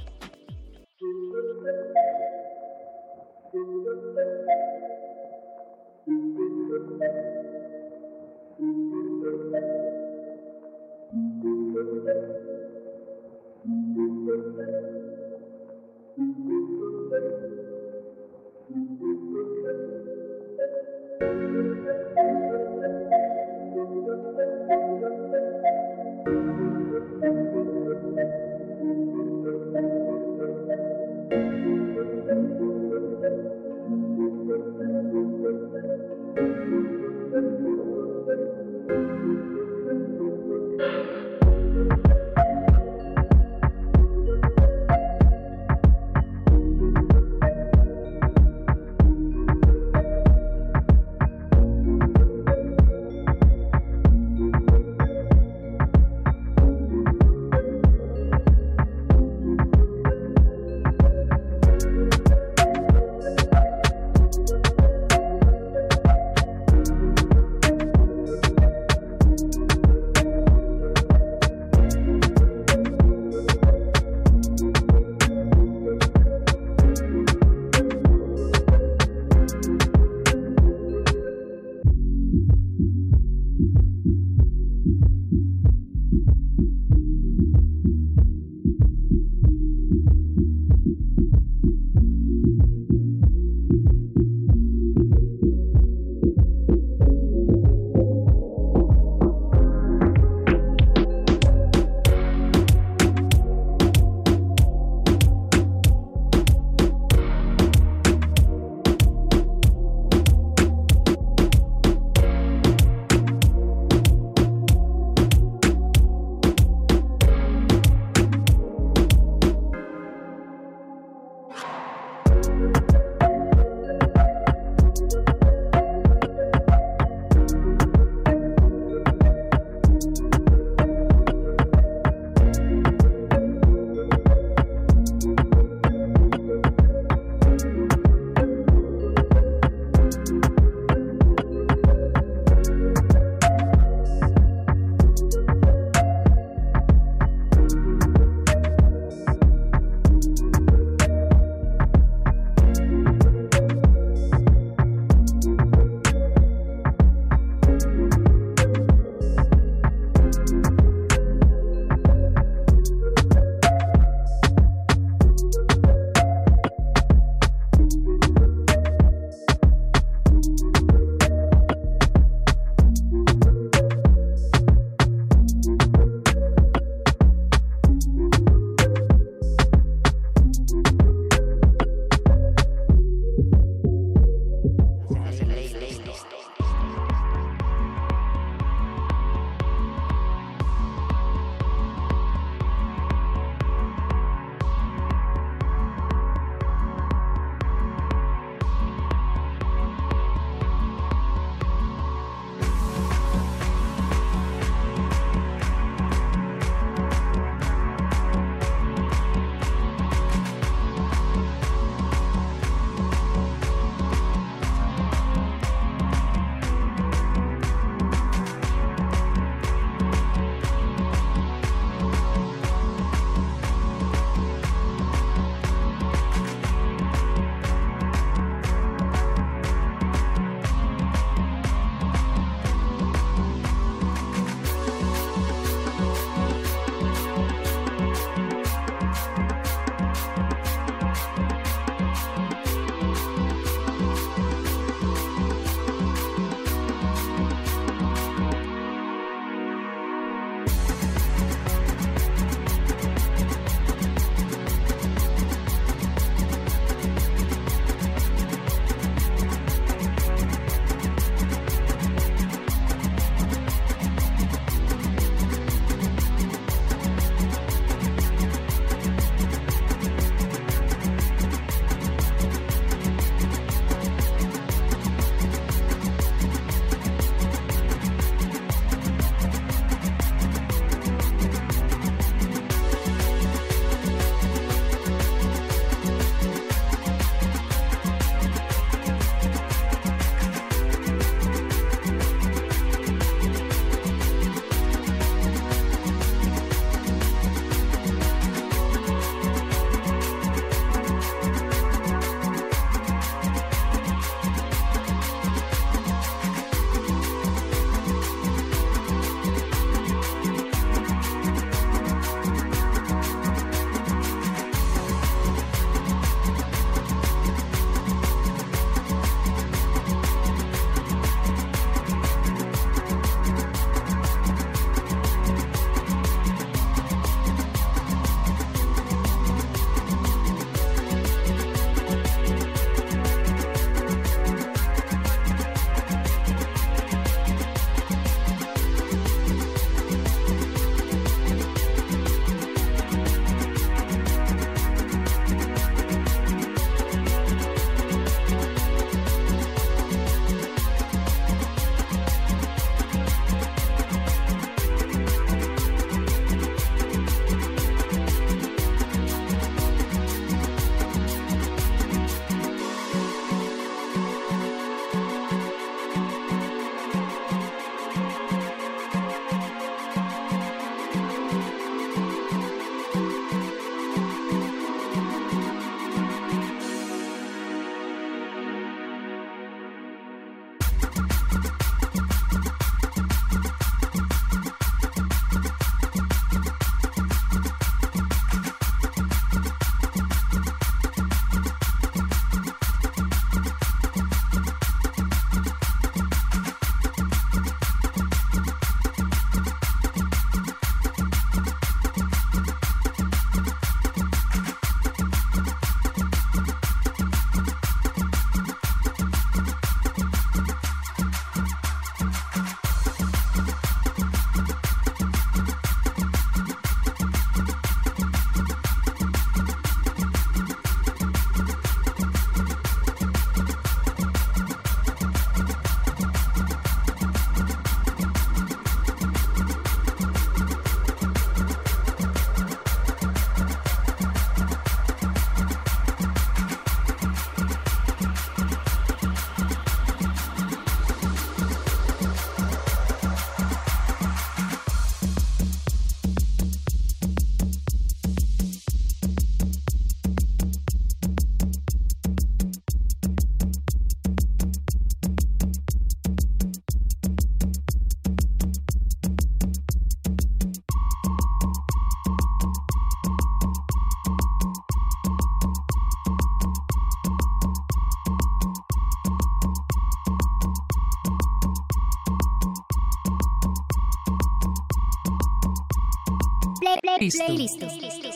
Listo. Playlist.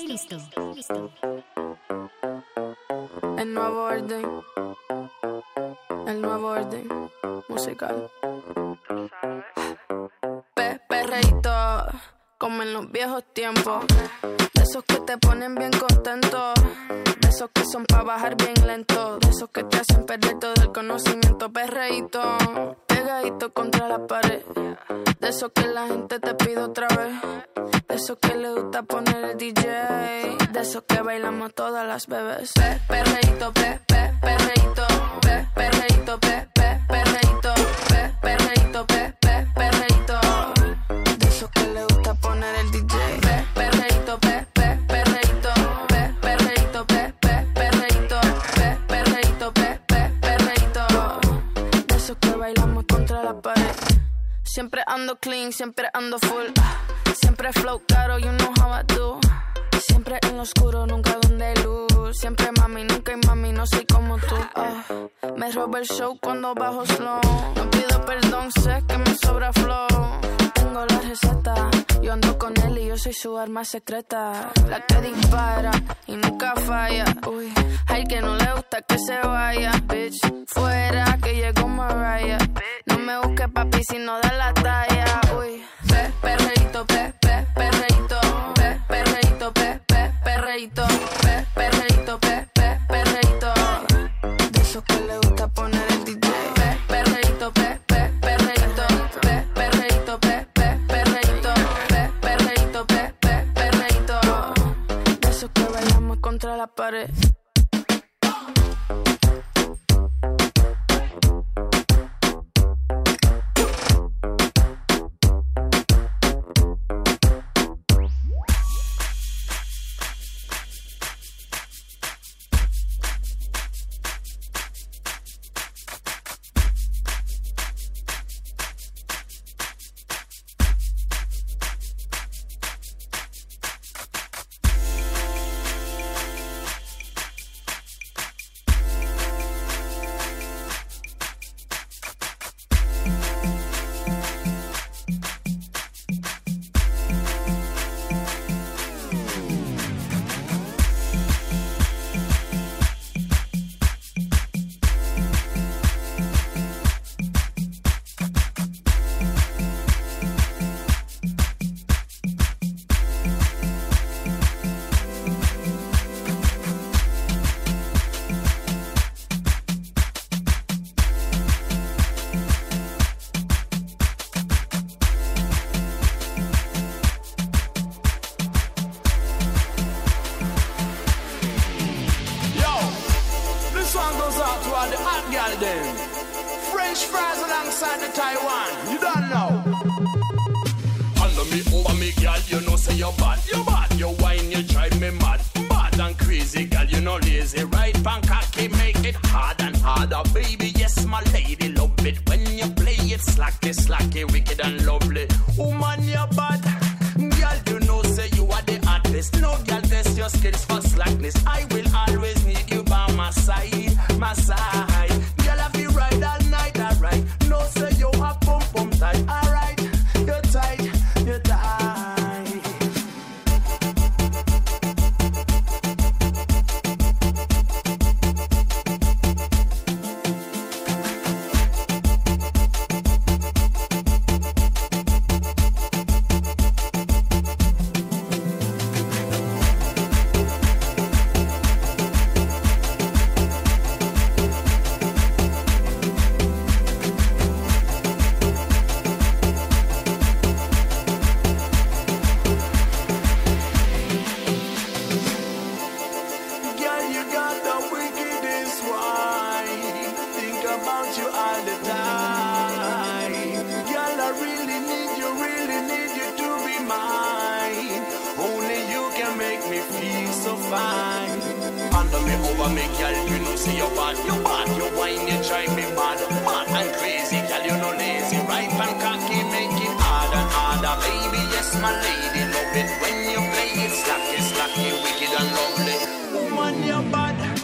Listo. Listo. El nuevo orden. El nuevo orden musical. Pe perreito, como en los viejos tiempos. secreta, la que dispara y nunca falla. over me, girl. You know, see you bad, you bad. You whine, you drive me mad, mad and crazy, girl. You know lazy, Right and cocky, make it hard and harder, baby. Yes, my lady, love it when you play it slacky, slacky, wicked and lovely. Woman, you're bad.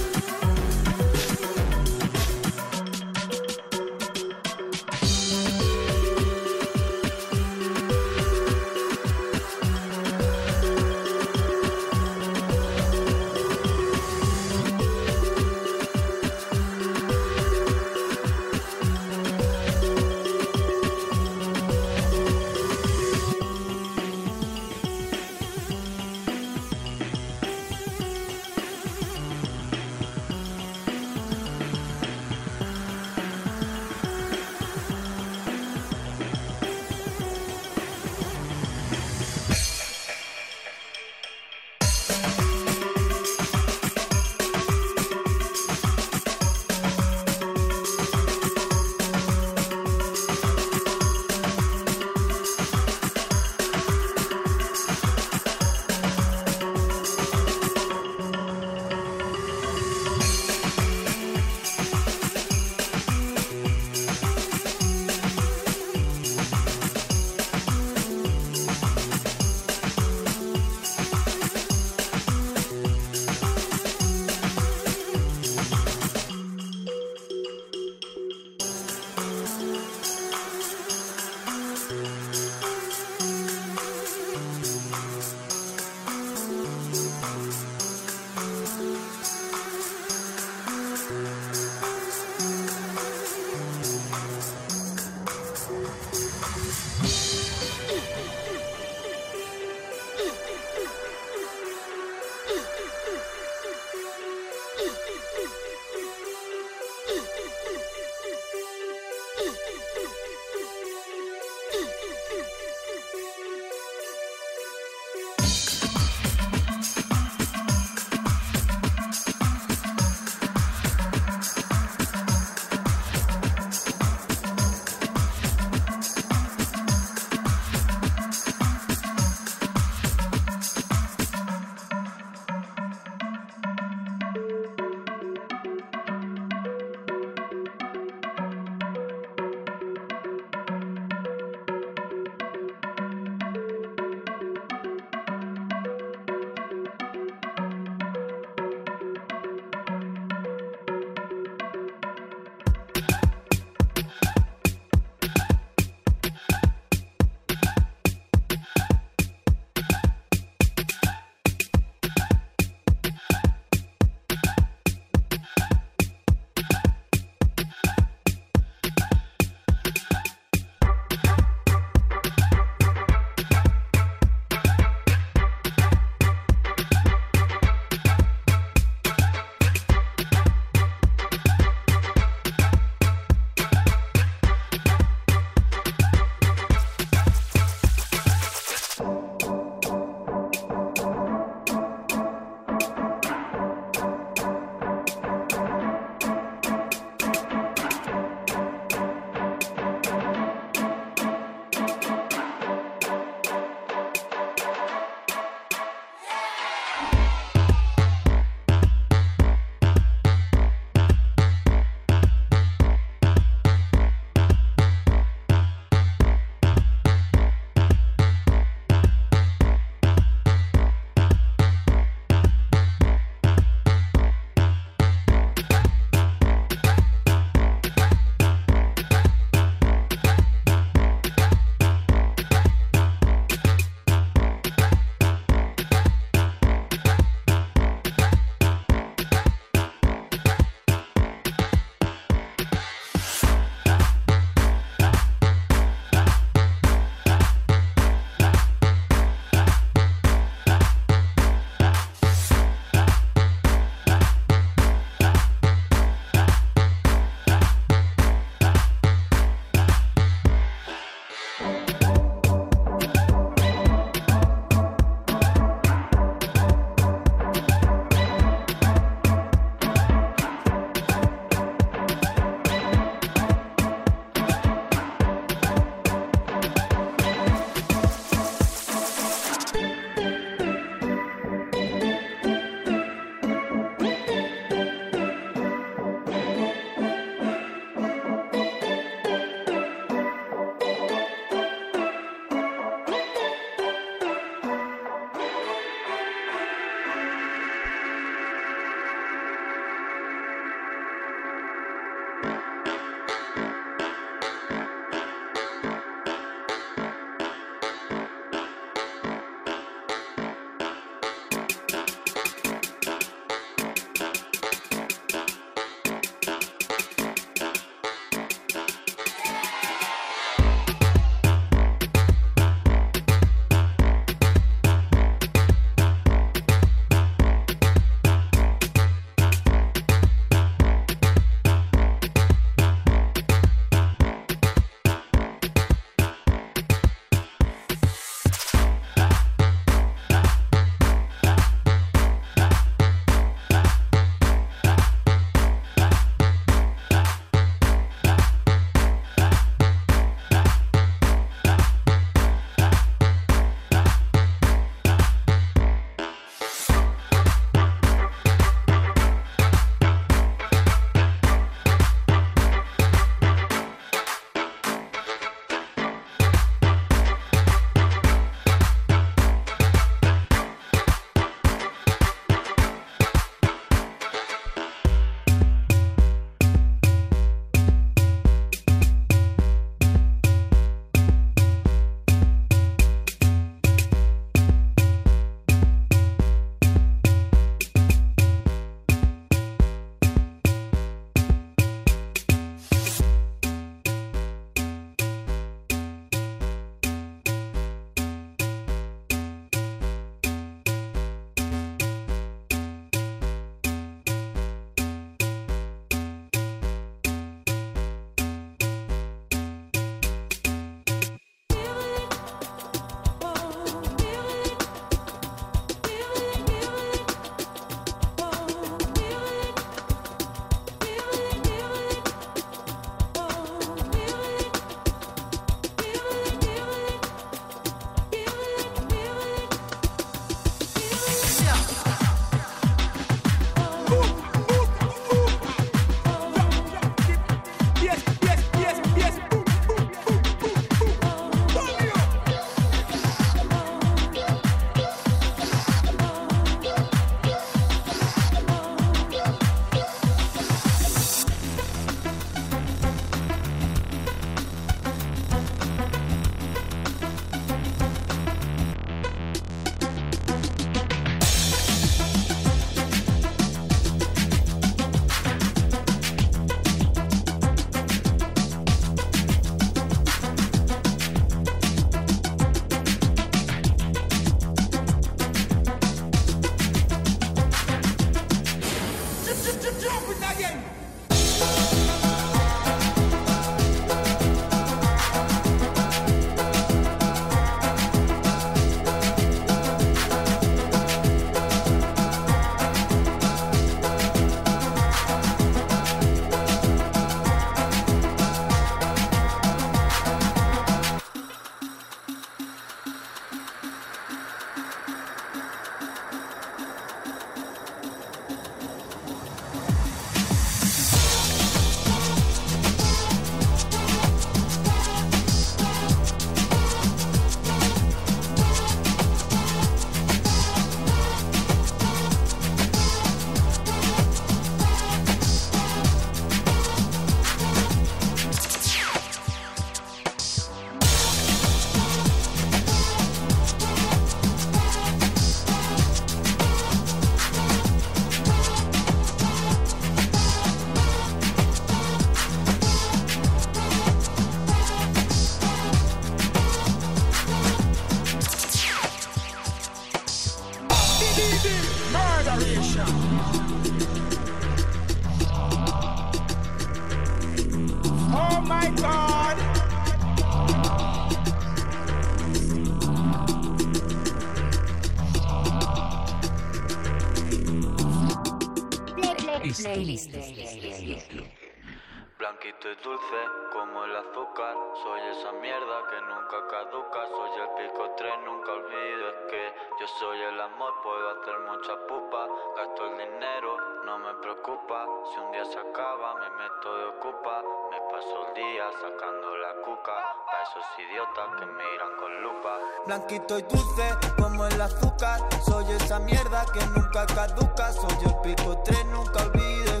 Blanquito y dulce como el azúcar. Soy esa mierda que nunca caduca. Soy el pico tren, nunca olvides que Yo soy el amor, puedo hacer mucha pupa. Gasto el dinero, no me preocupa. Si un día se acaba, me meto de ocupa. Me paso el día sacando la cuca. Pa' esos idiotas que miran con lupa. Blanquito y dulce como el azúcar. Soy esa mierda que nunca caduca. Soy el pico tren, nunca olvides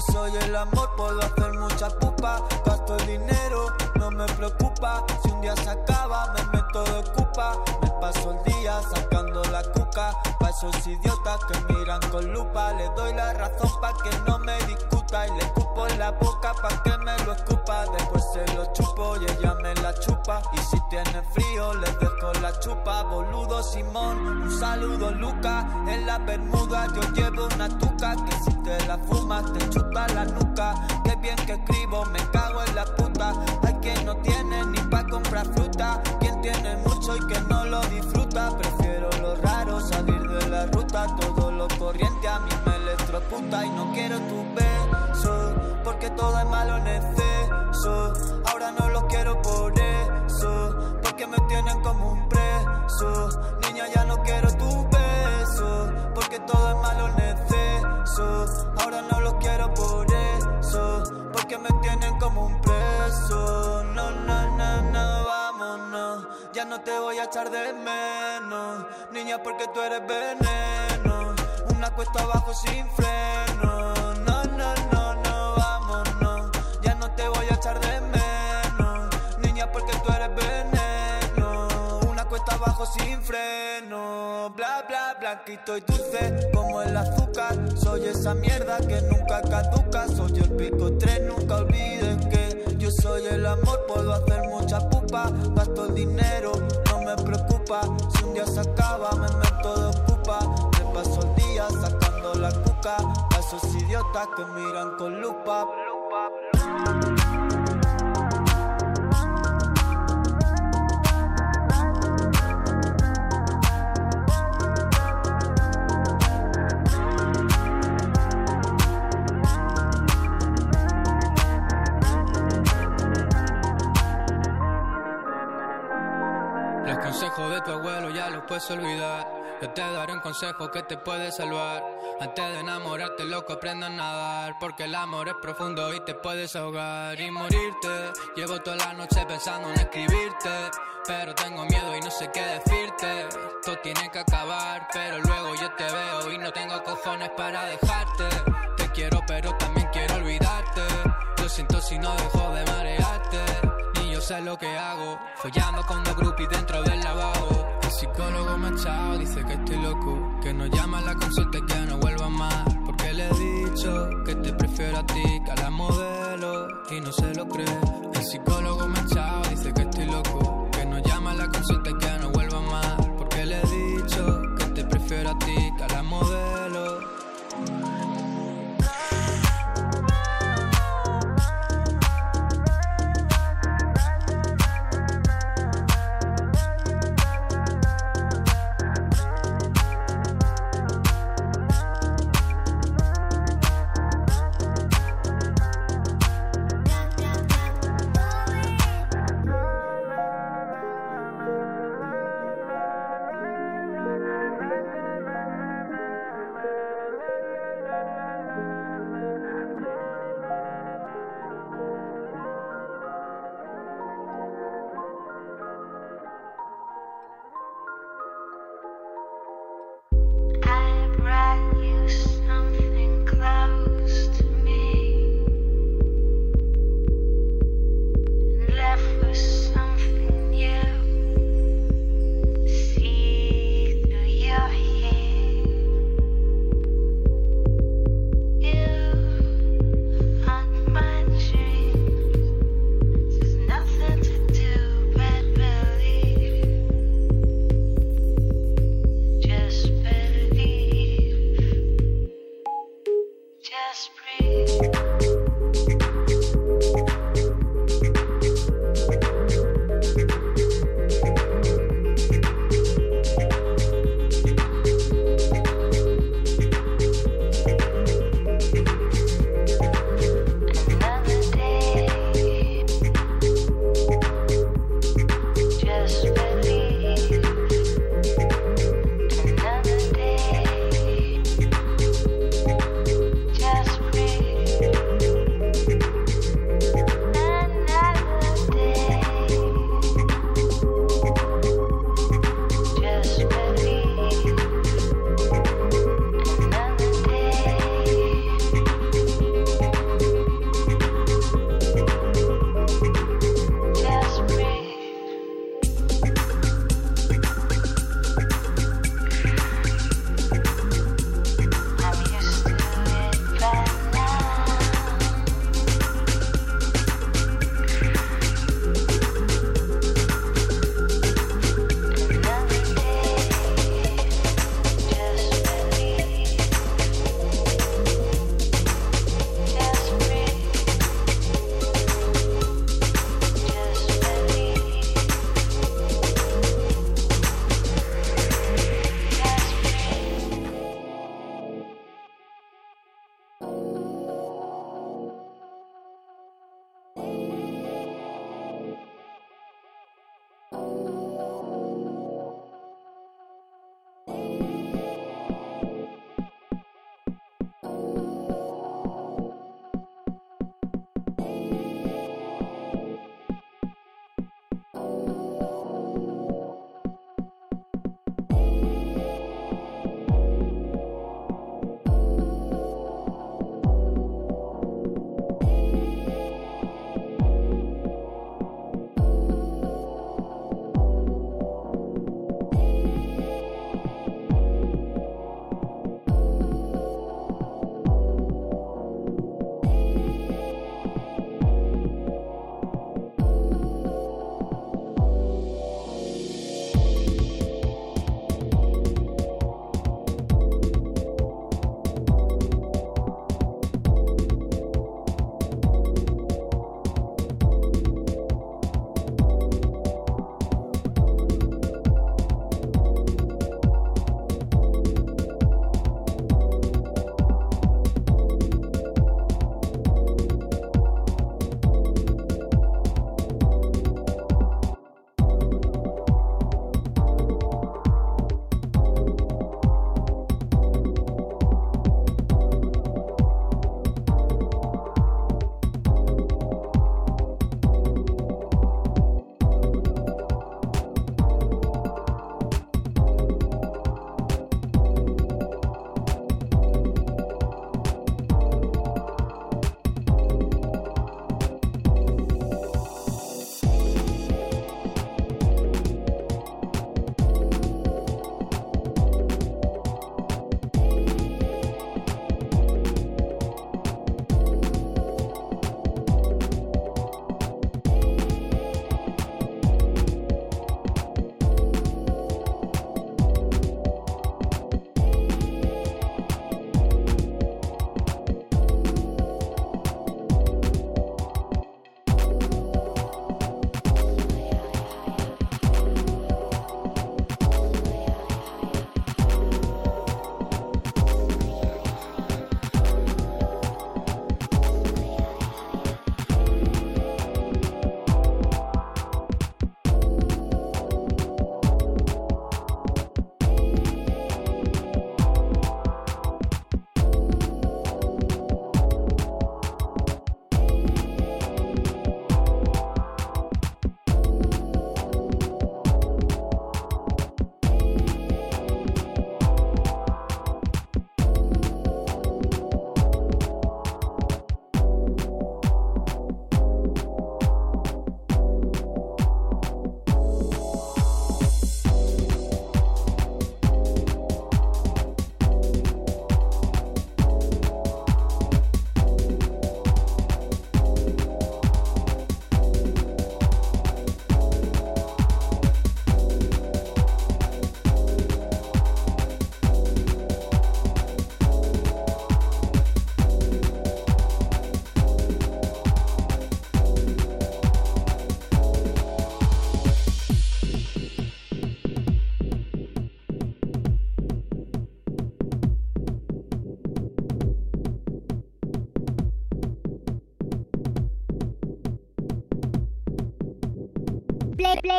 soy el amor, puedo hacer mucha pupa. Gasto el dinero, no me preocupa. Si un día se acaba, me meto de ocupa Me paso el día sacando la cuca. Pa' esos idiotas que miran con lupa. Le doy la razón pa' que no me discuta Y le en la boca pa' que me lo escupa. Después se lo chupo y ella me la chupa. Y si tiene frío le dejo la chupa. Boludo Simón, un saludo Luca. En la bermuda yo llevo una tuca. Que si te la fumas te chuta la nuca. Qué bien que escribo, me cago en la puta. Hay quien no tiene ni pa' comprar fruta. Quien tiene mucho y que no lo disfruta. Prefiero lo raro, salir de la ruta. Todo lo corriente a mí me electrocuta. Y no quiero tu beso Porque todo es malo en exceso. Ahora no lo quiero por eso Porque me tienen como un preso. Niña ya no quiero tu beso Porque todo es malo en exceso. Ahora no lo quiero por eso Porque me tienen como un preso. No, no, no, no, vámonos. Ya no te voy a echar de menos Niña porque tú eres veneno. Una cuesta abajo sin freno. No, no, no, no, Bla, bla, blanquito y dulce como el azúcar. Soy esa mierda que nunca caduca. Soy el pico tren, nunca olvides que Yo soy el amor, puedo hacer mucha pupa Gasto el dinero, no me preocupa. Si un día se acaba, me meto de ocupa. Me paso el día sacando la cuca. A esos idiotas que miran con lupa consejos de tu abuelo ya los puedes olvidar. Yo te daré un consejo que te puede salvar. Antes de enamorarte, loco, aprenda a nadar. Porque el amor es profundo y te puedes ahogar y morirte. Llevo toda la noche pensando en escribirte. Pero tengo miedo y no sé qué decirte. Todo tiene que acabar, pero luego yo te veo y no tengo cojones para dejarte. Te quiero, pero también quiero olvidarte. Lo siento si no dejo de marearte. Sé lo que hago. Follando con dos groupies dentro del lavabo. El psicólogo me ha dice que estoy loco. Que no llama a la consulta y que no vuelva más. Porque le he dicho que te prefiero a ti que a la modelo. Y no se lo cree. El psicólogo me ha echado,